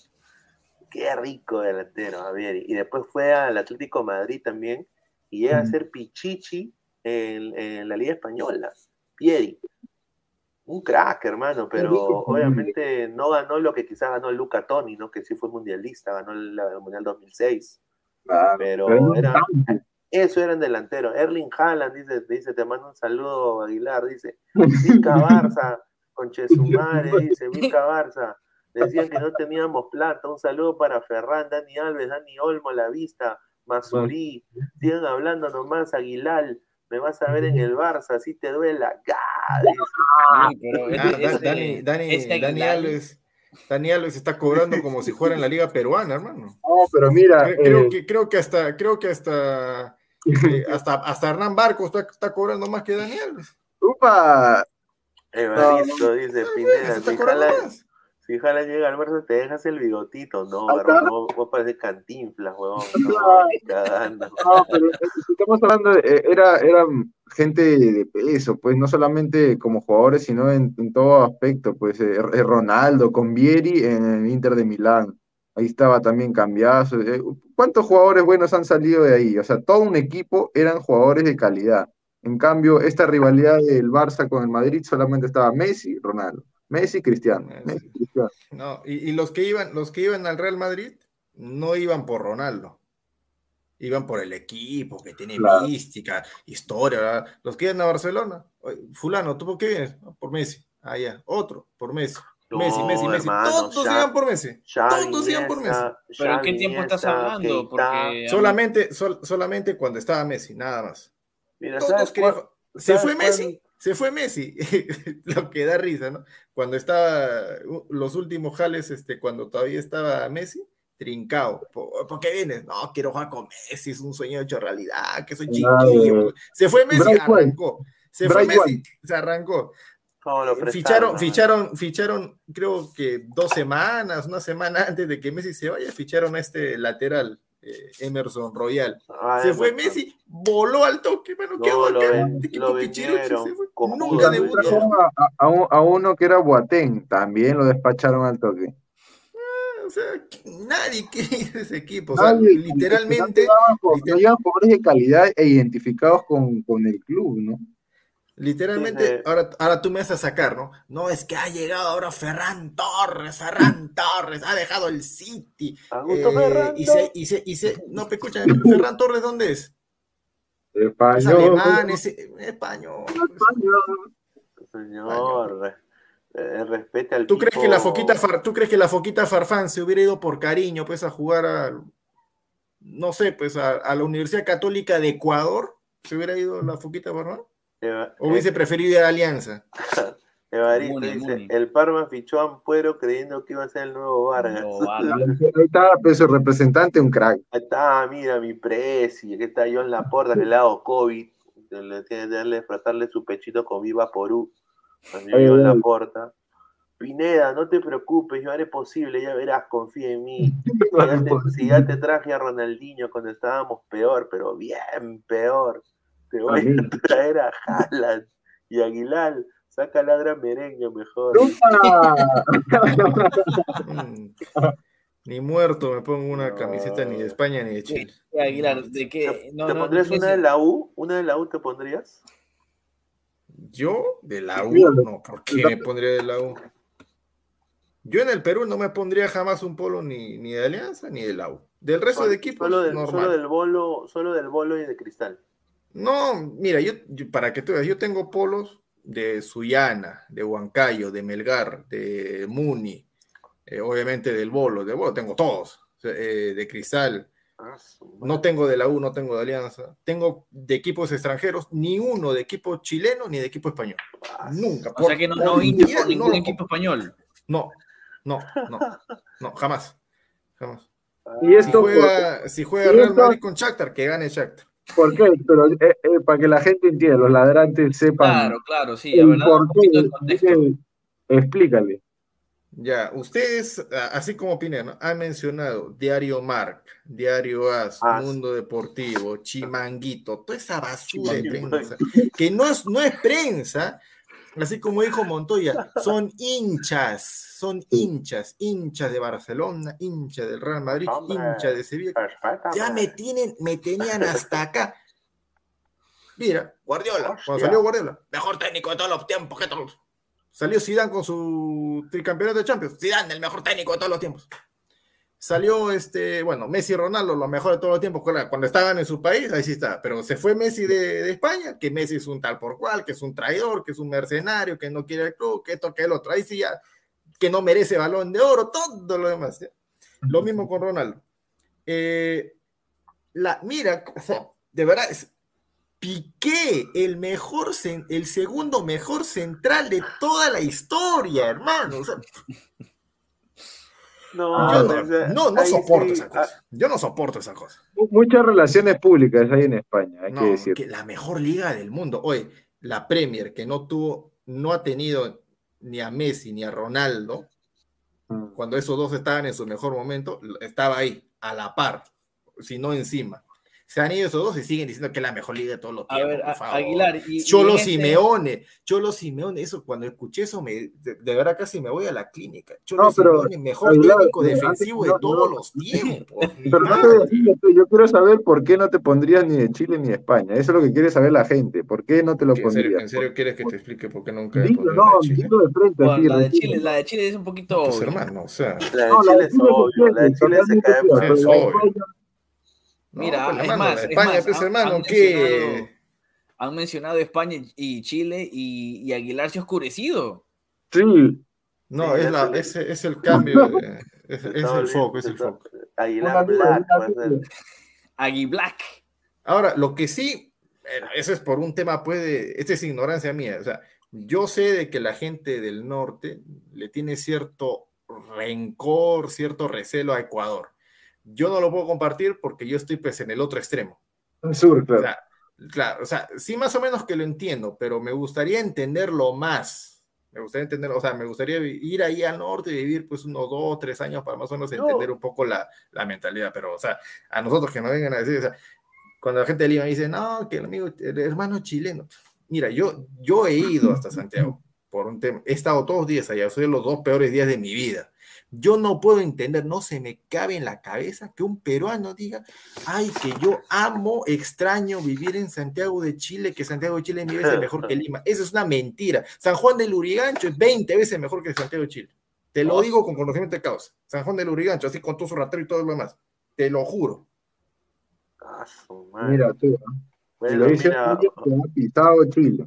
A: Qué rico delantero a Vieri. Y después fue al Atlético de Madrid también y llega a ser Pichichi en, en la Liga Española. Vieri. Un crack, hermano, pero obviamente no ganó lo que quizás ganó Luca Toni, ¿no? Que sí fue mundialista, ganó el, el Mundial 2006. Pero
E: Pero
A: era, eso eran delanteros. Erling Haaland dice, dice, te mando un saludo, Aguilar, dice. Mica Barça, con Chesumare, dice, Mica Barça. Decían que no teníamos plata. Un saludo para Ferran, Dani Alves, Dani Olmo, La Vista, Masurí, sigan hablando nomás, Aguilar, me vas a ver en el Barça, así te duela.
F: Ah, Dani, Dani, Dani Alves, Dani Alves está cobrando como si fuera en la liga peruana, hermano.
E: No, pero mira,
F: Cre- Creo
E: eh,
F: que, creo que hasta, creo que hasta, eh, hasta, hasta Hernán Barcos está, está cobrando más que Dani Alves.
E: upa,
A: Evaristo dice Pineda, si
F: cobrando
A: Jala. Si Jala llega al Barça te dejas el bigotito, no, hermano, vos, pareces cantinflas, huevón, no, cagando.
E: Pero eh, si estamos hablando, de- eh, era, eran gente de peso, pues no solamente como jugadores, sino en, en todo aspecto, pues eh, eh, Ronaldo con Vieri en el Inter de Milán, ahí estaba también Cambiazo, eh, ¿cuántos jugadores buenos han salido de ahí? O sea, todo un equipo eran jugadores de calidad. En cambio, esta rivalidad del Barça con el Madrid solamente estaba Messi, Ronaldo, Messi, Cristiano,
F: Messi.
E: Messi, Cristiano.
F: No, y, y los que iban, los que iban al Real Madrid no iban por Ronaldo. Iban por el equipo que tiene
E: Claro.
F: mística, historia, ¿verdad? Los que iban a Barcelona, fulano, ¿tú por qué vienes? "Ah, por Messi. Ah, ya, otro, por Messi. Messi,
A: No,
F: Messi, Messi.
A: hermano,
F: Todos
A: ya-
F: iban por Messi. Todos iban por Messi.
B: Pero ¿en qué tiempo estás hablando? Porque
F: Solamente, sol- solamente cuando estaba Messi, nada más.
A: Mira,
F: Todos
A: ¿sabes
F: querían-
A: cuál-
F: Se fue
A: cuál-
F: Messi, se fue Messi. Lo que da risa, ¿no? Cuando estaba los últimos jales, este, cuando todavía estaba Messi, trincado. ¿Por, por qué vienes? No, quiero jugar con Messi, es un sueño hecho realidad, que soy
E: Ah,
F: chiquillo. Se fue Messi,
E: Bright White.
F: arrancó. Se fue
E: Bright
F: Messi, se arrancó.
A: ¿Cómo lo
F: Eh,
A: prestaron,
F: Ficharon,
A: no?
F: ficharon, ficharon, creo que dos semanas, una semana antes de que Messi se vaya, ficharon a este lateral, eh, Emerson Royal.
A: Ah,
F: Se fue. Messi, voló al toque, bueno,
A: No,
F: quedó acá,
A: ven-
F: equipo
A: vendieron,
F: se fue. Nunca debutó.
E: a, a- a un- a uno que era Boateng, también lo despacharon al toque.
F: O sea, nadie quiere ir a ese equipo. O sea,
E: Nadie-
F: literalmente,
E: no llegaban ju-
F: liter-
E: no jugadores de calidad e identificados con, con el club, ¿no?
F: Literalmente,
A: Sí, sí.
F: ahora, ahora tú me vas a sacar, ¿no? No, es que ha llegado ahora Ferran Torres, Ferran Torres, ha dejado el City.
A: Augusto
F: eh,
A: Ferrando.
F: y se, y se, y se, no, pero escucha, Ferran Torres, ¿dónde es? Es
E: Español.
F: alemán, es español.
A: Señor, eh, respete al
F: ¿Tú crees que la foquita Far- tú crees que la foquita Farfán se hubiera ido por cariño pues a jugar a no sé, pues a, a la Universidad Católica de Ecuador? ¿Se hubiera ido la foquita Farfán?
A: Eva-
F: ¿O hubiese preferido ir a Alianza?
A: Evaristo
B: Muni,
A: dice,
B: Muni.
A: el Parma fichó a Ampuero creyendo que iba a ser el nuevo Vargas.
B: No, Vargas.
E: Ahí está pues, su representante, un crack.
A: Ahí está, mira, mi presi, aquí está John Laporta, ha dado COVID, le tiene que darle, tratarle su pechito con Viva Porú, también
E: Ay,
A: John
E: ay.
A: Laporta. Pineda, no te preocupes, yo haré posible, ya verás, confía en mí. Si ya, te, si ya te traje a Ronaldinho cuando estábamos peor, pero bien peor, te voy a traer a Haaland y Aguilar, saca la gran merengue mejor.
F: Ni muerto me pongo una
A: No.
F: camiseta ni de España ni de Chile.
B: Sí, Aguilar, ¿de
A: ¿Te,
B: qué? No,
A: te
B: no,
A: pondrías una de la U? ¿Una de la U te pondrías?
F: Yo de la U, no, ¿por qué me pondría de la U? Yo en el Perú no me pondría jamás un polo ni, ni de Alianza ni de la U. Del resto de equipos,
A: Solo del,
F: normal.
A: solo del bolo, solo del bolo y de cristal.
F: No, mira, yo, yo- para que tú veas, yo tengo polos de Sullana, de Huancayo, de Melgar, de Muni, eh, obviamente del Bolo, de Bolo tengo todos, eh, de Cristal.
A: Ah,
F: No tengo de la U, no tengo de Alianza. Tengo de equipos extranjeros, ni uno de equipo chileno ni de equipo español.
A: madre.
F: Nunca.
B: O sea que no, no
F: por
B: por ningún
F: no,
B: equipo español.
F: No, no, no, no, jamás. Jamás.
E: Y
F: Si
E: esto,
F: juega, si juega
E: y
F: Real
E: esto-
F: Madrid con Shakhtar, que gane Shakhtar.
E: ¿Por qué? Pero eh, eh, para que la gente entienda, los ladrantes sepan
B: Claro, claro, sí, la verdad,
E: por
B: de
E: qué. Explícale.
F: Ya, ustedes, así como Pineda, ¿no? han mencionado Diario Marc, Diario As,
A: As.
F: Mundo Deportivo, Chimanguito, toda esa basura de prensa, que no es, no es prensa, así como dijo Montoya, son hinchas, son hinchas, hinchas de Barcelona, hinchas del Real Madrid, hinchas de Sevilla, ya me tienen, me tenían hasta acá. Mira, Guardiola,
A: Hostia.
F: cuando salió Guardiola, mejor técnico de todos los tiempos que todos. Salió Zidane con su tricampeonato de Champions. Zidane, el mejor técnico de todos los tiempos. Salió este, bueno, Messi y Ronaldo, lo mejor de todos los tiempos, cuando estaban en su país, ahí sí está. Pero se fue Messi de, de España, que Messi es un tal por cual, que es un traidor, que es un mercenario, que no quiere el club, que esto, que el otro. Ahí sí ya, que no merece balón de oro, todo lo demás. Lo mismo con Ronaldo. Eh, la, mira, o sea, de verdad, es Piqué, el mejor, el segundo mejor central de toda la historia, hermano. O sea,
A: No,
F: yo
A: o
F: no,
A: sea,
F: no, no soporto
A: sí,
F: esa cosa. Yo no soporto esa cosa.
E: Muchas relaciones públicas hay en España, hay
F: No,
E: que decir.
F: que la mejor liga del mundo. Oye, la Premier, que no tuvo, no ha tenido ni a Messi ni a Ronaldo,
E: Mm.
F: cuando esos dos estaban en su mejor momento, estaba ahí, a la par, si no encima. Se han ido esos dos y siguen diciendo que es la mejor liga de todos los
B: A
F: tiempos.
B: ver,
F: por
B: a-
F: favor.
B: Aguilar. Y, y
F: Cholo
B: en este-
F: Simeone, Cholo Simeone, eso cuando escuché eso, me, de, de verdad casi me voy a la clínica. Cholo
E: No, pero,
F: Simeone, mejor
E: Aguilar,
F: técnico defensivo
E: antes-
F: de
E: no,
F: todos
E: no.
F: los tiempos.
E: Pero no te yo quiero saber por qué no te pondrías ni de Chile ni de España. Eso es lo que quiere saber la gente. ¿Por qué no te lo
F: ¿En serio,
E: pondrías?
F: en serio quieres que te explique por qué nunca he
E: Dilo,
F: podido
E: no,
F: la de Chile?
E: de frente.
B: Bueno,
E: así,
B: la de. Chile, la de Chile es un poquito.
F: Pues hermano, o sea,
A: La de Chile es obvio, la de Chile se cae por
F: no,
B: Mira,
F: pues,
B: es
F: hermano,
B: más, es
F: España,
B: más,
F: pues
B: han-
F: hermano,
B: han
F: ¿qué?
B: mencionado- Han mencionado España y Chile y, y Aguilar se ha oscurecido.
E: sí,
F: No, es, la, es, es el cambio, es, el foco, es el foco.
A: Aguilar Black.
B: Agui Black.
F: Ahora, lo que sí, bueno, eso es por un tema, pues, de, esta es ignorancia mía, o sea, yo sé de que la gente del norte le tiene cierto rencor, cierto recelo a Ecuador. Yo no lo puedo compartir porque yo estoy, pues, en el otro extremo.
E: el sur,
F: O
E: claro.
F: sea, claro, o sea, sí más o menos que lo entiendo, pero me gustaría entenderlo más. Me gustaría entenderlo, o sea, me gustaría ir ahí al norte y vivir pues unos dos, tres años para más o menos
A: No.
F: entender un poco la, la mentalidad, pero o sea, a nosotros que nos vengan a decir, o sea, cuando la gente de Lima dice, no, que el amigo, el hermano chileno, mira, yo, yo he ido hasta Santiago por un tema, he estado todos los días allá, soy los dos peores días de mi vida. Yo no puedo entender, no se me cabe en la cabeza que un peruano diga, ay, que yo amo, extraño vivir en Santiago de Chile, que Santiago de Chile es mil veces mejor que Lima. Eso es una mentira. San Juan del Urigancho es 20 veces mejor que Santiago de Chile. Te lo digo con conocimiento de causa. San Juan del Urigancho, así con todo su ratero y todo lo demás. Te lo juro.
A: Ah, su madre.
E: Mira tú, ¿no? Si
A: Bueno,
E: lo dice
A: mira,
E: se ha pisado Chile.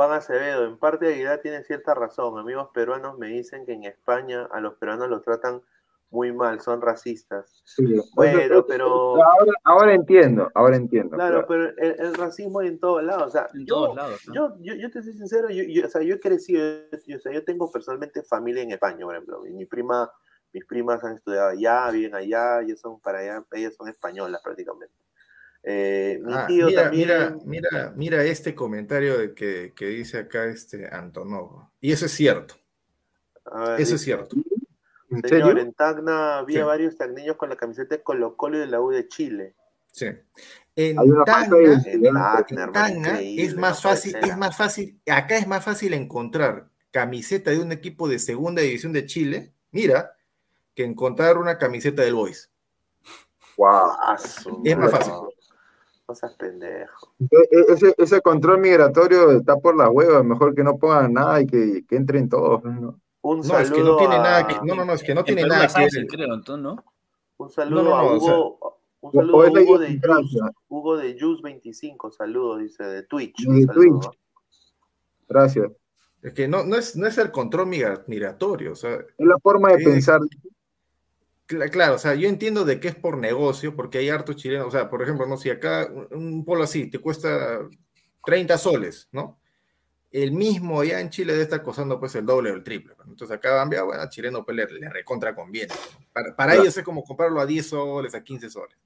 A: Juan Acevedo, en parte Aguilar tiene cierta razón. Amigos peruanos me dicen que en España a los peruanos los tratan muy mal, son racistas.
E: Sí.
A: Bueno, pero-
E: Ahora, ahora entiendo, ahora entiendo.
A: Claro,
E: claro.
A: pero el, el racismo hay en todos lados. O sea,
B: En
A: yo,
B: todos lados. ¿no?
A: yo, yo, yo te soy sincero, yo, yo- o sea, yo he crecido, yo, o sea, yo tengo personalmente familia en España, por ejemplo. y Mi prima, mis primas han estudiado allá, viven allá, ellas son para allá, ellas son españolas prácticamente. Eh, mi
F: Ah,
A: tío
F: mira,
A: también.
F: mira, mira, mira este comentario de que, que dice acá este Antonov. Y eso es cierto.
A: ver,
F: Eso es cierto.
E: ¿En
A: Señor,
E: serio?
A: en Tacna había
F: Sí.
A: varios tacneños con la camiseta de Colo Colo y de la U de Chile.
F: Sí. En Tacna,
A: En. Tacna,
F: es más fácil, es más fácil, acá es más fácil encontrar camiseta de un equipo de segunda división de Chile, mira, que encontrar una camiseta del Boys.
E: Wow.
F: Es más fácil.
A: No seas pendejo.
E: E- e- Ese, ese control migratorio está por la hueva, mejor que no pongan nada y que, que entren todos. ¿no?
A: Un
F: No,
A: saludo
F: es que no tiene
A: a,
F: nada que, no, no, no, es que no
B: En
F: tiene nada que ver.
B: creo, entonces, ¿no?
A: un saludo
F: No, no, no,
A: a
F: o sea,
A: Hugo, un saludo a Hugo de. Juice, Hugo de Juice 25, saludos, dice, de Twitch.
E: De. Gracias.
F: Es que no, no, es, no es el control migra- migratorio, o sea,
E: Es la forma de pensar.
F: Cla- Claro, o sea, yo entiendo de que es por negocio, porque hay hartos chilenos, o sea, por ejemplo, no si acá un, polo así te cuesta 30 soles, ¿no? El mismo allá en Chile debe estar costando pues el doble o el triple. ¿no? Entonces acá cambia, bueno, al chileno pues le, le recontra conviene. Para, para
E: Claro.
F: ellos es como comprarlo a 10 soles, a 15 soles.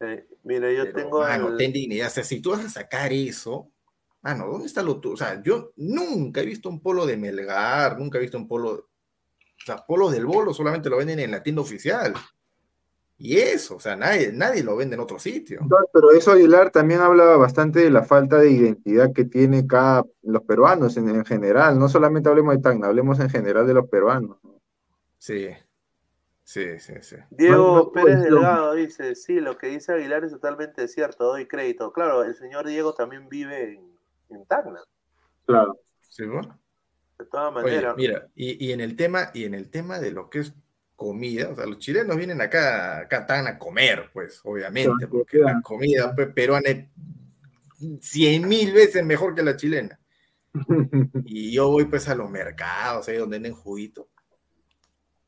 A: Eh, mira, yo
F: Pero,
A: tengo
F: mano,
A: el-
F: ten dignidad. O sea, si tú vas a sacar eso, mano, ¿dónde está lo tuyo? O sea, yo nunca he visto un polo de Melgar, nunca he visto un polo. O sea, polos del bolo solamente lo venden en la tienda oficial. Y eso, o sea, nadie, nadie lo vende en otro sitio.
E: Pero eso Aguilar también habla bastante de la falta de identidad que tiene cada los peruanos en, en general. No solamente hablemos de Tacna, hablemos en general de los peruanos.
F: Sí, sí, sí, sí.
A: Diego
E: No, no
A: Pérez. Delgado dice, sí, lo que dice Aguilar es totalmente cierto, doy crédito. Claro, el señor Diego también vive en, en Tacna,
E: Claro.
F: Sí, bueno.
A: De todas
F: Oye,
A: maneras.
F: mira, y, y en el tema, y en el tema de lo que es comida, o sea, los chilenos vienen acá, acá están a comer, pues, obviamente, porque la comida pues, peruana es cien mil veces mejor que la chilena. Y yo voy pues a los mercados, ahí donde venden juguito,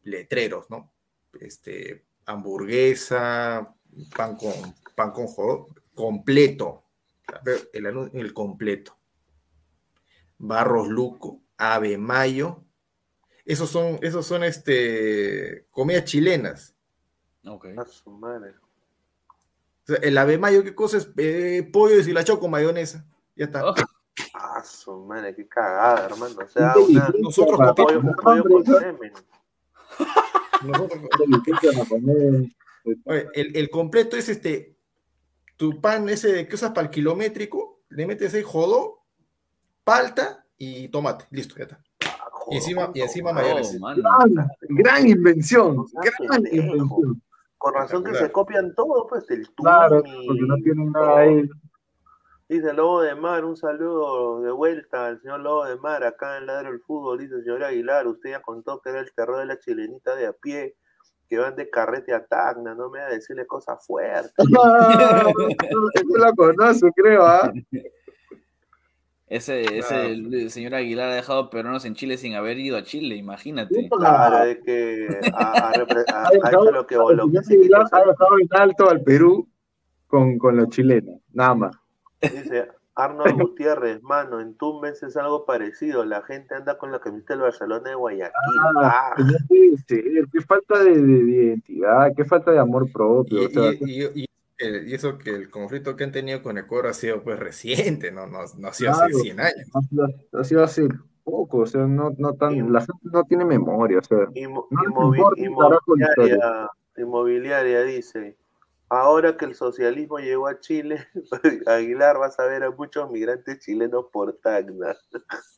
F: letreros, ¿no? Este, hamburguesa, pan con, pan con jodo, completo. El, el completo. Barros Luco, Ave Mayo. Esos son, esos son este, comidas chilenas.
B: Ok.
A: A su madre.
F: O sea, el Ave Mayo, ¿qué cosa es? Eh, pollo deshilachado con mayonesa. Ya está.
B: Oh.
A: A su madre, qué cagada, hermano. O sea, una,
F: Nosotros
A: pollo, pollo con semen.
F: Nosotros-. Oye, el, el completo es este, tu pan ese que usas para el kilométrico, le metes ahí jodo, palta y tomate. Listo, ya está.
A: Ah, joder,
F: Y encima, y encima
B: Oh,
F: mayonesa.
E: Gran, gran invención.
A: No
E: Gran invención.
A: Con razón que se copian todo, pues, el
E: Claro,
A: tumi,
E: porque no tienen nada ahí.
A: Dice Lobo de Mar, un saludo de vuelta al señor Lobo de Mar, acá en Ladro del Fútbol, dice el señor Aguilar, usted ya contó que era el terror de la chilenita de a pie, que van de carrete a Tacna, no me va a decirle cosas fuertes.
E: Ah, Eso la conozco, creo, ¿ah?
B: Ese
F: Claro.
B: el señor Aguilar ha dejado peruanos en Chile sin haber ido a Chile, imagínate.
A: Claro, de que ha, hecho lo que, quiso
E: ha dejado en alto al Perú con, con los chilenos, nada más.
A: Dice Arnold Gutiérrez, mano, en Tumbes es algo parecido, la gente anda con la camiseta del Barcelona de Guayaquil.
E: Ah,
A: Ah,
E: ser, qué falta de, de- de identidad, qué falta de amor propio.
F: Y,
E: o sea,
F: y- y- y- el- y eso que el conflicto que han tenido con Ecuador ha sido pues reciente, no, no, no ha sido hace
E: Claro.
F: 100 años.
E: ha sido- ha sido hace poco, o sea, no, no tan, la gente no tiene memoria, o sea,
A: Inmo-
E: No
A: inmovi- inmobiliaria, inmobiliaria dice, ahora que el socialismo llegó a Chile, Aguilar va a ver a muchos migrantes chilenos por Tacna.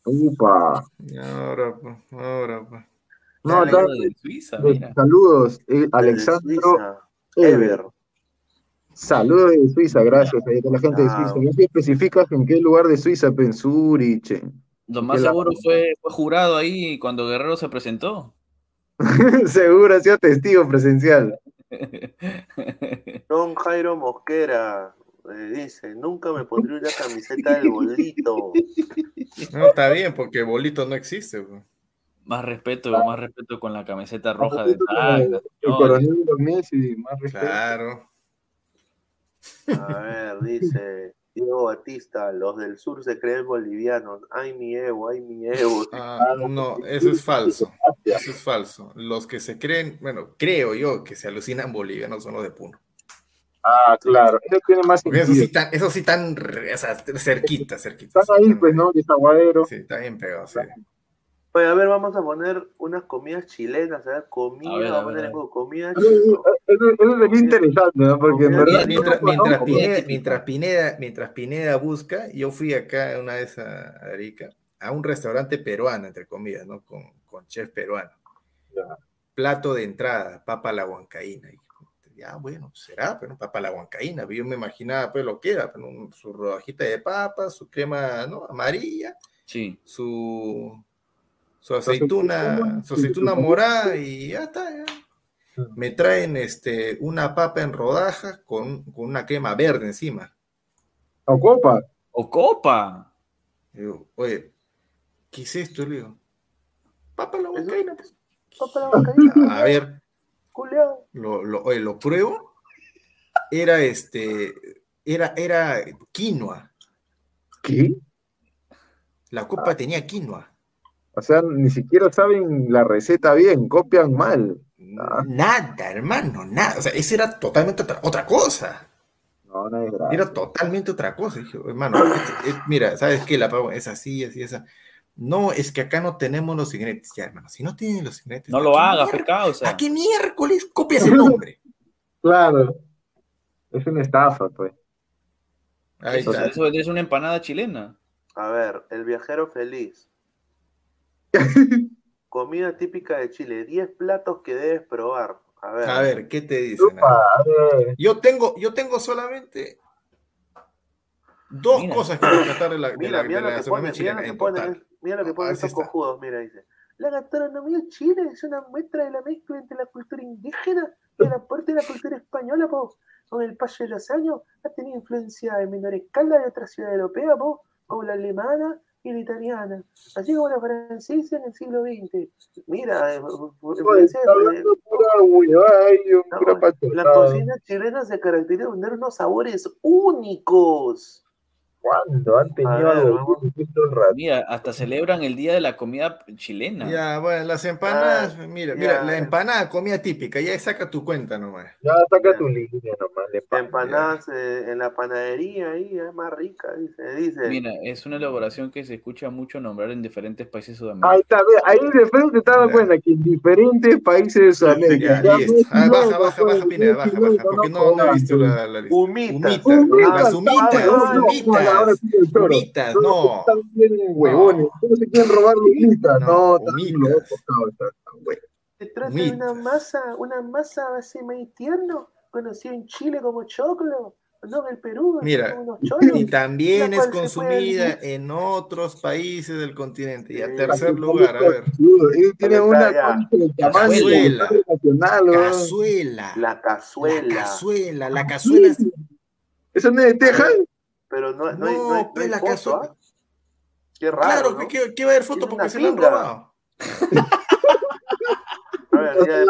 E: upa.
F: Y ahora, pues, ahora, pues.
E: No,
B: de Suiza, mira.
E: saludos, eh,
A: Desde
E: Alexandro
A: Suiza,
E: Ever. Saludos de Suiza, gracias a la gente de
A: Ah.
E: Suiza. No sé especificas en qué lugar de Suiza, en Zurich.
B: Lo más
E: la-
B: seguro fue, fue jurado ahí cuando Guerrero se presentó.
E: Seguro ha sido testigo presencial.
A: Don Jairo Mosquera eh, dice, nunca me pondré una camiseta del bolito.
F: No, está bien, porque bolito no existe. pues.
B: Más respeto, más respeto con la camiseta roja de
E: con
B: Tacna,
E: El
B: señores.
E: coronel de Messi, más respeto.
F: Claro.
A: A ver, dice Diego Batista, los del sur se creen bolivianos. Ay, mi Evo, ay, mi Evo.
F: Ah, no, eso es falso. Eso es falso. Los que se creen, bueno, creo yo que se alucinan bolivianos son los de Puno.
E: Ah, claro. Eso tiene más
F: Porque eso sí
E: sentido.
F: tan, eso sí tan, re- o sea, cerquita, cerquita.
E: Están ahí, pues, ¿no? Desaguadero.
F: Sí, está bien pegado, sí.
A: Oye, a ver, vamos a poner unas comidas chilenas, ver, comida,
B: A ver, a
A: vamos a poner comida
E: Eso, eso- sería interesante, ¿no? Porque en verdad.
F: Mientras, mientras, Pineda, mientras, Pineda, mientras Pineda busca, yo fui acá una vez a Arica, a un restaurante peruano, entre comillas, ¿no? Con, con chef peruano. Plato de entrada, papa a la huancaína. Y, ya, bueno, será, pero papa a la huancaína. Yo me imaginaba, pues, lo que era, pues, un- su rodajita de papa, su crema, ¿no? Amarilla,
B: Sí.
F: su, su aceituna, su aceituna morada y ya está, ya. Me traen este, una papa en rodaja con, con una crema verde encima.
E: O copa.
B: ¡O copa!
F: Digo, oye, ¿qué es esto? Le digo, papa la huancaína, pues.
A: Papa la huancaína,
F: A ver, lo, lo, oye, lo pruebo. Era este, era, era quinoa.
E: ¿Qué?
F: La copa tenía quinoa.
E: O sea, ni siquiera saben la receta bien, copian mal. Ah.
F: Nada, hermano, nada. O sea, esa era totalmente otra, otra cosa.
E: No, no es grave.
F: Era totalmente otra cosa. Dije, hermano, este- eh, mira, ¿sabes qué? La papa es así, así, esa. No, es que acá no tenemos los ingredientes. Ya, hermano, si no tienen los ingredientes.
B: No
F: ¿a
B: lo hagas, sea.
F: ¿A qué miércoles copias el nombre?
E: Claro. Es una estafa, pues.
F: Ahí
B: Eso,
F: está.
B: eso es una empanada chilena.
A: A ver, el viajero feliz. Comida típica de Chile, 10 platos que debes probar. A ver,
F: A ver, ¿qué te dicen?
E: Upa.
F: Yo tengo, yo tengo solamente dos
B: Mira.
F: cosas que rescatar de la, de
A: mira,
F: la,
A: mira
F: de la gastronomía
A: mira lo que
F: en
A: pone,
F: total.
A: mira lo que ponen estos cojudos, mira, dice. La gastronomía chilena es una muestra de la mezcla entre la cultura indígena y el aporte de la cultura española, po. Con el paso de los años ha tenido influencia en menor escala de otras ciudades europeas, po, como la alemana y la italiana, así como la francesa en el siglo XX. Mira, eh, francés, eh, no,
E: pura
A: la cocina chilena se caracteriza por tener unos sabores únicos.
E: ¿Cuándo han tenido
A: ver,
E: algo?
B: Mira, hasta celebran el día de la comida chilena.
F: Ya, bueno, las empanadas,
A: Ah,
F: mira,
A: ya.
F: mira, la empanada, comida típica, ya saca tu cuenta nomás.
E: Ya saca tu línea nomás de pan.
A: Empanadas eh, en la panadería ahí, es más rica, dice. dice.
B: Mira, es una elaboración que se escucha mucho nombrar en diferentes países
E: Ahí
B: sudamericanos.
E: está, ve, ahí de frente te
F: Ya.
E: cuenta que en diferentes países de Sudamérica.
F: Ya, listo. Ah, baja, baja, baja, Pineda, baja, baja, porque
E: no
F: no, no he visto la, la lista.
A: Humitas.
F: Humitas,
A: Ah,
F: las humitas, humitas,
E: ahora sí el toro.
F: humitas,
E: Todos
F: no.
E: Están bien huevones. Todos se quieren robar humitas.
F: No,
E: No,
F: humitas.
E: güey.
A: Se trata de una
F: Humitas.
A: masa, una masa a base de maíz tierno, conocido en Chile como choclo, no en el Perú,
F: Mira,
A: cholos.
F: Y también es consumida en otros países del continente. Y a
A: Sí.
F: tercer lugar, a ver,
A: Ahí
E: una
F: Cazuela. cazuela.
A: La cazuela.
F: La cazuela, la cazuela es...
E: ¿Eso no es de Texas?
A: Pero no, no, hay, no, hay- no hay foto,
F: cazuela.
A: ¿ah? Qué raro,
F: Claro,
A: ¿no?
F: que, que va a haber foto porque se la han robado.
A: A ver, ya,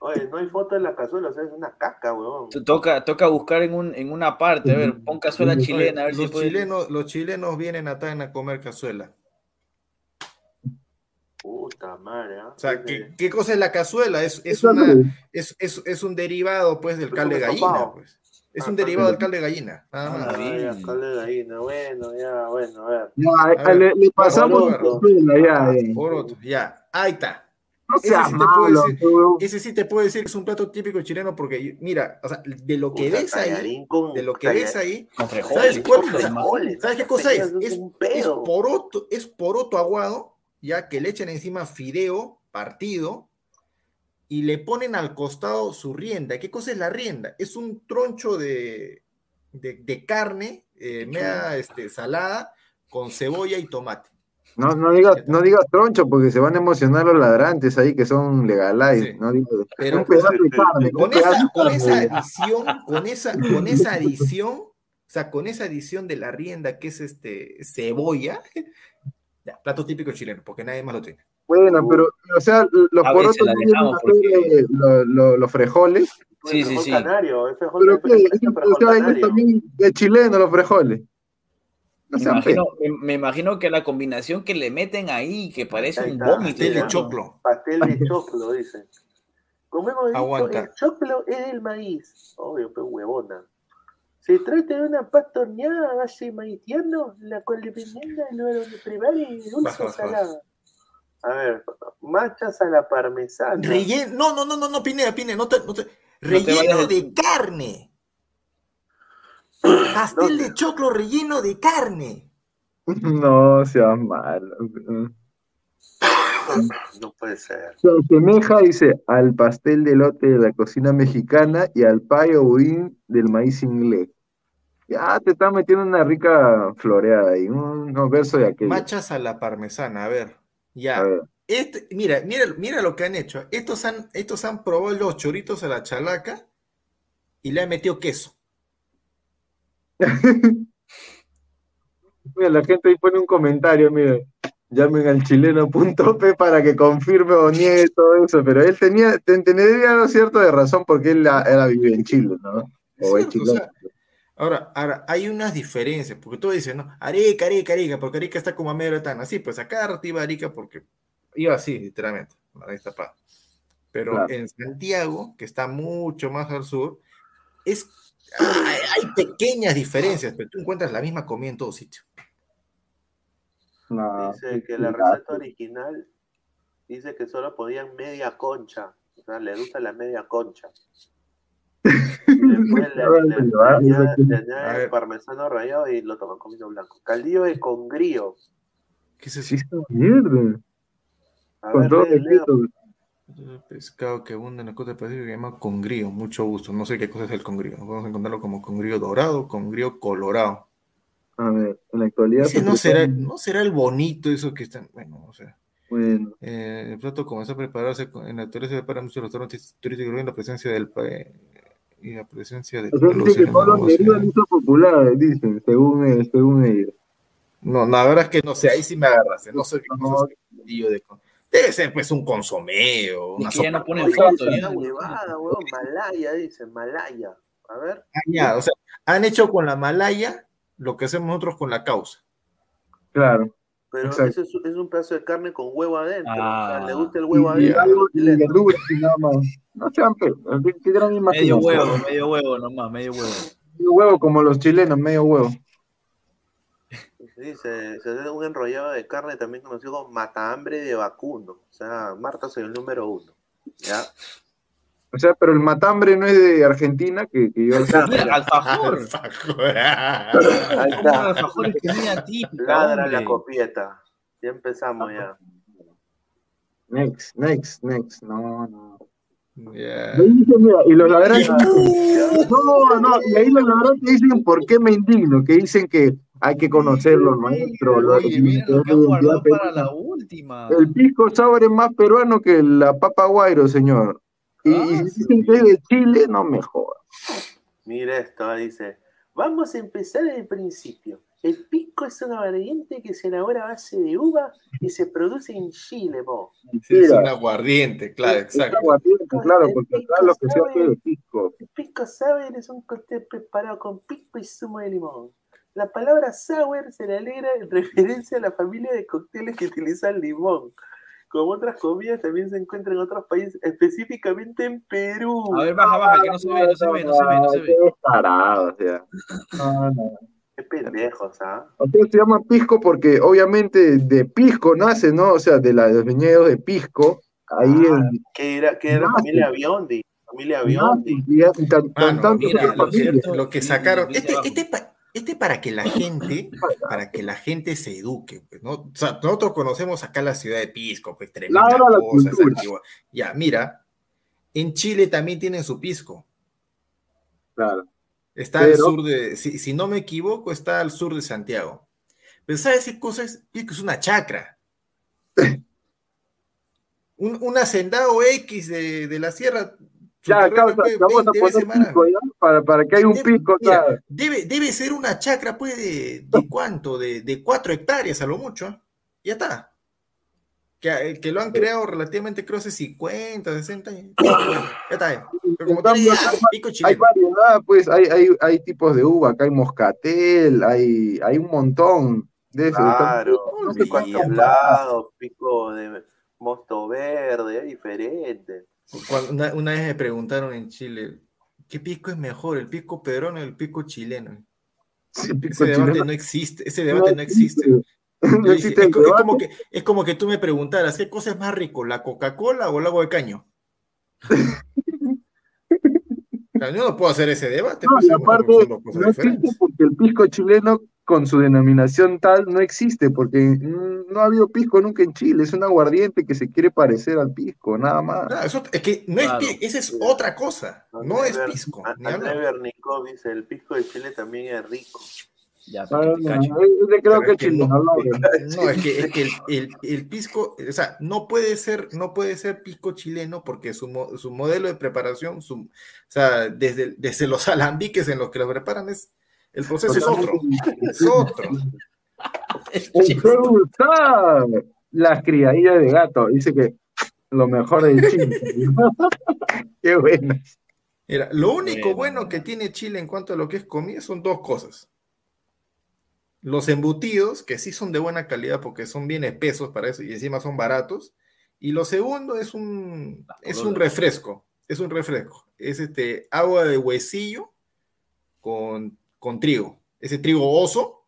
A: oye, no hay foto de la cazuela, o sea, es una caca, weón.
B: Toca, toca buscar en, un, en una parte, a ver, pon cazuela chilena, a ver si
F: los,
B: puede-
F: chilenos, los chilenos vienen a Tacna a comer cazuela.
A: Puta madre, ¿ah?
F: O sea, ¿qué, qué cosa es la cazuela? Es, es, una, es, es, es un derivado, pues, del caldo de gallina, pues. Es
A: Ah,
F: un derivado
A: de-
F: del caldo de gallina,
B: Ah.
A: Ah, caldo de gallina, bueno, ya, bueno, a ver.
E: Ya,
F: A ver,
E: le, le pasamos
F: por
E: la
F: otro.
E: cazuela, ya, ya.
F: Por otro, ya, ahí está.
E: No
F: Ese
E: seas
F: sí te puedo
E: malo,
F: decir. Ese sí te puedo decir que es un plato típico chileno porque, mira, o sea, de lo que ves ahí,
A: con
F: de lo que ves ahí, ¿sabes cuál? ¿Sabes qué cosa es? Es, es poroto, es poroto aguado, ya que le echan encima fideo partido y le ponen al costado su rienda. ¿Qué cosa es la rienda? Es un troncho de, de, de carne eh, media este, salada con cebolla y tomate.
E: No, no digas no digas troncho porque se van a emocionar los ladrantes ahí que son legalize.
F: Sí.
E: No digas,
F: Pero-
E: un pedazo de carne.
F: Con
E: un pedazo
F: esa,
E: de
F: con
E: carne.
F: esa adición, con esa, con esa adición, o sea, con esa adición de la rienda que es este cebolla, ya, plato típico chileno, porque nadie más lo tiene.
E: Bueno, pero, o sea, los porotos ser, eh, lo- lo- los frijoles.
B: Sí,
A: El
B: sí, sí.
A: canario, el frijol-
E: Pero que,
A: el
E: o sea, ellos
A: canario.
E: también de chileno los frijoles. No
B: Me imagino, me, me imagino que la combinación que le meten ahí, que parece
A: Ahí
B: un vómito.
F: Pastel de choclo.
A: Pastel de choclo, dice. Como hemos dicho,
F: Aguanta.
A: el choclo es el maíz. Obvio, pues huevona. Se trata de una pasta horneada a base de maíz tierno, la cual dependiendo del lugar donde prepare, es dulce
F: Baja,
A: o
F: baja,
A: salada. A ver, machas a la parmesana.
F: Relleno, no, no, no, no, no, Pineda, Pineda, no te, no te-
B: te
F: relleno
B: de-
F: de carne. Pastel de choclo relleno de carne.
E: No seas malo.
A: No puede ser.
E: Se asemeja, dice, al pastel de lote de la cocina mexicana y al pie o budín del maíz inglés. Ya te está metiendo una rica floreada ahí, un- unos versos de aquello.
F: Machas a la parmesana, a ver. Ya.
E: A ver.
F: Este, mira, mira, mira lo que han hecho. Estos han, estos han probado los choritos a la chalaca y le han metido queso.
E: Mira, la gente ahí pone un comentario, mira, llamen al chileno.p para que confirme o niegue todo eso, pero él tenía, ten- tendría algo cierto de razón porque él, la- él la vive en Chile, ¿no? O es
F: cierto, o
E: chileno.
F: sea, ahora, ahora, hay unas diferencias, porque tú dices, ¿no? Arica, Arica, Arica, porque Arica está como a medio tan así, pues acá rato iba Arica porque iba así, literalmente, ahí está pa. Pero
E: Claro.
F: en Santiago, que está mucho más al sur, es, hay, hay pequeñas diferencias, pero tú encuentras la misma comida en todo sitio.
E: No,
A: Dice que la receta original dice que solo podían media concha. O sea, le gusta la media concha. Después le, añade,
F: A
A: parmesano rallado y lo toman con vino blanco. Caldillo de congrío.
F: ¿Qué es eso?
E: Mierda.
A: A
E: Con
A: ver,
E: todo
A: lea.
E: respeto.
F: Pescado que abunda en la costa del Pacífico que se llama congrío, mucho gusto. No sé qué cosa es el congrío. Podemos encontrarlo como congrío dorado, congrío colorado.
E: A ver, en la actualidad.
F: Ese
E: se
F: no será, no será el bonito eso que están. Bueno, o sea.
E: Bueno,
F: eh, el plato comenzó a prepararse con- en la actualidad se prepara muchos restaurantes turísticos en la presencia del pa- y la presencia de
E: O sea,
F: los
E: dice que Pablo
F: enamorados,
E: Neruda
F: eh.
E: lo hizo popular, dicen, según, según ellos.
F: No, la verdad es que no sé, ahí sí me agarraste. No sé qué de Debe ser pues un consomé o una
B: Es que ya
F: sopa.
B: no ponen foto.
A: huevada, Malaya, dicen, Malaya. A ver.
F: Ya, o sea, han hecho con la malaya lo que hacemos nosotros con la causa.
E: Claro.
A: Pero
E: Exacto.
A: ese es, es un pedazo de carne con huevo adentro. o sea,
B: Ah.
A: le gusta el huevo
E: Y,
A: adentro.
E: algo y
A: chileno.
E: verduras y nada más. No sean pe, qué-
B: Medio huevo, medio huevo nomás, medio huevo.
E: Medio huevo como los chilenos, medio huevo.
A: Sí, se, se hace un enrollado de carne también conocido como matahambre de vacuno. O sea, Marta soy el número uno. ¿Ya?
E: O sea, pero el matambre no es de Argentina, que, que yo
B: alfajor.
A: Está.
B: alfajor es comida típica,
A: Ladra la
B: hombre.
A: copieta. Ya empezamos ya.
E: Next, next, next. No, no. Mira, y los ladrantes. No, no, y ahí los ladrantes dicen por qué me indigno, que dicen que hay que conocer lo nuestro. lo-
B: Oye, mira lo que
E: la
B: para la última.
E: El pisco sour es más peruano que la papa guairo, señor. Y, y
B: Ah,
E: si dicen que es de Chile, no me jodas.
A: Mira esto, dice. Vamos a empezar desde el principio. El pisco es una variante que se elabora a base de uva y se produce en Chile, po.
F: Sí, es un aguardiente, claro,
E: Es
F: exacto.
E: aguardiente, claro, porque acá lo que se hace es pisco.
A: El pisco sour es un cóctel preparado con pisco y zumo de limón. La palabra sour se le alegra en referencia a la familia de cócteles que utilizan limón. Como otras comidas también se encuentran en otros países, específicamente en Perú.
B: A ver, baja, baja, que no se ve, no se ve, no se ve, no se ve.
E: Qué o sea. No, no.
A: Qué pendejos, ¿ah?
E: O sea, se llama pisco porque obviamente de pisco nace, ¿no? O sea, de la- de los viñedos de pisco. Ahí
A: Ah,
E: es.
A: ¿Qué era, qué era familia Biondi? Familia Biondi.
F: Mano,
E: tanto
B: mira,
E: que
B: lo
E: familia.
B: cierto-
F: Lo que sacaron, este, este, pa- este para que la gente, para que la gente se eduque, pues, ¿no? O sea, nosotros conocemos acá la ciudad de Pisco, pues tremenda
E: la
F: cosa, antigua. Ya, mira, en Chile también tienen su Pisco.
E: Claro.
F: Está al sur de, si, si no me equivoco, está al sur de Santiago. Pero ¿sabes qué cosa es? Pisco es una chacra. Un, un hacendado X de, de la sierra.
E: Ya, causa, vamos a
F: 20 veces
E: poner ¿ya? Para, para que haya un
F: Debe- mira,
E: ¿sabes?
F: debe, debe ser una chacra, pues, de, de cuánto, de, de cuatro hectáreas a lo mucho. Ya está. Que, que lo han creado relativamente, creo, hace 50, 60 años. Ya está. Pero como ya,
E: acá
F: pico
E: Hay variedad, pues, hay, hay, hay tipos de uva, acá hay moscatel, hay, hay un montón de eso.
A: Claro,
F: No
A: pico
F: olvides.
A: atemplado, pico de mosto verde, es diferente.
F: Una, una vez me preguntaron en Chile, ¿qué pisco es mejor, el pisco peruano o el pisco chileno?
E: Sí, pisco
F: Ese debate
E: chileno.
F: no existe, ese debate no existe.
E: No
F: dije, es, como que, es como que tú me preguntaras, ¿qué cosa es más rico, la Coca-Cola o el agua de caño? Yo no puedo hacer ese debate.
E: No,
F: pues,
E: y aparte, no existe porque el pisco chileno con su denominación tal no existe, porque no ha habido pisco nunca en Chile, es un aguardiente que se quiere parecer al pisco, nada más.
F: Claro, eso- es que no
B: Claro.
F: es esa es otra cosa, no es pisco.
A: André dice, el pisco de Chile también es rico.
B: Ya,
E: Ah,
B: para que
E: no, yo creo que
F: es que
E: chileno,
F: no,
E: no,
F: no, es que, es que el, el- el pisco, o sea, no puede ser, no puede ser pisco chileno porque su, mo- su modelo de preparación, su, o sea, desde, desde los alambiques en los que lo preparan es, el proceso es otro, es otro.
E: En Perú está las criadillas de gato, dice que lo mejor del Chile. Qué bueno.
F: Mira, lo único
B: Bueno.
F: bueno que tiene Chile en cuanto a lo que es comida son dos cosas. Los embutidos, que sí son de buena calidad porque son bien espesos para eso y encima son baratos. Y lo segundo es un, es un refresco, es un refresco. Es este agua de huesillo con, con trigo. Ese trigo oso,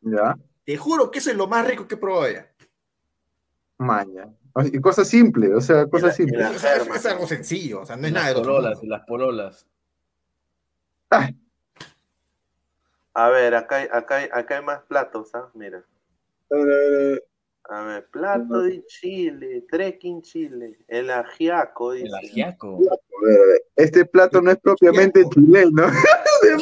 E: Ya,
F: te juro que eso es lo más rico que he probado ya.
E: maña. Y cosas simples, o sea, cosas simples.
F: O sea, es, es algo sencillo, o sea, no es nada de
B: pololas, las pololas.
A: A ver, acá hay, acá hay, acá hay más platos, ¿ah? Mira. A ver, plato de Chile, trekking Chile, el ajiaco, dice.
B: El ajiaco.
E: Este plato no es propiamente chileno. De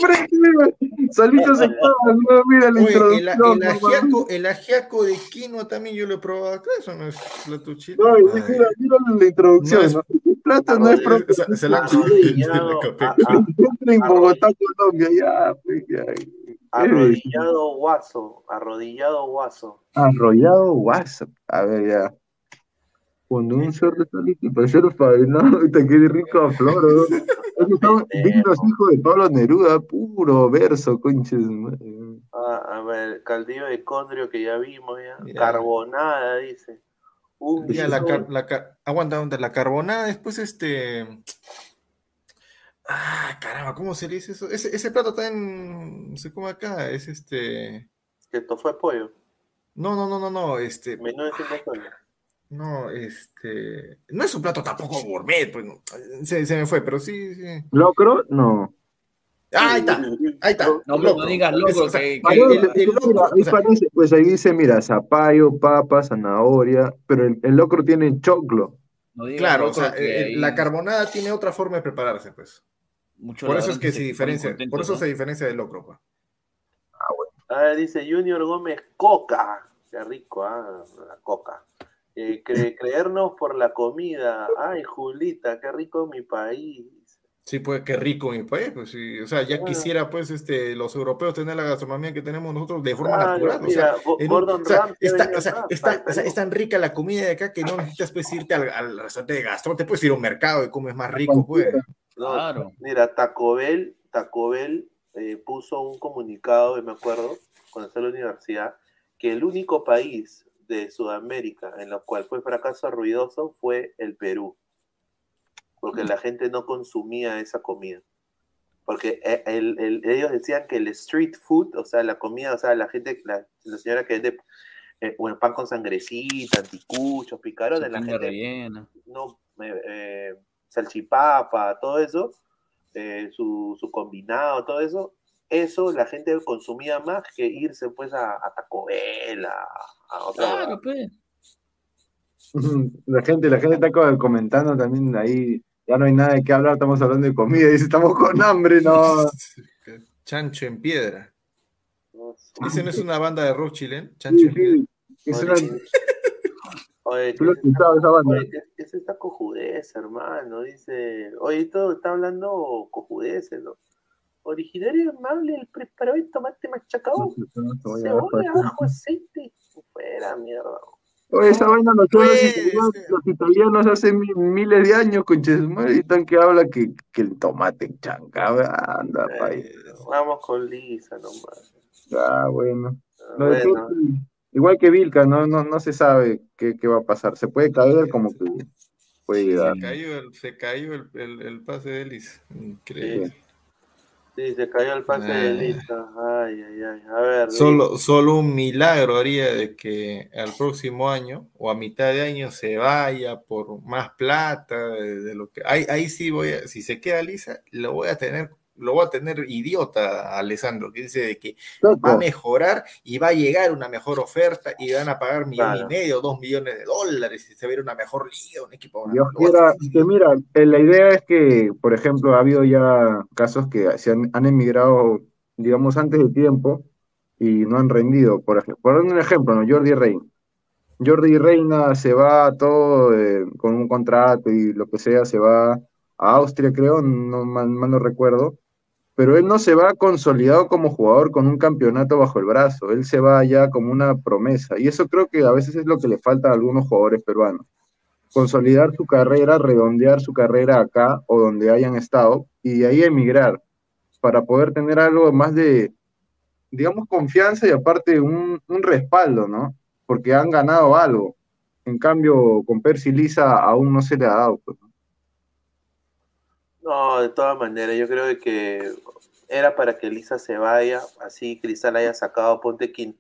E: se no, mira la
F: Oye, el,
E: introducción.
F: el
E: no,
F: ajiaco, el ajiaco de quinoa tambiino yo lo he probado acá, eso no es plato
E: no,
F: chileno.
E: y mira, mira la introducción,
F: No es-
E: ¿no? Plata no es
A: Arrodillado-
E: propio.
F: Se, se la
A: Arrodillado,
F: copié.
A: a- a-
E: En Bogotá, Colombia, ya, ya.
A: arrodillado guaso, arrodillado guaso.
E: Arrollado WhatsApp. A ver, ya. Cuando un cerdo está listo para ser faenado, te quede rico a flor, ¿no? Dignos hijos de Pablo Neruda, puro verso, conches.
A: Ah, a ver, caldillo de condrio que ya vimos ya. Carbonada, dice. Un
F: Ya, la, car- la car- aguanta, aguanta, la carbonada, después este. Ah, caramba, ¿cómo se le dice eso? Ese, ese plato está en. No sé cómo acá, es este.
A: que esto fue pollo.
F: No, no, no, no, no, este.
A: Menú de semana.
F: No, este. No es un plato tampoco gourmet, pues. no, Se, se me fue, pero sí, sí.
E: ¿Locro? No.
F: Ah, ahí está, ahí está.
B: No, no digas
F: locro,
E: pues ahí dice, mira, zapallo, papa, zanahoria, pero el, el locro tiene choclo.
B: no
F: Claro, o sea, eh, la carbonada tiene otra forma de prepararse, pues.
B: muchos
F: Por eso es que se diferencia, por eso
B: ¿no?
F: se diferencia del locro, pues.
A: A ver, dice Junior Gómez Coca. Qué rico, ah, la coca. Eh, cre- creernos por la comida. Ay, Julita, qué rico mi país.
F: Sí, pues qué rico mi país, pues sí. O sea, ya
A: Claro.
F: quisiera pues este los europeos tener la gastronomía que tenemos nosotros de forma
A: Claro,
F: natural. O sea, un-
A: Gordon
F: o sea, está, o sea, está- es tan rica la comida de acá que no necesitas pues irte al, al restaurante de Gastón, te puedes ir a un mercado y comes más rico, pues.
A: No,
B: Claro.
A: Mira, Taco Bell, Taco Bell eh, puso un comunicado, me acuerdo, cuando estaba en la universidad, que el único país de Sudamérica en el cual fue fracaso ruidoso fue el Perú. Porque la gente no consumía esa comida. Porque eh, el- el- ellos decían que el street food, o sea, la comida, o sea, la gente, la, la señora que vende eh, bueno, pan con sangrecita, anticuchos, picarones, la gente
B: rellena.
A: no, eh, eh, salchipapa, todo eso, eh, su, su combinado, todo eso, eso la gente consumía más que irse pues a, a Taco Bell, a, a otra
B: Claro, pues.
E: La gente, la gente está co- comentando también ahí, ya no hay nada de qué hablar, estamos hablando de comida, dice, estamos con hambre, no.
F: Chancho en piedra. ¿Ese no es una banda de rock chileno? Chancho en piedra.
E: Es una-
A: Oye,
E: tú lo has
A: ¿qué es esta-
E: escuchado esa banda.
A: oye, ¿qué- qué es esta cojudez, hermano? Dice, oye, todo está hablando cojudez, ¿no? Originario amable, el preparado de tomate machacado, cebolla, ajo, aceite, fuera, mierda.
E: Oye, esa vaina lo los
F: Pues,
E: italianos,
F: eh.
E: los italianos hace mi- miles de años, conches, y están que habla que, que el tomate chanca, anda, país.
A: Eh, vamos con Lisa nomás.
E: Ah, bueno. Lo de
A: Bueno,
E: Pepsi, igual que Vilca, no, no, no se sabe qué, qué va a pasar. Se puede caer como que puede llegar.
F: Se cayó el, se cayó el, el, el pase de Ellis. Increíble.
A: sí, se cayó el pase de. Lisa. Ay, ay, ay. A ver,
F: Solo, solo un milagro haría de que al próximo año o a mitad de año se vaya por más plata de, de lo que ahí, ahí sí voy a, si se queda lisa, lo voy a tener, lo voy a tener idiota Alessandro, que dice de que va a mejorar y va a llegar una mejor oferta y van a pagar millón
A: Claro.
F: y medio, dos millones de dólares y se va ir una mejor liga, un equipo
E: quiera,
F: tener
E: que mira, eh, la idea es que, por ejemplo, ha habido ya casos que se han, han emigrado, digamos, antes de tiempo y no han rendido. Por ejemplo, por un ejemplo, ¿no? Jordi Reina. Jordi Reina se va todo eh, con un contrato y lo que sea, se va a Austria, creo, no mal, mal no recuerdo, pero él no se va consolidado como jugador con un campeonato bajo el brazo, él se va ya como una promesa, y eso creo que a veces es lo que le falta a algunos jugadores peruanos consolidar su carrera, redondear su carrera acá o donde hayan estado y de ahí emigrar para poder tener algo más de, digamos, confianza y aparte un, respaldo, ¿no? Porque han ganado algo. En cambio, con Percy Lisa aún no se le ha dado. pues, ¿no?
A: No, de todas maneras, yo creo que era para que Lisa se vaya, así Cristal haya sacado, ponte que,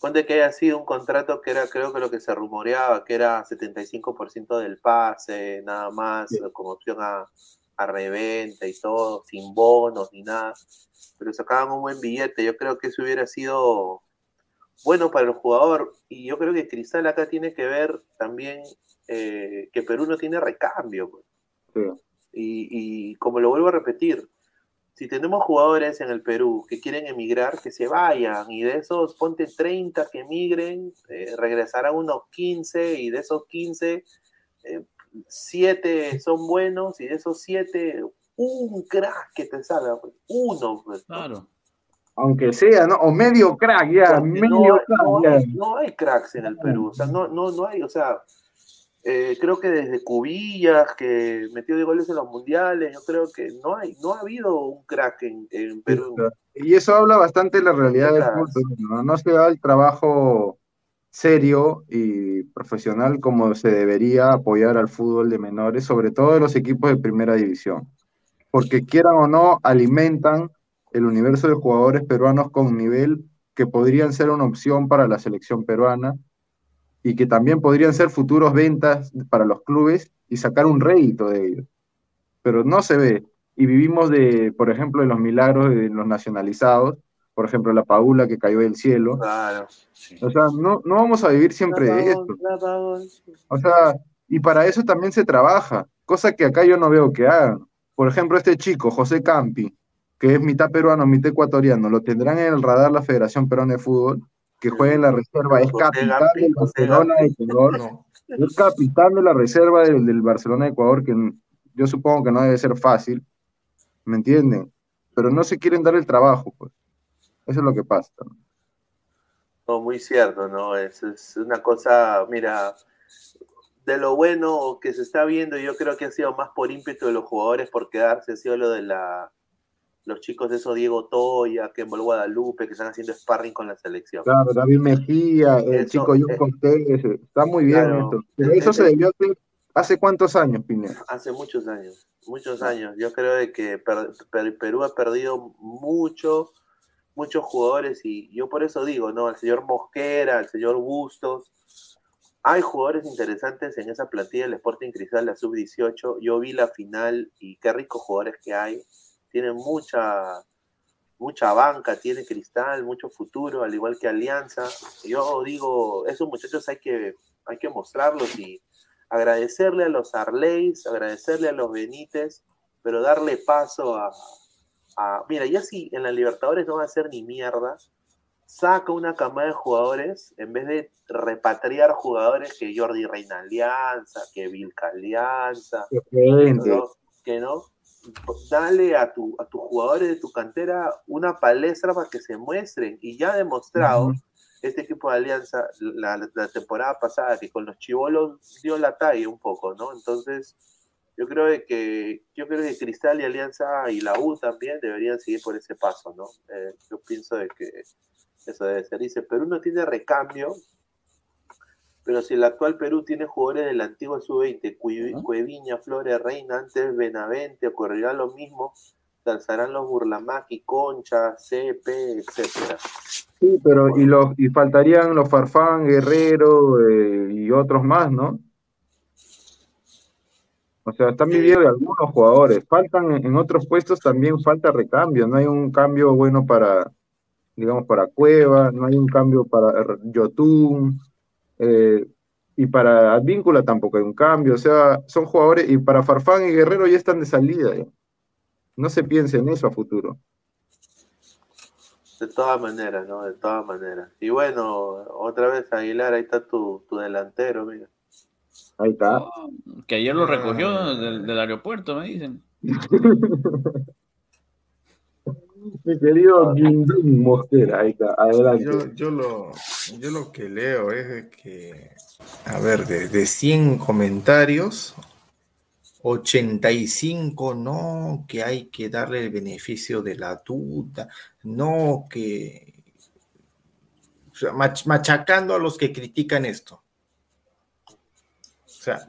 A: ponte que haya sido un contrato que era, creo que lo que se rumoreaba, que era 75% del pase, nada más, con opción a, a reventa y todo, sin bonos ni nada, pero sacaban un buen billete, yo creo que eso hubiera sido bueno para el jugador, y yo creo que Cristal acá tiene que ver también eh, que Perú no tiene recambio, pues.
E: Sí.
A: Y, y como lo vuelvo a repetir, si tenemos jugadores en el Perú que quieren emigrar, que se vayan, y de esos ponte 30 que emigren, eh, regresarán unos 15, y de esos 15, eh, siete son buenos y de esos siete, un crack que te salga, pues, uno. Pues.
B: Claro.
E: Aunque sea, ¿no? O medio crack, ya, medio
A: no, hay-
E: crack,
A: no
E: ya.
A: hay, no hay cracks en el Perú, o sea, no, no, no hay, o sea, eh, creo que desde Cubillas, que metió de goles en los mundiales, yo creo que no hay, no ha habido un crack en, en Perú.
E: Y eso habla bastante de la realidad del fútbol, ¿no? No se da el trabajo serio y profesional como se debería apoyar al fútbol de menores, sobre todo de los equipos de primera división. Porque quieran o no, alimentan el universo de jugadores peruanos con nivel que podrían ser una opción para la selección peruana y que también podrían ser futuros ventas para los clubes y sacar un rédito de ellos. Pero no se ve. Y vivimos de, por ejemplo, de los milagros de los nacionalizados, por ejemplo, la Paula que cayó del cielo.
A: Claro.
B: Sí.
E: O sea, no, no vamos a vivir siempre de esto. O sea, y para eso también se trabaja, cosa que acá yo no veo que hagan. Por ejemplo, este chico, José Campi, que es mitad peruano, mitad ecuatoriano, lo tendrán en el radar la Federación Peruana de Fútbol, que juega en la reserva, es capitán del Barcelona de Ecuador,
F: No.
E: es capitán de la reserva del, del Barcelona de Ecuador, que yo supongo que no debe ser fácil, ¿me entienden? Pero no se quieren dar el trabajo, pues. Eso es lo que pasa. ¿no?
A: No, muy cierto, ¿no? Es, es una cosa, mira, de lo bueno que se está viendo, yo creo que ha sido más por ímpetu de los jugadores por quedarse, ha sido lo de la los chicos de esos Diego Toya, que en Guadalupe, que están haciendo sparring con la selección.
E: Claro, David Mejía, el
A: Eso,
E: chico John
A: eh,
E: Cortés, está muy bien
A: claro,
E: esto. Pero
A: eh,
E: eso
A: eh,
E: se debió hacer hace cuántos años, Pineda.
A: Hace muchos años, muchos años. Yo creo de que per- per- Perú ha perdido mucho, muchos jugadores y yo por eso digo, ¿no? El señor Mosquera, el señor Bustos. Hay jugadores interesantes en esa plantilla del Sporting Cristal, la sub-18. Yo vi la final y qué ricos jugadores que hay. Tienen mucha, mucha banca, tiene Cristal, mucho futuro, al igual que Alianza. Yo digo, esos muchachos hay que, hay que mostrarlos y agradecerle a los Arleis, agradecerle a los Benítez, pero darle paso a, a- Mira, ya si en la Libertadores no va a hacer ni mierda, saca una camada de jugadores en vez de repatriar jugadores que Jordi Reina Alianza, que Vilca Alianza, que no. Dale a, tu, a tus jugadores de tu cantera una palestra para que se muestren. Y ya ha demostrado este equipo de Alianza la, la temporada pasada que con los chivolos dio la talla un poco, ¿no? Entonces, yo creo que yo creo que Cristal y Alianza y la U también deberían seguir por ese paso, ¿no? Eh, yo pienso de que eso debe ser. Dice, Perú no tiene recambio, pero si el actual Perú tiene jugadores del antiguo sub-20, Cui-
B: Ajá.
A: Cueviña, Flores, Reina, antes Benavente, ocurrirá lo mismo, se alzarán los Burlamaqui, Concha, CP, etcétera.
E: sí, pero y los y faltarían los Farfán, Guerrero eh, y otros más, ¿no? O sea, están viviendo de algunos jugadores. Faltan en, otros puestos también falta recambio. No hay un cambio bueno para, digamos, para Cueva, no hay un cambio para Yotun, eh, y para Advíncula tampoco hay un cambio. O sea, son jugadores, y para Farfán y Guerrero ya están de salida. ya. No se piense en eso a futuro.
A: De todas maneras, ¿no? De todas maneras. Y bueno, otra vez Aguilar, ahí está tu, tu delantero, mira.
E: Ahí está.
B: Oh, que ayer lo recogió
F: Ah.
B: del, del aeropuerto, me dicen.
E: Mi querido adelante.
F: Yo, lo, yo lo que leo es que, a ver, de, de 100 comentarios, 85 no, que hay que darle el beneficio de la duda, no, que... machacando a los que critican esto. O sea,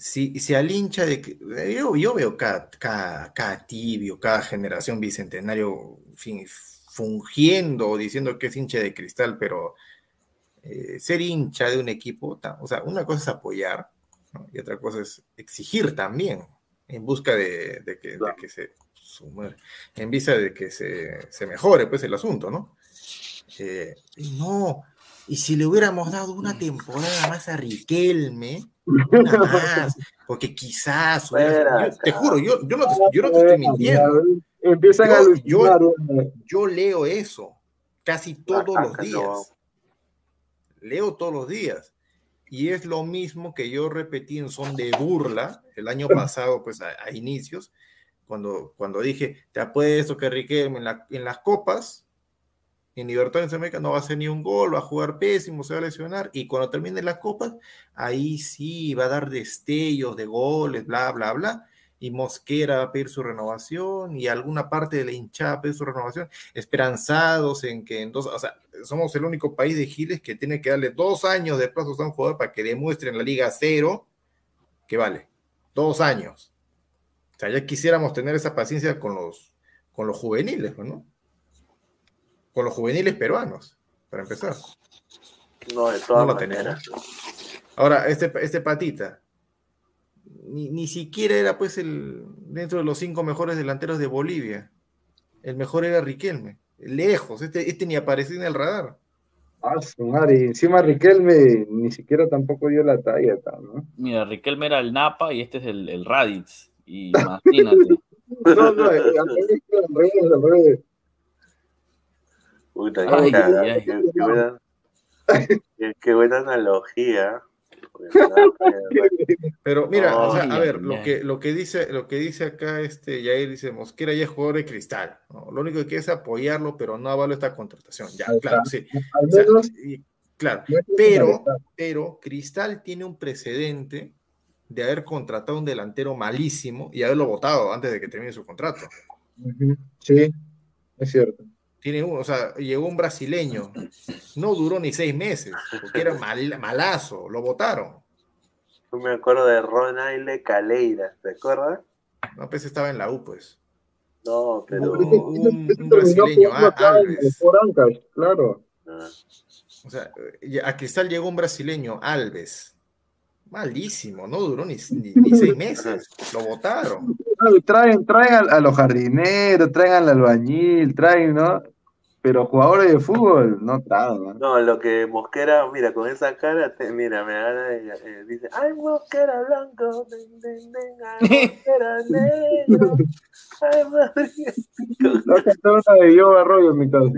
F: si, si al hincha de... que- Yo, yo veo cada, cada, cada tibio, cada generación bicentenario en fin, fungiendo o diciendo que es hincha de cristal, pero eh, ser hincha de un equipo, o sea, una cosa es apoyar ¿no? y otra cosa es exigir también en busca de, de que, de
E: Claro.
F: que se en vista de que se, se mejore pues el asunto, ¿no? Eh, no, y si le hubiéramos dado una temporada más a Riquelme, una más, porque quizás, yo te juro, yo, yo, no, te, yo no te estoy mintiendo,
E: Empiezan
F: Yo-
E: a eh.
F: yo leo eso casi todos los días, leo todos los días, y es lo mismo que yo repetí en son de burla el año pasado, pues a, a inicios, cuando, cuando dije, te apuesto que Riquelme en, la- en las copas, en Libertadores América no va a hacer ni un gol, va a jugar pésimo, se va a lesionar, y cuando termine las copas, ahí sí va a dar destellos de goles, bla, bla, bla, y Mosquera va a pedir su renovación, y alguna parte de la hinchada va a pedir su renovación, esperanzados en que en dos, o sea, somos el único país de Giles que tiene que darle dos años de plazo a un jugador para que demuestre en la Liga Cero que vale, dos años. O sea, ya quisiéramos tener esa paciencia con los, con los juveniles, ¿no? Con los juveniles peruanos, para empezar.
A: No, de todas
F: No lo
A: maneras.
F: Ahora, este, este patita, ni, ni siquiera era pues el dentro de los cinco mejores delanteros de Bolivia. El mejor era Riquelme. Lejos, este, este ni apareció en el radar.
E: Ah, su madre, y encima Riquelme ni siquiera tampoco dio la talla, ta, ¿no?
B: Mira, Riquelme era el Napa y este es el, el Raditz. Y imagínate.
E: No, no, al revés, al revés,
B: Ay,
A: qué,
B: ay, ay.
A: qué- qué buena, qué- qué buena analogía.
F: Pero mira, o sea,
B: Ay,
F: a ver, lo que, lo que dice, lo que dice acá este Yair dice Mosquera ya es jugador de cristal. ¿no? Lo único que quiere es apoyarlo, pero no avalo esta contratación. Ya,
E: Ahí
F: claro,
E: está.
F: sí.
E: Al
F: O sea,
E: menos,
F: y- claro. Pero, pero Cristal tiene un precedente de haber contratado un delantero malísimo y haberlo votado antes de que termine su contrato.
E: Sí, es cierto.
F: Tiene uno, o sea, llegó un brasileño, no duró ni seis meses, porque era mal- malazo, lo votaron.
A: Yo me acuerdo de Ronaile Caleira, ¿te acuerdas?
F: No, pues estaba en la U, pues.
A: No, pero.
F: Un- un brasileño, ah, Alves.
E: por claro.
A: ah,
F: O sea, eh, a Cristal llegó un brasileño, Alves. Malísimo, no duró ni, ni- ni seis meses. Lo votaron.
E: Traen, traen a, a los jardineros, traen al albañil, traen, ¿no? Pero jugadores de fútbol no traen, ¿no?
A: No, lo que Mosquera, mira, con esa cara, te- mira, me gana, eh, dice, ay, Mosquera blanco, den, den, den, ay, Mosquera negro, ay, Madrid.
E: A cantar una de Yo Arroyo en mi casa.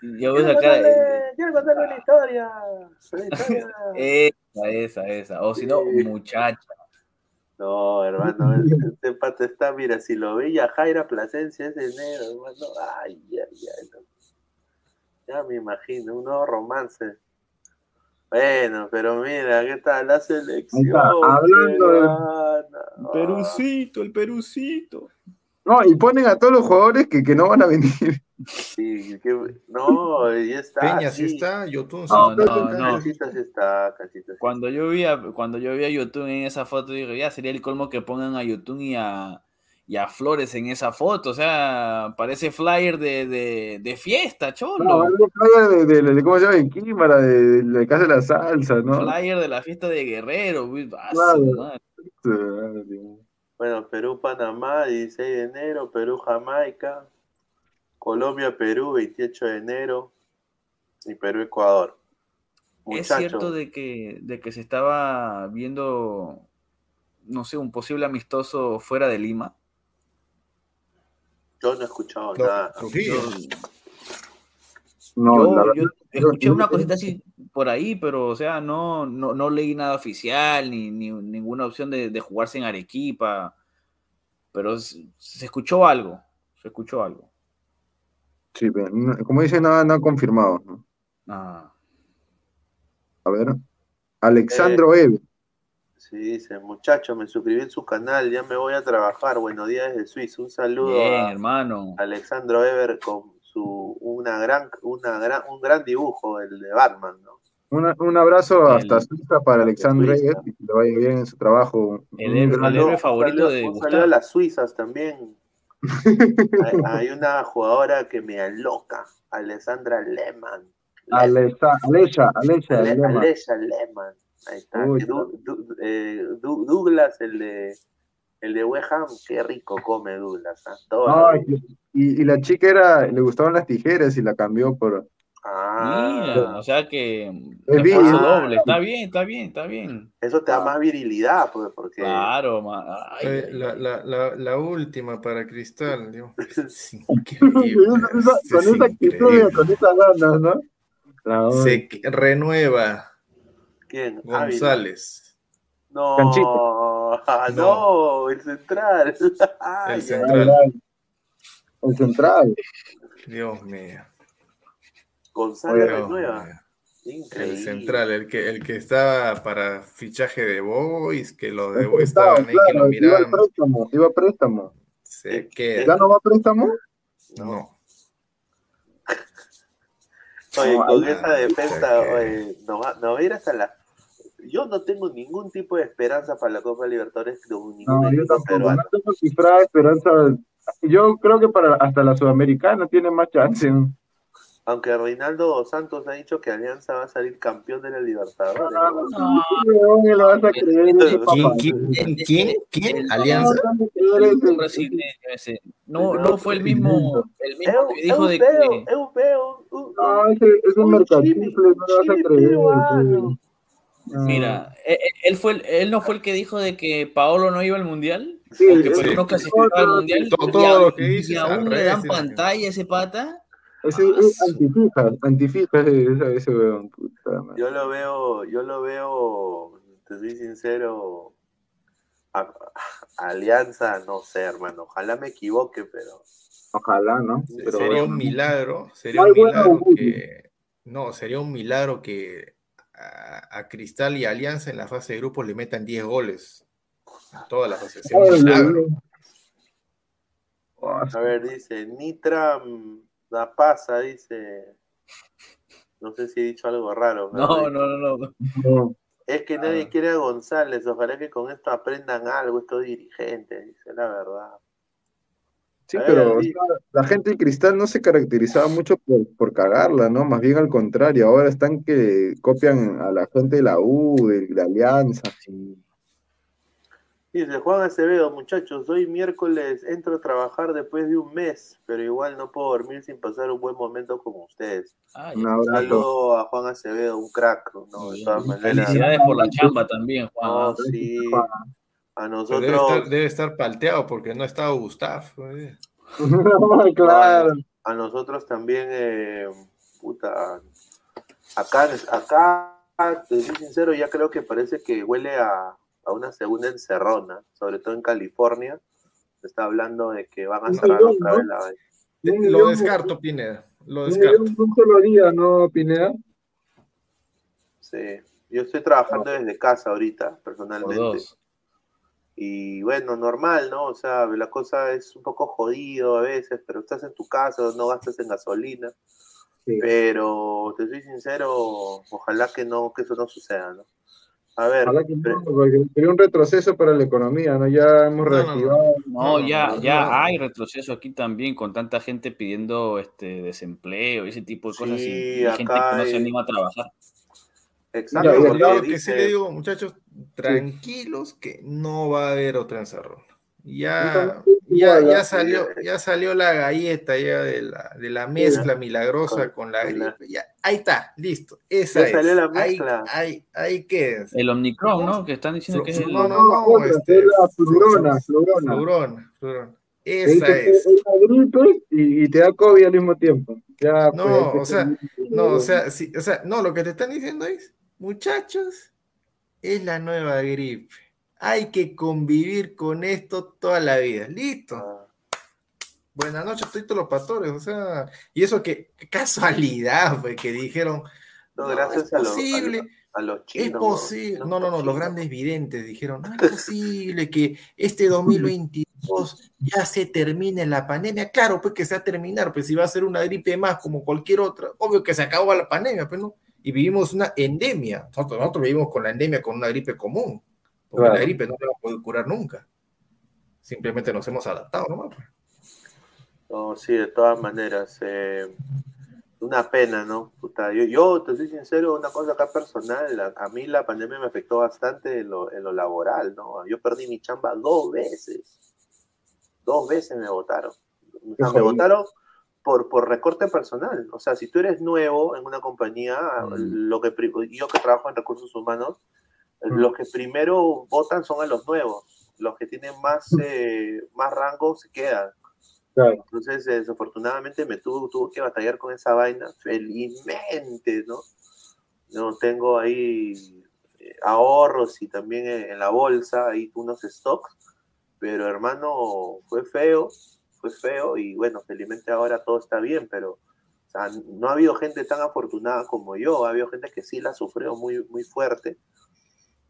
B: Yo esa cara.
A: contarle, quiero contarle una historia. una historia.
B: Esa, esa, esa. O si no, muchacha.
A: No, hermano, este pata está, mira, si lo veía Jaira Plasencia ese negro, hermano, ay, ay, ay, no. ya me imagino, un nuevo romance. Bueno, pero mira, ¿qué tal la selección?
E: Hablando de-
A: peruana?
B: Perucito, el perucito.
E: No, y ponen a todos los jugadores que, que no van a venir.
A: Sí, que- no, ya está.
F: Peña sí
A: sí.
F: está, Yotun sí
B: No,
F: está.
B: no, no.
A: Casita sí está, casita sí
B: Cuando yo vi a, cuando yo vi a Yotun en esa foto, dije, ya sería el colmo que pongan a Yotun y a, y a Flores en esa foto. O sea, parece flyer de, de, de fiesta,
E: No,
B: cholo.
E: algo claro de, de- de- ¿cómo se llama? En Químara, de, de la casa de la salsa, ¿no?
B: Flyer de la fiesta de Guerrero. güey. Ah,
E: Claro.
A: Bueno, Perú, Panamá, 16 de enero, Perú, Jamaica, Colombia, Perú, 28 de enero, y Perú, Ecuador.
B: Es cierto de que, de que se estaba viendo, no sé, un posible amistoso fuera de Lima.
A: yo no he escuchado
F: No,
A: nada.
F: Trujillo.
E: No,
B: yo,
E: la
B: yo
E: verdad,
B: escuché una cosita así por ahí, pero o sea, no, no, no leí nada oficial, ni, ni ninguna opción de, de jugarse en Arequipa, pero se escuchó algo, se escuchó algo.
E: sí, pero no- como dice, nada, nada confirmado. ¿no?
B: Ah,
E: A ver. Alexandro Eve.
A: Sí, dice, muchachos, me suscribí en su canal, ya me voy a trabajar. Buenos días desde Suiza. Un saludo
B: bien,
A: a
B: hermano.
A: Alexandro Ever con su una gran, una gran, un gran dibujo, el de Batman, ¿no?
E: Una- un abrazo
B: El-
E: hasta Suiza para y que le vaya bien en su trabajo.
B: El el héroe favorito
A: saludo-
B: de
A: un
B: Gustavo.
A: saludo a las suizas también. hay, hay una jugadora que me aloca, Alessandra Lehmann.
E: Alecha, Alecha,
A: Lehmann. Ahí está.
E: Uy,
A: Que Du- Du- eh, Du- Douglas, el de el de West Ham, qué rico come Douglas. Todo
E: Ay,
A: rico.
E: y, y la chica era, le gustaban las tijeras y la cambió por.
A: Ah,
B: Mira, o sea que
E: Es bien.
B: doble, está bien, está bien, está bien.
A: eso te da más virilidad, pues, porque
B: Claro, ma- ay,
F: Eh,
B: ay,
F: la,
B: ay.
F: la, la, la última para Cristal. Es
E: Con esa,
F: es
E: con esa actitud,
F: increíble.
E: con esas ganas, ¿no? La
F: Se renueva
A: ¿Quién? Ávila.
F: González.
A: No,
E: Canchito.
A: ah, no, el central. Ay,
F: El
A: ay,
F: central.
E: El central.
F: Dios mío.
A: González
F: mío.
A: Increíble.
F: El central, el que, el que estaba para fichaje de Boys, que los de Boys estaban ahí, que
E: claro,
F: lo
E: iba a
F: miraban.
E: préstamo, iba a préstamo.
F: Se
E: ¿Ya
F: queda.
E: no va a préstamo?
F: No.
A: Oye,
E: No,
A: con
F: ay,
A: esa defensa,
F: que-
A: oye, no va, no va a ir hasta la. Yo no tengo ningún tipo de esperanza para la Copa Libertadores de ningún
E: No, yo tampoco. No tengo esperanza. Yo creo que para hasta la Sudamericana tiene más chance.
A: Aunque Reinaldo Santos ha dicho que Alianza va a salir campeón de la Libertadores.
E: Ah,
A: ¿no?
B: No,
E: ¿Cómo le vas a creer ese
A: ¿Quién-?
F: ¿Quién, quién, quién, ¿Alianza?
E: ¿Cómo vas a creer ese-
B: un. No, no fue el mismo, el
A: Es
B: mismo
A: un-
B: que dijo
A: un
B: de que
A: es un un- un-
E: ese es un
A: un
E: mercantil, no le vas a creer. Sí.
B: Mira, eh, eh, él fue el- él no fue el que dijo de que Paolo no iba al mundial,
E: Sí,
B: o que Perú no clasificaba al mundial,
F: Todo-
B: y
F: todo
B: a-
F: lo que dices
B: y
F: al
B: aún le dan
F: sí,
B: pantalla a ese pata.
E: Ese es antifija, antifija ese, ese weón. Puta madre.
A: Yo lo veo, yo lo veo, te soy sincero, a- a- Alianza, no sé, hermano, ojalá me equivoque, pero
E: Ojalá, ¿no? Pero
F: sería
E: bueno.
F: un milagro, sería un milagro que no, sería un milagro que a, a Cristal y Alianza en la fase de grupos le metan 10 goles. Toda la fase.
A: A ver, dice, Nitra mm, la pasa, dice, no sé si he dicho algo raro,
B: No, no, no, no.
E: no.
A: es que nadie
F: Ah.
A: quiere a González, ojalá que con esto aprendan algo estos dirigentes, dice la verdad.
E: Sí,
A: ver,
E: pero o
A: di-
E: sea, la gente de Cristal no se caracterizaba mucho por, por cagarla, ¿no? Más bien al contrario, ahora están que copian a la gente de la U, de la Alianza.
A: Dice Juan Acevedo, muchachos, hoy miércoles entro a trabajar después de un mes, pero igual no puedo dormir sin pasar un buen momento con ustedes.
B: Ah,
E: Un abrazo.
A: Saludo a Juan Acevedo, un crack, ¿no? De todas maneras.
B: Felicidades por la chamba también, Juan.
A: No, sí.
E: Juan.
A: A
F: Pero
A: nosotros,
F: debe, estar, debe estar palteado porque no está Gustav. pues.
E: claro.
A: a nosotros también, eh, puta, acá, acá, te soy sincero, ya creo que parece que huele a, a una segunda encerrona, sobre todo en California. Se está hablando de que van a cerrar otra
E: ¿no?
A: vez la vaina.
E: Un
F: Lo descarto, Pineda. Lo
E: un
F: descarto.
E: un solo día, ¿no, Pineda?
A: Sí. Yo estoy trabajando desde casa ahorita, personalmente.
B: dos.
A: Y bueno, normal, ¿no? O sea, la cosa es un poco jodido a veces, pero estás en tu casa, no gastas en gasolina.
E: Sí.
A: Pero te soy sincero, ojalá que no, que eso no suceda, ¿no? A ver,
E: Ojalá que no, porque sería un retroceso para la economía, ¿no? Ya hemos
F: No, no, no.
E: reactivado.
B: No,
F: No,
B: ya,
F: no,
B: ya
F: no.
B: hay retroceso aquí también con tanta gente pidiendo este desempleo y ese tipo de cosas y-
A: Sí,
B: y, gente
A: acá
B: que no se
A: hay-
B: anima a trabajar.
A: Exacto,
F: Yo lo que
A: dice-
F: sí le digo, muchachos, tranquilos que no va a haber otra encerrona. Ya, ya, ya salió, ya salió la galleta ya de la, de la mezcla milagrosa con la
A: con la-
F: gripe. Ya, ahí está, listo. Esa
A: Ya
F: es.
A: salió la
F: Ahí,
A: mezcla.
F: ahí, ahí quédense.
B: El Omicron, ¿no? Que están diciendo que es el...
F: No, no, no, este,
E: es la flurona, flurona.
F: Flurona, flurona.
E: Te
F: Esa es.
E: la gripe y, y te da COVID al mismo tiempo. Ya,
F: No,
E: pues,
F: o sea, No, o sea, sí, o sea, no, lo que te están diciendo es, muchachos, es la nueva gripe. Hay que convivir con esto toda la vida. Listo.
A: Ah,
F: Buenas noches, estoy todos los pastores. O sea, y eso que qué casualidad, fue que dijeron,
A: no,
F: no,
A: gracias
F: es
A: a, los, a,
F: posible.
A: a los chinos.
F: Es posible. No, no, no, los grandes videntes dijeron, no es posible que este 2022 ya se termine la pandemia. Claro, pues que se va a terminar, pues si va a ser una gripe más como cualquier otra, obvio que se acabó la pandemia, pues no. Y vivimos una endemia. Nosotros, nosotros vivimos con la endemia con una gripe común, porque
E: Claro.
F: la gripe no se va a poder curar nunca. Simplemente nos hemos adaptado nomás. pues.
A: No, sí, de todas maneras. eh, una pena, ¿no? Puta, yo, yo te soy sincero, una cosa acá personal, a, a mí la pandemia me afectó bastante en lo, en lo laboral, ¿no? Yo perdí mi chamba dos veces. Dos veces me votaron. O sea, me votaron por, por recorte personal. O sea, si tú eres nuevo en una compañía,
F: Mm.
A: lo que yo que trabajo en recursos humanos,
E: Mm.
A: los que primero votan son a los nuevos. Los que tienen más, eh, más rango se quedan.
E: Claro.
A: Entonces, eh, desafortunadamente me tuvo, tuvo que batallar con esa vaina, felizmente, ¿no? No tengo ahí ahorros y también en, en la bolsa, hay unos stocks, pero hermano, fue feo, fue feo y bueno, felizmente ahora todo está bien, pero o sea, no ha habido gente tan afortunada como yo, ha habido gente que sí la sufrió muy, muy fuerte.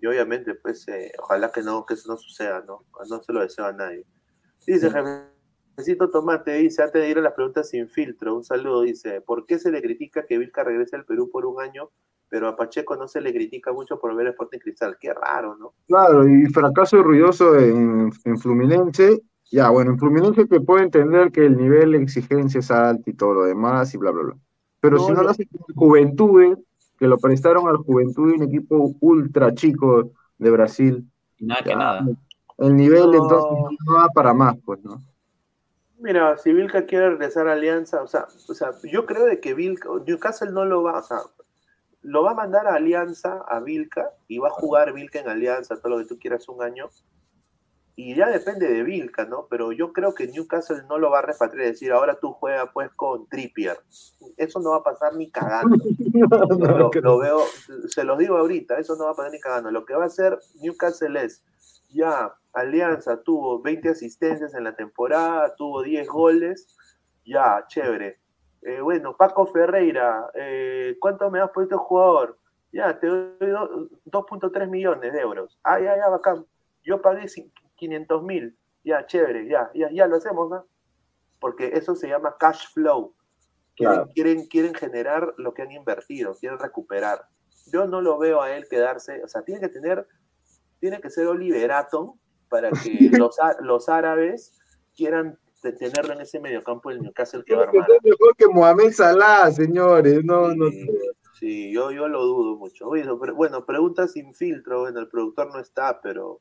A: Y obviamente, pues, eh, ojalá que no, que eso no suceda, ¿no? No se lo deseo a nadie. Dice, Jefecito Tomate, dice, antes de ir a las preguntas sin filtro, un saludo, dice, ¿por qué se le critica que Vilca regrese al Perú por un año, pero a Pacheco no se le critica mucho por ver Sporting Cristal? Qué raro, ¿no?
E: Claro, y fracaso ruidoso en, en Fluminense. Ya, bueno, en Fluminense te puedo entender que el nivel de exigencia es alto y todo lo demás y bla, bla, bla. Pero
A: No,
E: si no
A: no.
E: lo haces con Juventudes, que lo prestaron al Juventud, un equipo ultra chico de Brasil,
B: Y nada que nada.
E: el nivel
A: No.
E: entonces no da para más, pues, ¿no?
A: Mira, si Vilca quiere regresar a Alianza, o sea, o sea, yo creo de que Vilca, Newcastle no lo va, o sea, lo va a mandar a Alianza, a Vilca, y va a jugar Vilca en Alianza, todo lo que tú quieras un año, y ya depende de Vilca, ¿no? Pero yo creo que Newcastle no lo va a repatriar y decir, ahora tú juegas pues con Trippier. Eso no va a pasar ni cagando.
E: No,
A: lo,
E: que-
A: lo veo, se los digo ahorita, eso no va a pasar ni cagando. Lo que va a hacer Newcastle es, ya, Alianza tuvo 20 asistencias en la temporada, tuvo 10 goles, ya, chévere. Eh, bueno, Paco Ferreira, eh, ¿cuánto me has puesto el jugador? Ya, te doy do- 2.3 millones de euros. Ah, ya, ya, bacán. Yo pagué 500 mil. Ya, chévere, ya, ya, ya lo hacemos, ¿no? Porque eso se llama cash flow. Quieren,
E: Claro.
A: quieren, quieren generar lo que han invertido, quieren recuperar. Yo no lo veo a él quedarse, o sea, tiene que tener, tiene que ser Oliver Atom para que los, los árabes quieran te- tenerlo en ese mediocampo del Newcastle que va a armar.
E: mejor que Mohamed Salah, señores. No, no
A: Sí,
E: sé.
A: sí, yo, yo lo dudo mucho. Pero- bueno, pregunta sin filtro, bueno, el productor no está, pero...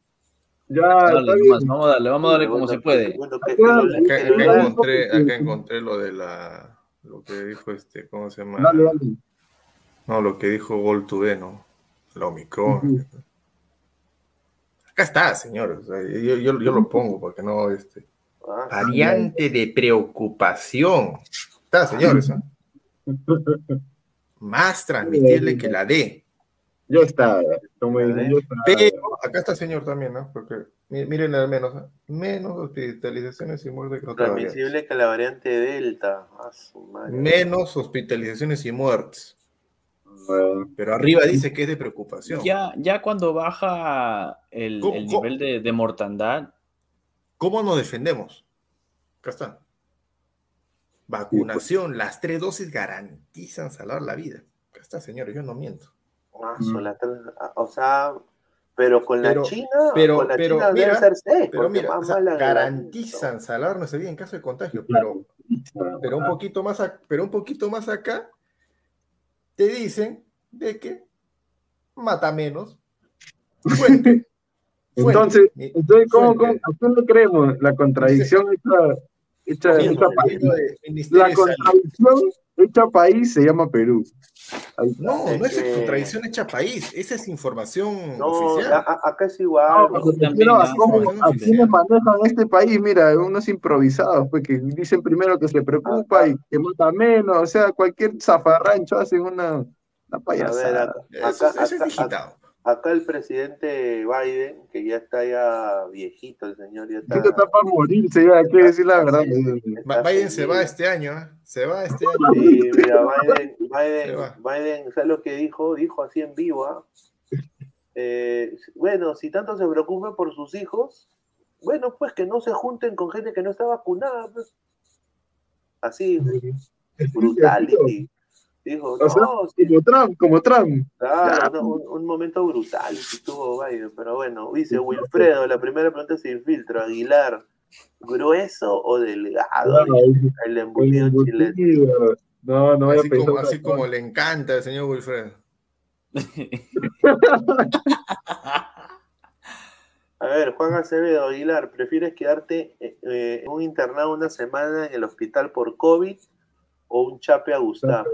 E: Ya,
B: Dale, nomás, vamos a darle, vamos a darle como se puede.
A: que- que
E: Acá-
A: que
F: encontré, acá encontré lo de la lo que dijo este, ¿cómo se llama?
E: Dale, dale.
F: No, lo que dijo Gol Today, ¿no? La Omicron. Acá está, señor. o sea, yo, yo- yo lo pongo porque no, este.
A: Ah,
F: Variante de preocupación. Está, señores. Más transmitible que la D.
E: Como dicen, ya está.
F: Pero acá está, señor, también, ¿no? Porque mi- miren al menos, ¿ah? menos hospitalizaciones y muertes que
A: transmisible que la variante Delta. Ah, su madre.
F: Menos hospitalizaciones y muertes.
E: Bueno,
F: Pero arriba dice que es de preocupación.
B: Ya, ya cuando baja el,
F: ¿Cómo-
B: el nivel de, de mortandad,
F: ¿Cómo nos defendemos? Acá está. Vacunación, las tres dosis garantizan salvar la vida. Acá está, señores, yo no miento.
A: Ah, la ah, o sea, pero con la
F: Pero-
A: China,
F: pero-
A: con la
F: pero
A: China
F: mira,
A: debe ser seis,
F: Pero mira,
A: más
F: o sea,
A: la-
F: garantizan salvar nuestra vida en caso de contagio, pero, pero un poquito más, ac- pero un poquito más acá te dicen de que mata menos. Fuente. Fuente.
E: Entonces,
F: Mi-
E: entonces ¿cómo, cómo,
F: fuente.
E: ¿a quién le creemos? La contradicción hecha, hecha,
F: Sí,
E: hecha país. La contradicción hecha país se llama Perú.
F: No, no es
A: que-
F: contradicción hecha país, esa es información
A: No,
F: oficial.
A: a- a- acá es igual.
E: No,
B: también,
E: a cómo, quienes manejan este país, mira, unos improvisados, pues que dicen primero que se preocupa y que mata menos, o sea, cualquier zafarrancho hacen una, una
A: A ver,
E: payasada.
A: acá,
F: Eso,
A: acá-
F: eso es digitado.
A: Acá el presidente Biden, que ya está ya viejito, el señor ya está.
E: Está para morirse, ya, hay que decir la verdad.
F: Biden se va este año, ¿eh? se va este año.
A: Sí, mira, Biden, Biden,
F: va.
A: Biden, ¿sabes lo que dijo? Dijo así en vivo, ¿ah? Eh, bueno, si tanto se preocupa por sus hijos, bueno, pues que no se junten con gente que no está vacunada, pues. Así, brutality. Dijo,
E: O sea,
A: no, sí,
E: Como Trump, como Trump.
A: claro, no, un, un momento brutal que tuvo Biden, pero bueno, dice Wilfredo, la primera pregunta sin filtro, Aguilar, ¿grueso o delgado? El embutido chileno.
E: No, no
F: Así como, así como le encanta al señor Wilfredo.
A: A ver, Juan Acevedo Aguilar, ¿prefieres quedarte eh, eh, en un internado una semana en el hospital por COVID o un chape a Gustavo?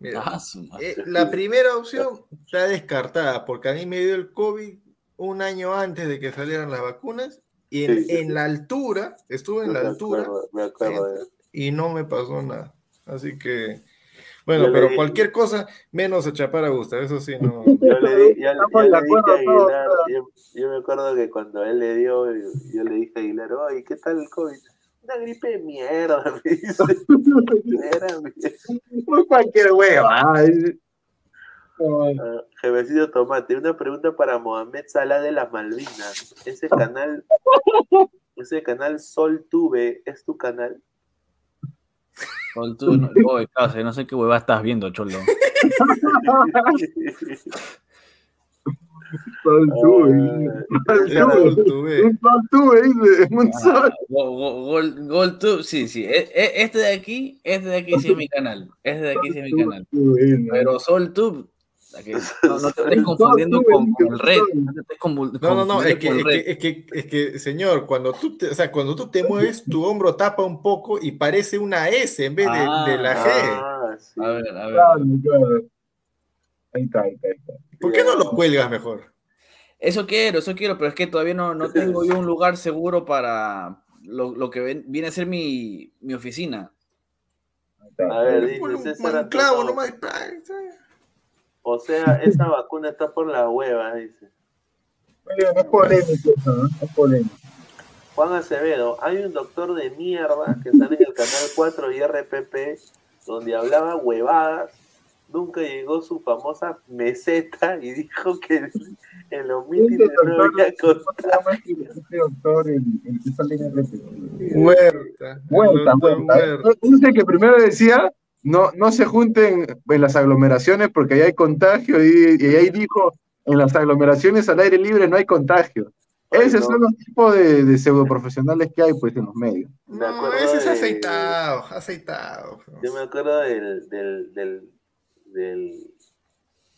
F: Mira,
B: Ah, su madre.
F: eh, la primera opción está descartada porque a mí me dio el COVID un año antes de que salieran las vacunas y en,
A: Sí, sí,
F: en la altura, estuve en la
A: Me
F: altura
A: acuerdo, me acuerdo de-
F: y no me pasó nada. Así que, Bueno,
A: Yo
F: pero cualquier cosa menos a chapar a gusto, eso sí, no.
A: Yo le, di- yo-
E: Estamos
A: yo
E: de
A: le
E: acuerdo
A: dije a Aguilar, yo, yo me acuerdo que cuando él le dio, yo, yo le dije a Aguilar, oye, ¿qué tal el COVID? Una gripe de mierda, me dice.
E: Cualquier hueva. Ay,
A: Ah, Jefecito Tomate, una pregunta para Mohamed Salah de las Malvinas. Ese canal, ese canal Sol Tube, ¿es tu canal?
B: Sol, tú, no, no sé qué hueva estás viendo, cholo. Gol, gol tú, sí, sí. E- e- Este de aquí, este de aquí sí es mi canal. Este de aquí sí es mi canal. Pero Sol Tube, no, no te estés confundiendo con, con el red. No, te estés
F: No, no, no, es que, es que, es que, es que, señor, cuando tú te, o sea, cuando tú te mueves, tu hombro tapa un poco y parece una S en vez de, de la G.
A: Ah, sí.
B: A ver, a ver.
E: Claro, claro. Ahí está, ahí está. ahí está.
F: ¿Por qué no lo cuelgas mejor?
B: Eso quiero, eso quiero, pero es que todavía no, no tengo yo un lugar seguro para lo, lo que ven- viene a ser mi, mi oficina.
A: A ver, dice César
F: un clavo.
A: O sea, esa vacuna está por la hueva, dice.
E: No es polémico eso, ¿no? Es polémico.
A: Juan Acevedo, hay un doctor de mierda que sale en el canal 4 y RPP donde hablaba huevadas. Nunca llegó su famosa meseta y dijo que en los mítines no había.
F: Huerta.
E: Huerta, Huerta. Dice que primero decía, no, no se junten en las aglomeraciones porque ahí hay contagio y, y ahí dijo, en las aglomeraciones al aire libre no hay contagio. Esos
A: no.
E: son los tipos de, de pseudoprofesionales que hay pues en los medios.
A: Me
F: No, ese es
A: de-
F: aceitado, aceitado.
A: Yo me acuerdo del, del, del, del,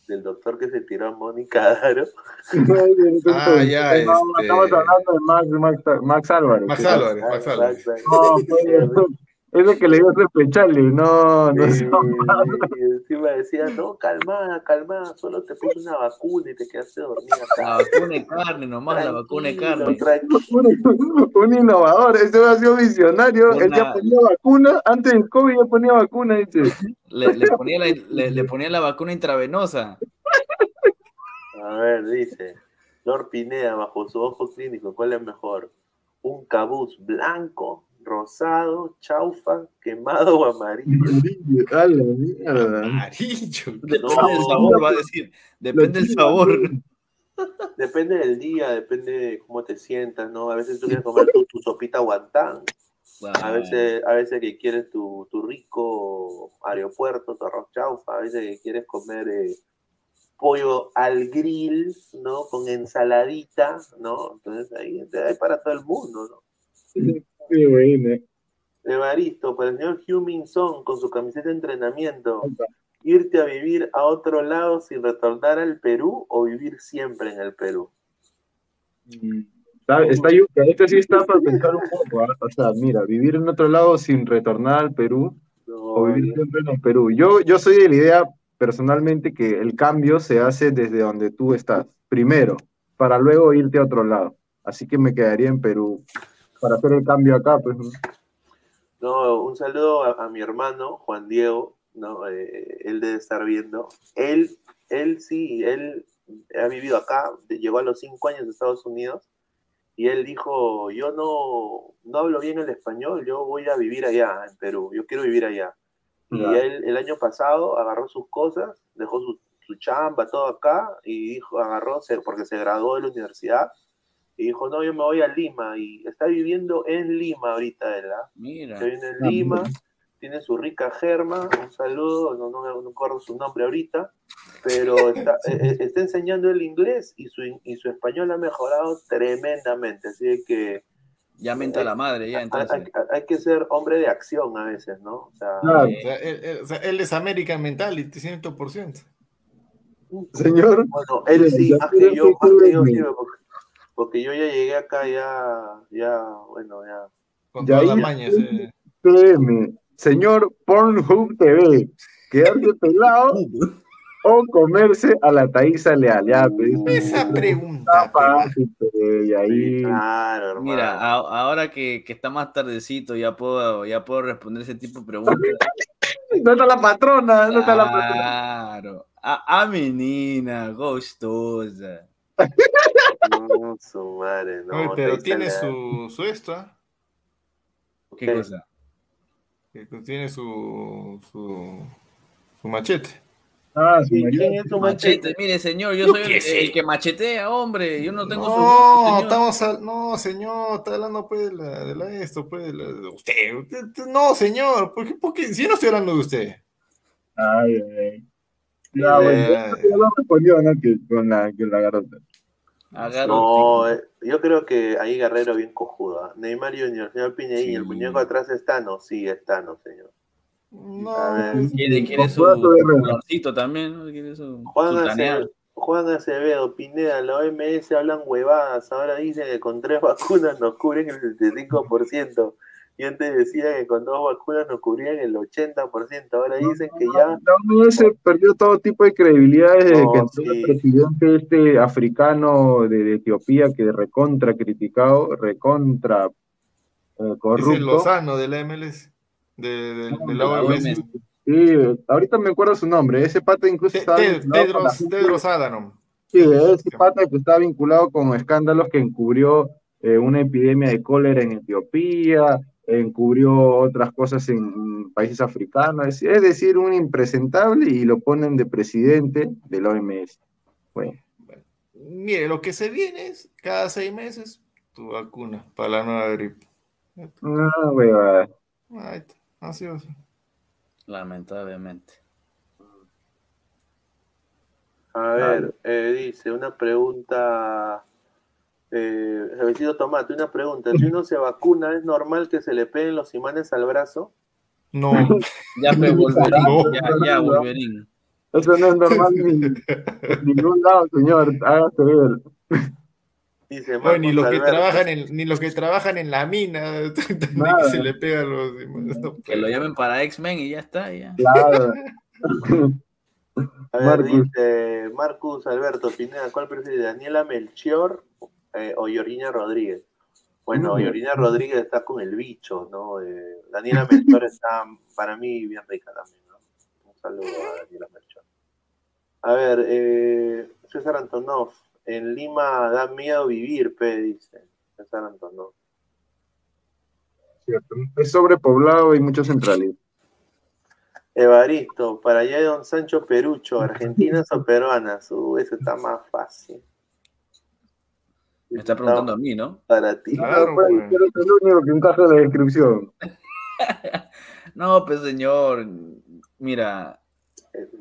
A: del doctor que se tiró a Mónica Daro.
F: Ah, ya,
E: No,
F: este-
E: Estamos hablando de Max, Max, Max Álvarez.
F: Max
E: Sí.
F: Álvarez, Max Álvarez.
E: No, ese que le dio ese pechale, no, no
A: Sí,
E: sé.
A: y encima decía, no, calmada, calmada, solo te puse una vacuna y te quedaste dormida.
B: La vacuna de carne nomás, la vacuna de carne.
A: tranquilo.
E: un, un innovador, ese ha sido visionario. Él ya
B: Una-
E: ponía vacuna, antes del COVID ya ponía vacuna, dice.
B: Le, le ponía la, le, le ponía la vacuna intravenosa.
A: A ver, dice, Lord Pineda, bajo su ojo clínico, ¿cuál es mejor? ¿Un cabuz blanco, rosado, chaufa, quemado o amarillo?
E: A la mierda.
F: Amarillo.
B: Depende
A: No.
B: del sabor, va a decir. Depende del sabor.
A: Depende del día, depende de cómo te sientas, ¿no? A veces tú quieres comer tu, tu sopita guantán, a veces, a veces que quieres tu, tu rico aeropuerto, tu arroz chaufa, a veces que quieres comer eh, pollo al grill, ¿no? Con ensaladita, ¿no? Entonces ahí hay para todo el mundo, ¿no? Evaristo, para el señor Humin Song con su camiseta de entrenamiento, irte a vivir a otro lado sin retornar al Perú o vivir siempre en el Perú.
E: Está, está yuca, este sí está para pensar un poco. ¿ah? O sea, mira, vivir en otro lado sin retornar al Perú o vivir siempre en el Perú. Yo, yo soy de la idea personalmente que el cambio se hace desde donde tú estás, primero, para luego irte a otro lado. Así que me quedaría en Perú para hacer el cambio acá, pues. ¿no?
A: Un saludo a, a mi hermano Juan Diego, ¿no? Eh, él debe estar viendo. Él, él sí, él ha vivido acá, llegó a los cinco años de Estados Unidos y él dijo, yo no, no hablo bien el español, yo voy a vivir allá en Perú, yo quiero vivir allá. Y
E: Ya.
A: él el año pasado agarró sus cosas, dejó su, su chamba, todo acá, y dijo, agarró, porque se graduó de la universidad, y dijo, no, yo me voy a Lima, y está viviendo en Lima ahorita, ¿verdad?
B: Mira.
A: Se viene en
E: Ah,
A: Lima, tiene su rica germa, un saludo, no, no, me- no acuerdo su nombre ahorita, pero está, eh, eh, está enseñando el inglés y su, y su español ha mejorado tremendamente, así que
B: Ya menta la madre, ya
A: hay,
B: entonces.
A: hay- hay que ser hombre de acción a veces, ¿no? O sea,
E: Claro.
F: O sea, él, él- o sea, él es American Mentality, 100%.
E: Señor,
A: bueno, él sí, más que yo, más que yo, sí, porque, porque yo ya llegué acá, ya, ya, bueno, ya.
F: Con
E: Ya
F: todas las mañas. eh.
E: créeme, señor Pornhub TV, quedarse pelado o comerse a la Thaisa Leal. Ya, pues,
F: Esa pregunta.
E: está fácil, y ahí.
A: Claro, hermano.
B: Mira, a- ahora que, que está más tardecito, ya puedo, ya puedo responder ese tipo de preguntas.
E: ¿Dónde está la patrona? ¿Dónde está la patrona?
B: Claro. A, a menina, gostosa.
A: No, su madre, no.
F: Oye, pero tiene su, su esto, ¿ah?
B: ¿Qué
A: ¿Qué?
B: cosa?
F: Que Tiene su, su, su machete.
E: Ah, sí,
A: ¿Y ¿Quién es tu machete?
B: Machete, mire, señor, yo
F: Yo
B: soy el, que machetea, hombre. Yo no tengo su.
F: No,
B: señor.
F: estamos al- no, señor, está hablando pues de la, de la esto, pues de, la- de usted, No, señor, ¿por qué, por qué? Si yo no estoy hablando de usted.
E: Ay, ay, ay. Ya, bueno,
F: Eh.
E: ya lo respondió, ¿no? Que con la, que la garota.
A: No, eh, yo creo que ahí Guerrero bien cojudo. ¿ah? Neymar Junior, señor Piñeín,
B: Sí.
A: ¿el muñeco atrás está? No, sí, está, no, señor. A
F: No,
B: Quiere, quiere su colorcito también, ¿no? Quiere su,
A: Juan
B: su.
A: Acevedo, Juan Acevedo, Pineda, la OMS hablan huevadas. Ahora dicen que con tres vacunas nos cubren el 75%. Y antes decían que con dos vacunas nos cubrían el 80%. Ahora dicen que ya.
E: La OMS perdió todo tipo de credibilidad desde
A: No,
E: que entró el presidente este africano de, de Etiopía que recontra criticado, recontra eh,
F: es el
E: corrupto.
F: Lozano de la MLS, de, de- de la OMS.
E: Sí, ahorita me acuerdo su nombre. Ese pata incluso estaba
F: Tedros, Tedros Adhanom.
E: Sí, ese pata que está vinculado con escándalos que encubrió eh, una epidemia de cólera en Etiopía, encubrió otras cosas en, en países africanos, es, es decir, un impresentable y lo ponen de presidente de la OMS. Bueno,
F: Mire, lo que se viene es cada seis meses tu vacuna para la nueva gripe.
E: no, huevada.
F: Ahí está, así va a ser.
B: Lamentablemente.
A: A ver, eh, dice una pregunta. Eh, Javicito Tomate, una pregunta. Si uno se vacuna, ¿es normal que se le peguen los imanes al brazo?
F: No,
B: Ya, Wolverine.
F: No.
B: Ya, ya, Wolverine.
E: Eso no es normal ni en ningún lado, señor. Hágase ver.
A: Dice
F: Bueno, ni
A: Marcos
F: los que trabajan en, ni los que trabajan en la mina,
E: Nada.
F: se le pegan los no
B: Que lo llamen para X-Men y ya está. Ya.
E: Claro.
A: A ver,
E: Marcus.
A: dice Marcus Alberto Pineda, ¿cuál prefiere? ¿Daniela Melchior eh, o Yorina Rodríguez? Bueno,
E: Mm.
A: Yorina Rodríguez está con el bicho, ¿no? Eh, Daniela Melchior está para mí bien rica también, ¿no? Un saludo a Daniela Melchior. A ver, eh, César Antonov, en Lima da miedo vivir, P, dice César Antonov.
E: Cierto. Es sobrepoblado y mucho centralismo.
A: Evaristo, para allá de Don Sancho Perucho, ¿argentinas o peruanas? Uh, eso está más fácil.
B: Me está preguntando a mí, ¿no?
A: Para ti.
F: Claro,
E: Pues,
F: pues.
E: eres el único que encaja en la descripción.
B: No, pues señor, mira,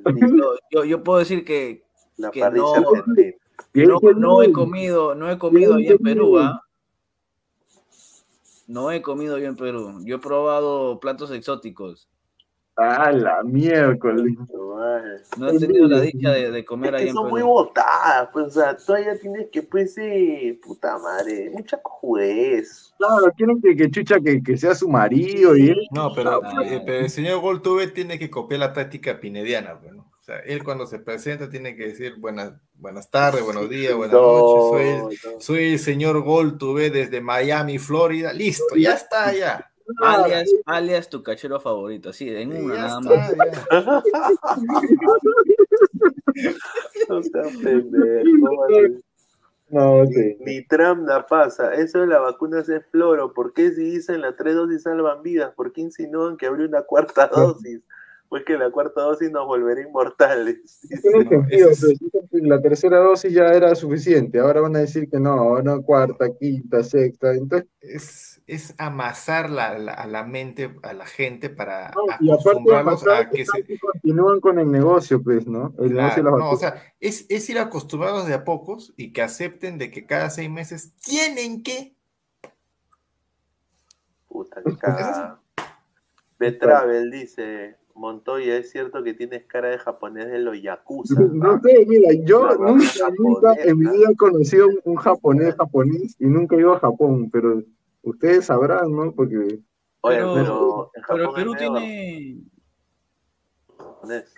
B: yo, yo, yo puedo decir que
A: La
B: que
A: parrilla
B: no- no, no he comido, no he comido allá en Perú, ¿ah? No he comido yo en Perú. Yo he probado platos exóticos.
E: Ah, la miércoles.
B: No he tenido la dicha de, de comer
A: Es
B: allá
A: que
B: en
A: son muy botadas, pues, o sea, todavía tienes que, pues, eh, puta madre, mucha cojudez.
E: Claro, quieren que, que chucha que, que sea su marido y él.
F: No, pero,
B: Ah.
F: eh, pero el señor Goltube tiene que copiar la táctica pinediana, pues, ¿no? O sea, él cuando se presenta tiene que decir buenas, buenas tardes, buenos días, buenas
A: No,
F: noches. Soy,
A: no.
F: soy el señor Goltube desde Miami, Florida. Listo, ya está, ya.
B: Alias, alias tu cachero favorito, así, en una nada
F: está,
B: más.
A: No seas pendejo, madre.
E: No, sí.
A: Ni Trump la pasa. Eso de la vacuna es floro. ¿Por qué si dicen la tres dosis salvan vidas? ¿Por qué insinúan que habría una cuarta dosis? Pues que la cuarta dosis nos volverá inmortales.
E: Tiene sentido, pero la tercera dosis ya era suficiente. Ahora van a decir que no, ahora cuarta, quinta, sexta. Entonces,
F: Es, es amasar la, la- a la mente, a la gente para
E: no, y aparte de
F: acostumbrarlos a que se,
E: continúan con el negocio, pues, ¿no? El negocio
F: Claro, no, o sea, es, es ir acostumbrados de a pocos y que acepten de que cada seis meses tienen que.
A: Puta que cagada. Betravel dice, Montoya, es cierto que tienes cara de japonés de los yakuza.
E: No sé, mira, yo nunca, nunca en mi vida he conocido un, un japonés japonés y nunca he ido a Japón, pero ustedes sabrán, ¿no? Porque
A: Oye,
B: Pero-
A: pero, en
B: Pero Perú tiene.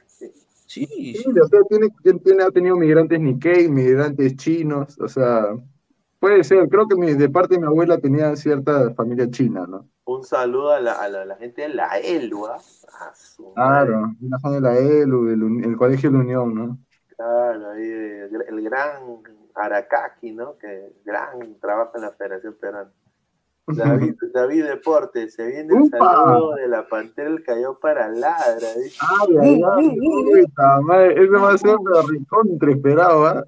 A: sí.
B: Sí,
E: sí,
B: sí.
E: o sea, tiene, tiene, ha tenido migrantes Nikkei, migrantes chinos, o sea, Puede ser, creo que mi- de parte de mi abuela tenía cierta familia china, ¿no?
A: Un saludo a la, a la, la gente de la ELUA. Ah.
E: Claro, la zona de la ELU, el, el Colegio de la Unión, ¿no?
A: Claro, ahí el, el gran Aracaki, ¿no? Que gran trabajo en la Federación Peruana. David, David Deportes, se viene el saludo de la Pantera, el cayó para ladra. dice.
E: Ay, ay, ay, puta madre, ese va a ser recontra esperado, ¿ah?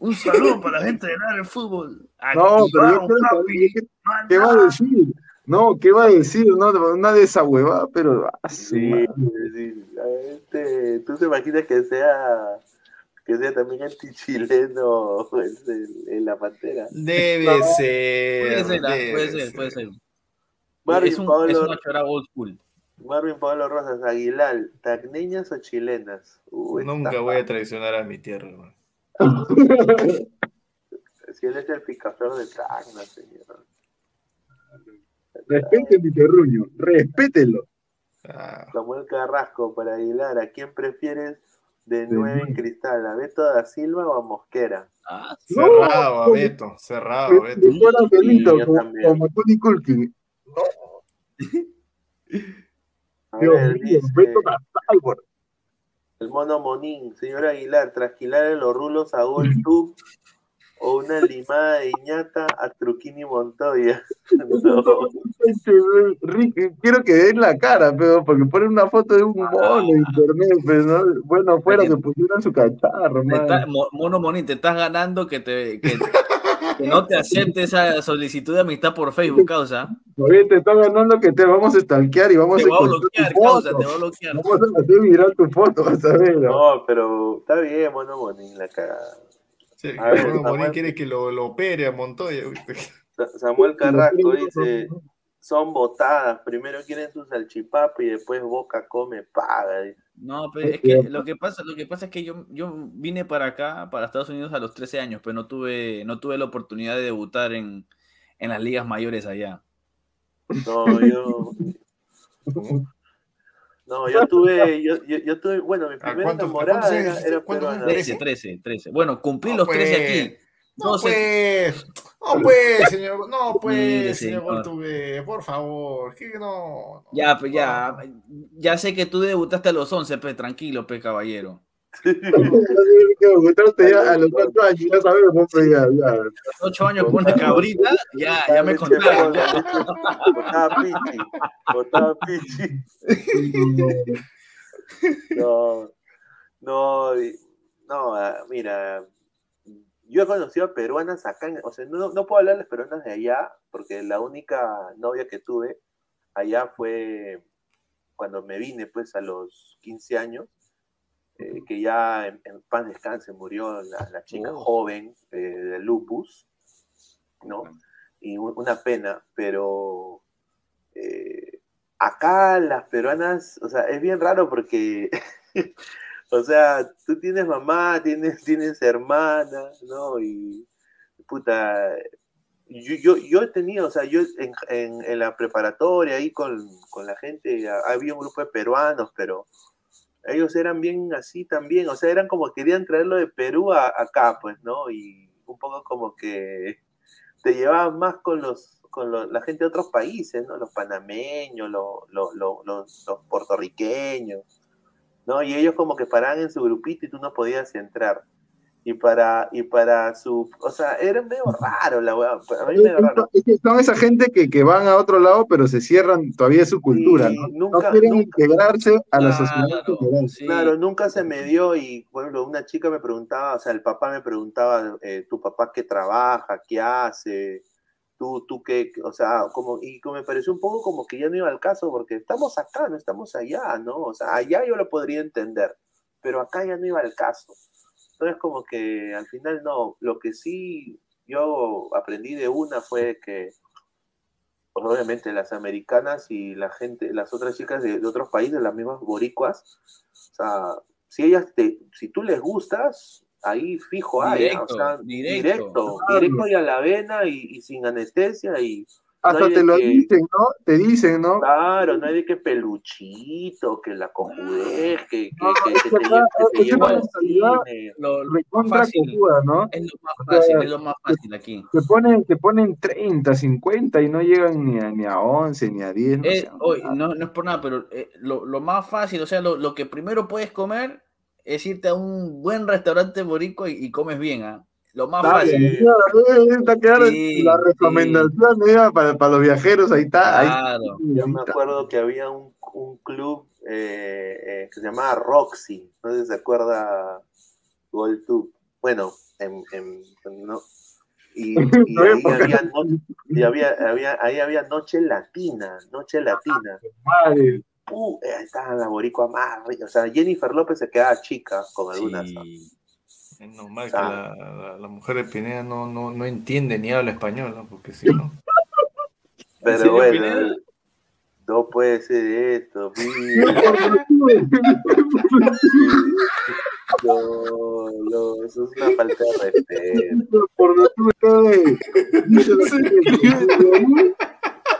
B: Un saludo para la gente de Ladre Fútbol.
E: No, pero yo saber
B: papi.
E: qué, qué va a decir. No, ¿qué va a decir? No, una de esa huevada, pero. ah,
A: Sí,
E: madre.
A: sí. Este, ¿Tú te imaginas que sea que sea también antichileno pues, en la Pantera?
F: Debe
E: No.
F: ser.
B: Puede ser, ah,
F: debe
B: puede ser, puede ser.
A: Marvin
B: Es un,
A: Pablo-
B: es una old school.
A: Marvin Pablo Rosas, Aguilar, ¿tacneñas o chilenas? Uy,
F: Nunca voy a traicionar a mi tierra, hermano.
A: Si él es el picaflor de Tacna, señor.
E: Respete mi terruño, respételo.
F: Ah,
A: Samuel Carrasco para Aguilar, ¿a quién prefieres de nueve en cristal? ¿A Beto da Silva o a Mosquera?
B: Ah,
F: cerrado, a Beto, cerrado, a Beto.
E: Si fuera Angelito,
A: Sí,
E: como, como Tony Kulki.
A: A
E: Dios
A: ver,
E: mío,
A: dice,
E: Beto Cyborg.
A: el mono Monín, señor Aguilar, trasquilarle los rulos a Gold Tube o una limada de ñata a Truquini Montoya. No.
E: Quiero que den la cara, pero porque ponen una foto de un mono en internet, pero no, bueno, fuera que pusieran su cacharro,
B: está- Mono Monín, te estás ganando que, te, que, que no te acepte esa solicitud de amistad por Facebook, causa.
E: Oye, te está ganando que te vamos a stalkear y vamos
B: Te
E: a
B: voy a bloquear, causa, te voy a bloquear.
E: Vamos a hacer viral tu foto, vas a ver. ¿no?
A: No, pero está bien, mono Monín, la cagada.
F: Sí,
A: A ver,
F: Bruno Morín
A: Samuel.
F: quiere que lo, lo opere a Montoya. ¿viste?
A: Sa- Samuel Carrasco dice, son botadas, primero quieren su salchipapa y después Boca come paga. dice.
B: No, pero es que lo que pasa, lo que pasa es que yo, yo vine para acá, para Estados Unidos a los 13 años, pero no tuve, no tuve la oportunidad de debutar en, en las ligas mayores allá.
A: No, yo... No, yo tuve, yo, yo, yo tuve, bueno, mi primera
F: cuántos- a
A: enamorada
F: cuántos
A: era,
F: años-
A: era peruana.
F: años?
B: 13, 13, 13. Bueno, cumplí
F: No,
B: los 13
F: pues.
B: aquí.
F: No,
B: 12.
F: pues, no, pues, señor, no,
B: Mire,
F: pues, señor
B: señor.
F: Goltube, por favor, que no. no,
B: Ya, pues ya,
F: no.
B: ya sé que tú debutaste a los 11, pues tranquilo, pues caballero.
E: Ya a los cuatro años, ya sabemos, ya, ya.
B: A los 8 años con una cabrita, ya, ya me contaron.
A: Botaba pichi, botaba pichi. No, no, no, ah, mira, yo he conocido a peruanas acá, en- o sea, no, no puedo hablar de las peruanas de allá, porque la única novia que tuve allá fue cuando me vine, pues, a los 15 años, eh, que ya en, en paz descanse murió la, la chica
B: Oh.
A: joven eh, de lupus, ¿no? Y una pena, pero eh, acá las peruanas, o sea, es bien raro porque, o sea, tú tienes mamá, tienes, tienes hermana, ¿no? Y, puta, yo, yo, yo he tenido, o sea, yo en, en- en la preparatoria ahí con, con la gente, ha- había un grupo de peruanos, pero ellos eran bien así también, o sea, eran como querían traerlo de Perú a, acá, pues, ¿no? Y un poco como que te llevaban más con los con lo- la gente de otros países, ¿no? Los panameños, los, los, los- los puertorriqueños, ¿no? Y ellos como que paraban en su grupito y tú no podías entrar. Y para, y para su, o sea, era medio raro la weá, a mí medio raro.
E: Es que Son esa gente que, que van a otro lado, pero se cierran todavía su cultura,
A: Sí,
E: ¿no?
A: nunca-
E: no quieren
A: nunca-
E: integrarse a la sociedad
B: Claro,
E: general.
B: sí.
A: Claro, nunca se me dio y, bueno, una chica me preguntaba, o sea, el papá me preguntaba, eh, ¿tu papá qué trabaja, qué hace? ¿Tú, tú qué? O sea, como, y como me pareció un poco como que ya no iba al caso, porque estamos acá, no estamos allá, ¿no? O sea, allá yo lo podría entender, pero acá ya no iba al caso. Entonces, como que al final no, lo que sí yo aprendí de una fue que, pues, obviamente, las americanas y la gente, las otras chicas de, de otros países, las mismas boricuas, o sea, si ellas te, si tú les gustas, ahí fijo hay,
B: Directo,
A: o sea,
B: directo.
A: directo y a la vena y, y sin anestesia y,
E: hasta
A: hay
E: te lo
A: que-
E: dicen, ¿no? Te dicen, ¿no?
A: Claro, no hay de que peluchito, que la cojudez, que, que,
E: No,
A: que,
E: es
A: que
E: que
A: te,
E: acá
A: lle- que te
E: es
A: llevo
E: una
A: al cine.
B: Lo, lo
E: Recontra
B: fácil,
E: cojuda, ¿no?
B: es lo más
E: O sea,
B: fácil, es lo más fácil aquí.
E: Te ponen, te ponen 30, 50 y no llegan ni a, ni a 11, ni a 10, no
B: Eh,
E: sé.
B: oye, no, no es por nada, pero eh, lo, lo más fácil, o sea, lo, lo que primero puedes comer es irte a un buen restaurante boricua y, y comes bien, ¿ah? Lo más
E: Está
B: fácil.
E: bien, ya, está claro,
B: Sí,
E: la
B: sí.
E: recomendación ya, para, para los viajeros, ahí está. ahí.
A: Yo me acuerdo que había un, un club eh, eh, que se llamaba Roxy, no sé si se acuerda GolTube. Bueno, en, en- en- no. Y, ahí, había, no- y había, había- ahí había Noche Latina, Noche Latina.
E: Madre,
A: Uh, eh, ahí estaba la boricua más rica. O sea, Jennifer López se quedaba chica con algunas.
B: Sí.
F: Es normal que
A: Ah.
F: la, la- la mujer de Pineda no, no, no entiende ni habla español, ¿no? Porque si no.
A: Pero bueno,
B: Pineda?
A: no puede ser esto. No, no, eso es una falta de respeto.
E: por lo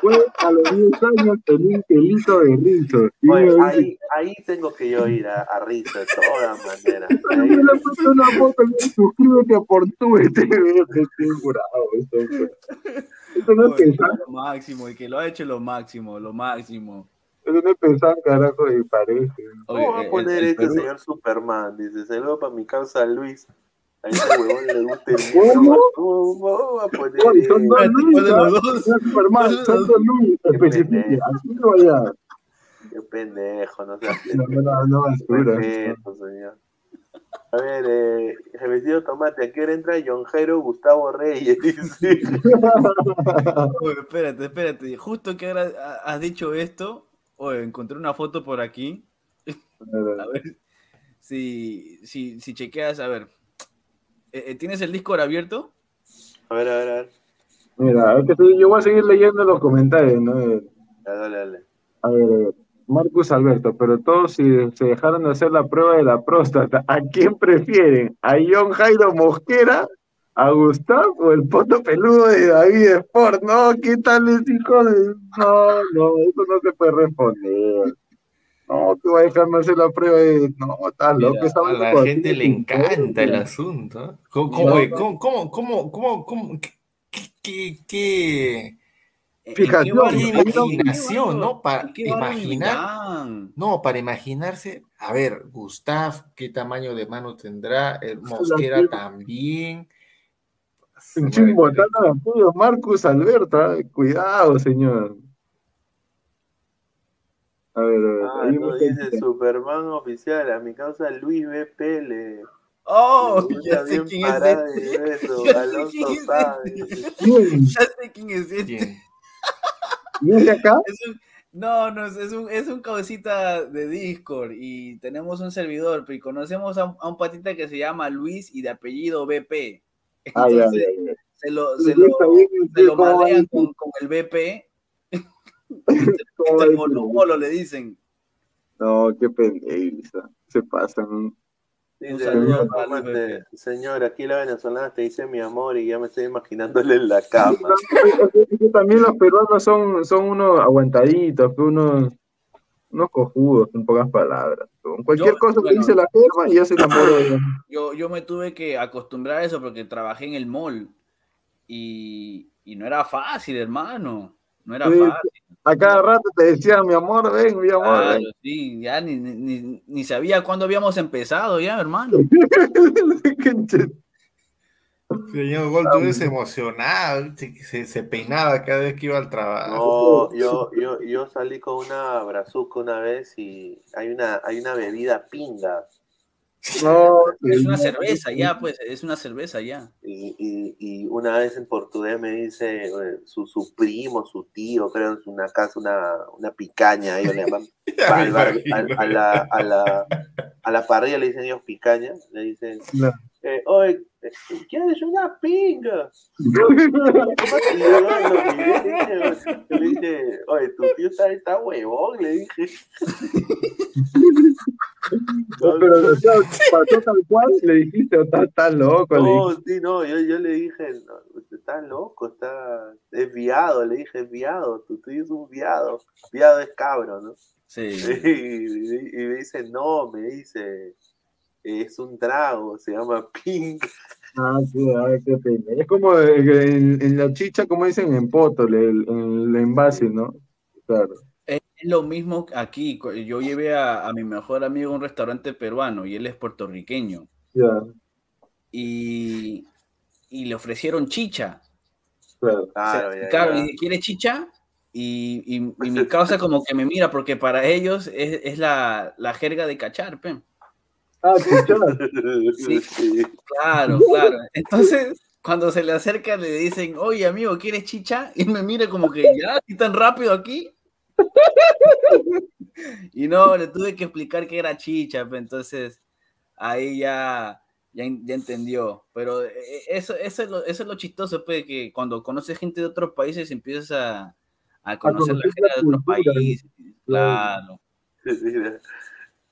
E: fue a los 10 años tenía un pelito de rizo. Y
A: Oye,
E: me dice,
A: ahí, ahí tengo que yo ir a, a de todas maneras.
E: "Ay,
A: Ahí-
E: le puse una foto y me suscríbete a que estoy esto, esto no es pensar,
B: lo máximo, y que lo ha hecho lo máximo, lo máximo.
E: esto no es pensar, carajo, y parece.
A: ¿Cómo va a
B: el-
A: poner
B: el
A: este
B: Perú-
A: señor Superman? Dice, saludo para mi causa Luis. A ese huevón le gusta el
E: ¿Cómo?
A: micro. ¿Cómo cómo va a poner
E: Oye, son dos
A: eso?
B: Espérate,
E: Luis,
B: ¿cuál de
E: ¿ah?
B: los dos?
E: No es Superman,
B: ¿Cuál de
E: son
B: los
E: dos Luis,
A: Qué
E: especifica,
A: pendejo.
E: así no vaya.
A: Qué pendejo, no seas
E: No, no, no, no, basura.
A: Respeto, señor. A ver, eh, Jefecito Tomate, ¿a qué hora entra John Jairo Gustavo Reyes? Dice.
B: Oye, espérate, espérate. Justo que ahora ha- has dicho esto, oye, encontré una foto por aquí. A ver si, si, si chequeas, a ver. Eh, eh, ¿Tienes el Discord abierto?
A: A ver, a ver, a ver.
E: Mira, es que estoy- yo voy a seguir leyendo los comentarios, ¿no?
A: Ya, Dale, dale.
E: A ver, a ver. Marcus Alberto, pero todos si se dejaron de hacer la prueba de la próstata, ¿a quién prefieren? ¿A John Jairo Mosquera? ¿A Gustavo o el poto peludo de David Sport? No, ¿qué tal ese hijo de.? No, no, eso no se puede responder. No, que va a dejarme hacer la prueba de. No, está loco.
F: A la gente le encanta el asunto. ¿eh? ¿Cómo, cómo, cómo, cómo, cómo, cómo, cómo- qué, qué,
B: ¿En en qué
F: imaginación, ¿no? Para
B: en
F: imaginar, no, para imaginarse, a ver, Gustav, qué tamaño de mano tendrá, el Mosquera también.
E: De apoyo, Marcus Alberto. ah, Cuidado, señor. A ver, a ver.
A: Ah,
E: ahí
A: no,
E: me-
A: dice Superman oficial, a mi causa Luis BP le.
B: Oh, ya sé quién es este.
A: de
B: Ya sé quién es
A: sabe.
B: este.
E: ¿Quién?
B: Ya sé quién es este.
F: ¿Quién?
E: ¿Viene acá?
B: Es un- no, no, es es un, es un cabecita de Discord y tenemos un servidor, y conocemos a un, a un patita que se llama Luis y de apellido BP.
E: Ah, ya,
B: Entonces,
E: ya.
B: se lo, se con el BP.
E: ¿Cómo va a
B: Este bolo bolo le dicen.
E: No, qué pendejo. Se pasan.
B: Un saludo
A: señor,
B: para
A: aquí la venezolana te dice mi amor y ya me estoy imaginándole en la cama.
E: También los peruanos son, son unos aguantaditos, unos, unos cojudos, en pocas palabras. Cualquier
B: Yo-
E: cosa que
B: bueno.
E: dice la firma y ya se enamoró.
B: Yo, yo me tuve que acostumbrar a eso porque trabajé en el mall y, y no era fácil, hermano. No era
E: Sí,
B: fácil.
E: A cada rato te decía, mi amor, ven, mi amor,
B: Claro,
E: ven.
B: sí, ya ni, ni- ni, ni sabía cuándo habíamos empezado ya, hermano.
F: Señor Gol, tú eres emocionado, se, peinaba cada vez que iba al
A: No,
F: trabajo.
A: yo, yo, yo salí con una brazuca una vez y hay una, hay una bebida pinga.
E: No,
B: Es una cerveza ya, pues, es una cerveza ya.
A: Y, y, y una vez en portugués me dice eh, su, su primo, su tío, creo en una casa, una, una picaña, ellos le llaman. Al- a, la, a, la, a la parrilla le dicen ellos picaña, le dicen,
E: No.
A: Eh, oye, ¿quieres una pinga? Yo le dije, oye, tu tío está, está huevón, le dije.
E: No, pero o sea, pasó tal cual, le dijiste, o estás tan loco,
A: No, sí, no, yo, yo le dije, no, está loco, está es viado, le dije, es viado, tú, tú eres un viado, viado es cabro, ¿no?
B: Sí.
A: Y, y me dice, no, me dice, es un trago, se llama Pink.
E: Ah, sí, ay, qué pena. Es como en, en la chicha, como dicen en Poto, el, el envase, ¿no? Claro.
B: Es lo mismo aquí. Yo llevé a, a mi mejor amigo a un restaurante peruano y él es puertorriqueño.
E: Ya,
B: Y, y le ofrecieron chicha.
E: claro.
A: Claro,
B: O sea,
A: ya,
B: claro,
A: ya.
B: y dice, ¿quiere chicha? Y, y- y mi causa como que me mira, porque para ellos es, es la, la jerga de cachar, pe.
E: Ah, chicha.
B: Sí.
A: Sí.
B: Claro, claro. Entonces, cuando se le acerca, le dicen, oye, amigo, ¿quieres chicha? Y me mira como que, ¿ya? ¿Y tan rápido aquí? Y no, le tuve que explicar que era chicha, pe, entonces ahí ya, ya, ya entendió. Pero eh, eso, eso, es lo, eso es lo chistoso, pues, que cuando conoces gente de otros países empiezas a, a conocer la
E: conocer
B: gente
E: la
B: de otros países. Claro.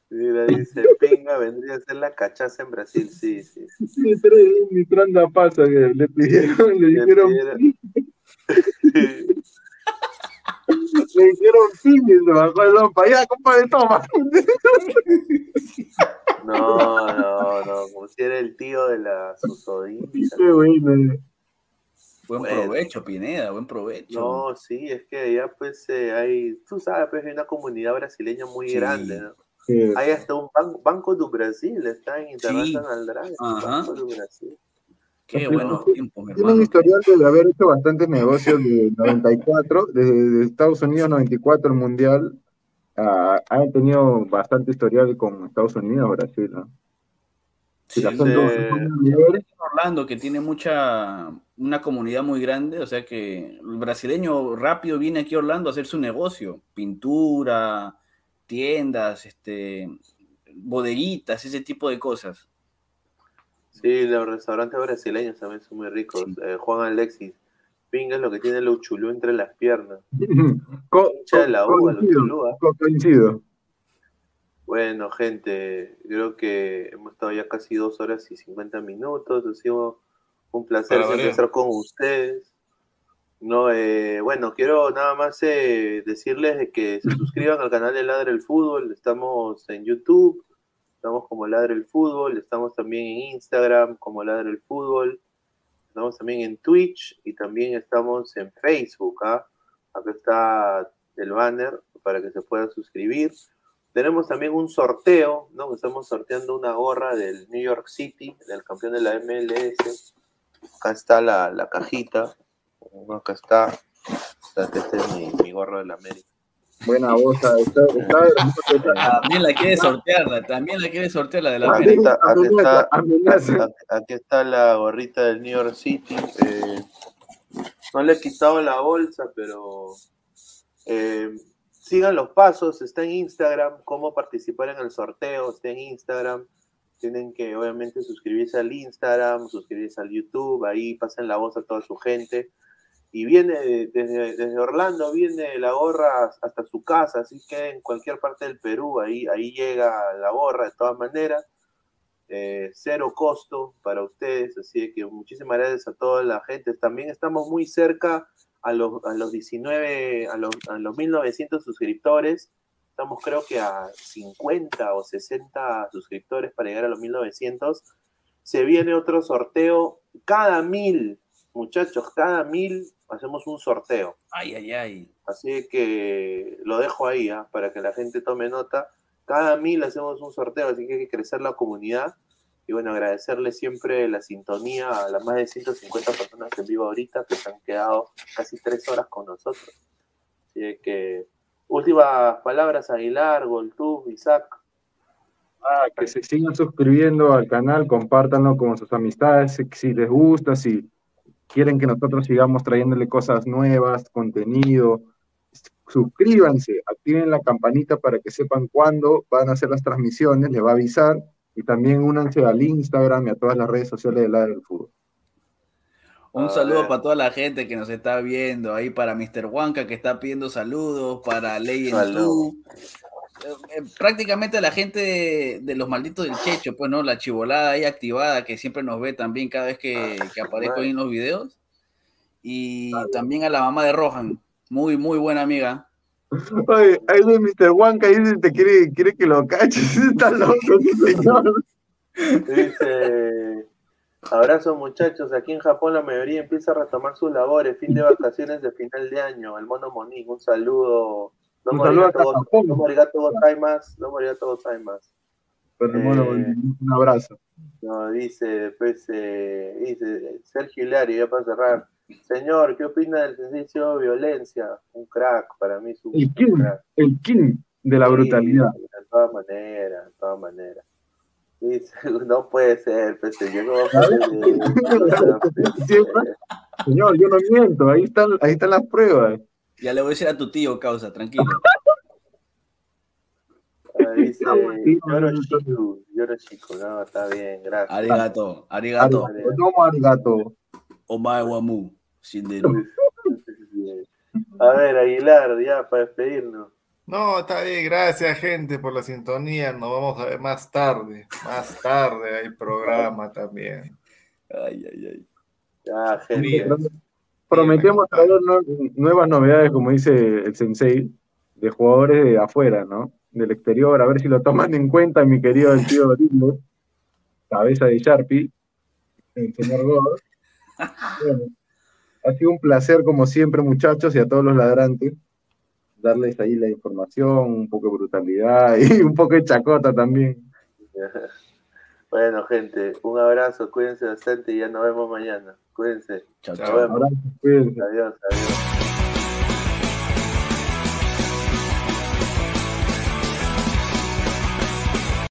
A: Mira, dice, pinga vendría a ser la cachaza en Brasil, sí, sí. sí.
E: Sí, pero es mi tranda pasa que le pidieron, le
A: Le
E: dijeron,
A: pidieron-
E: le dijeron sí, y se bajó el lompa, ya, compadre, toma.
A: No, no, no, como si era el tío de la susodicha.
E: Qué bueno.
B: Buen
A: Bueno.
B: provecho, Pineda, buen provecho.
A: No, sí, es que allá pues eh, hay, tú sabes, pues hay una comunidad brasileña muy
B: Sí.
A: grande, ¿no?
E: Sí.
A: Hay hasta un ban- Banco do Brasil, está en International Drive,
B: Ajá.
A: Banco do Brasil.
B: Qué
E: Sí,
B: buenos
E: sí.
B: tiempos,
E: Tiene un historial de haber hecho bastantes negocios de 94, desde de Estados Unidos 94 el Mundial, ah, han tenido bastante historial con Estados Unidos, Brasil, ¿no? Si
B: Sí,
E: la
B: sí.
E: nivel,
B: Orlando, que tiene mucha, una comunidad muy grande, o sea que el brasileño rápido viene aquí a Orlando a hacer su negocio, pintura, tiendas, este, bodeguitas, ese tipo de cosas.
A: Sí, los restaurantes brasileños también son muy ricos.
B: Sí.
A: Eh, Juan Alexis, pinga es lo que tiene el uchulú entre las piernas.
E: co-
A: de la uva, el
E: coincido,
A: uchulú,
E: co- coincido.
A: Bueno, gente, creo que hemos estado ya casi dos horas y 50 minutos. Ha sido un placer estar con ustedes. No, eh, bueno, quiero nada más eh, decirles de que se suscriban al canal de Ladre el Fútbol. Estamos en YouTube, estamos como Ladre el Fútbol, estamos también en Instagram como Ladre el Fútbol, estamos también en Twitch y también estamos en Facebook. ¿ah? Acá está el banner para que se puedan suscribir. Tenemos también un sorteo, ¿no? Estamos sorteando una gorra del New York City, del campeón de la MLS. Acá está la, la cajita. Acá está. Este es mi, mi gorro de la América.
E: Buena está, está está-
B: También la quiere sortearla, también la quiere sortear la de la
A: Aquí
B: América.
A: está, aquí está, aquí está la gorrita del New York City. eh, no le he quitado la bolsa, pero eh, sigan los pasos. Está en Instagram, cómo participar en el sorteo. Está en Instagram. Tienen que, obviamente, suscribirse al Instagram, suscribirse al YouTube. Ahí pasen la voz a toda su gente. Y viene desde, desde Orlando, viene la gorra hasta su casa, así que en cualquier parte del Perú, ahí, ahí llega la gorra de todas maneras. Eh, cero costo para ustedes, así que muchísimas gracias a toda la gente. También estamos muy cerca a los, a los 19, a los, a los 1900 suscriptores. Estamos creo que a 50 o 60 suscriptores para llegar a los 1900. Se viene otro sorteo. Cada mil, muchachos, cada mil hacemos un sorteo.
B: Ay, ay, ay.
A: Así que lo dejo ahí ¿ah? para que la gente tome nota. Cada mil hacemos un sorteo, así que hay que crecer la comunidad. Y bueno, agradecerle siempre la sintonía a las más de 150 personas en vivo ahorita que se han quedado casi tres horas con nosotros. Así que, últimas palabras, Aguilar, Goltú, Isaac.
E: Ah, que se sigan suscribiendo al canal, compártanlo con sus amistades, si, si les gusta, si quieren que nosotros sigamos trayéndole cosas nuevas, contenido, suscríbanse, activen la campanita para que sepan cuándo van a hacer las transmisiones, les va a avisar, y también únanse al Instagram y a todas las redes sociales de la del fútbol.
B: Un saludo para toda la gente que nos está viendo, ahí para Mr. Huanca que está pidiendo saludos, para Ley en Eh, prácticamente la gente de, de los malditos del Checho, pues no, la chivolada ahí activada que siempre nos ve también cada vez que, que aparezco ahí en los videos. Y también a la mamá de Rohan, muy, muy buena amiga.
E: Oye, ahí de Mr. Wanka dice te quiere, quiere que lo caches. Está loco, ese señor.
A: Dice, abrazo muchachos, aquí en Japón la mayoría empieza a retomar sus labores, fin de vacaciones de final de año, el mono Monín, un saludo. No
E: Un saludo
A: gozaimasu.
E: Pero bueno,
A: Eh,
E: un abrazo.
A: No, dice, después, eh, dice, Sergio Hilario, ya para cerrar. Señor, ¿qué opina del sencillo Violencia? Un crack, para mí es un
E: El king,
A: crack.
E: el king de la
A: Sí,
E: brutalidad.
A: De todas maneras, de todas maneras. Dice, no puede ser, pues, yo como
E: Siempre. Señor, yo no miento, ahí están, ahí están las pruebas.
B: Ya le voy a decir a tu tío, causa, tranquilo.
A: Ah, Dice, lloro chico, lloro chico, no, está bien, gracias.
B: Arigato, arigato.
E: Tomo arigato.
B: Omae wamu, Shinderu.
A: A ver, Aguilar, ya, para despedirnos.
F: No, está bien, gracias gente por la sintonía. Nos vamos a ver más tarde. Más tarde hay programa también.
B: Ay, ay, ay.
A: Ya, gente.
E: Prometemos traer nue- nuevas novedades, como dice el sensei, de jugadores de afuera, ¿no? Del exterior, a ver si lo toman en cuenta, mi querido el tío Lindo, cabeza de Sharpie, el señor God. Bueno, ha sido un placer, como siempre, muchachos, y a todos los ladrantes, darles ahí la información, un poco de brutalidad y un poco de chacota también.
A: Bueno, gente, un abrazo, cuídense bastante y ya nos vemos mañana. Cuídense.
B: Chao,
F: Chao.
A: Adiós, adiós.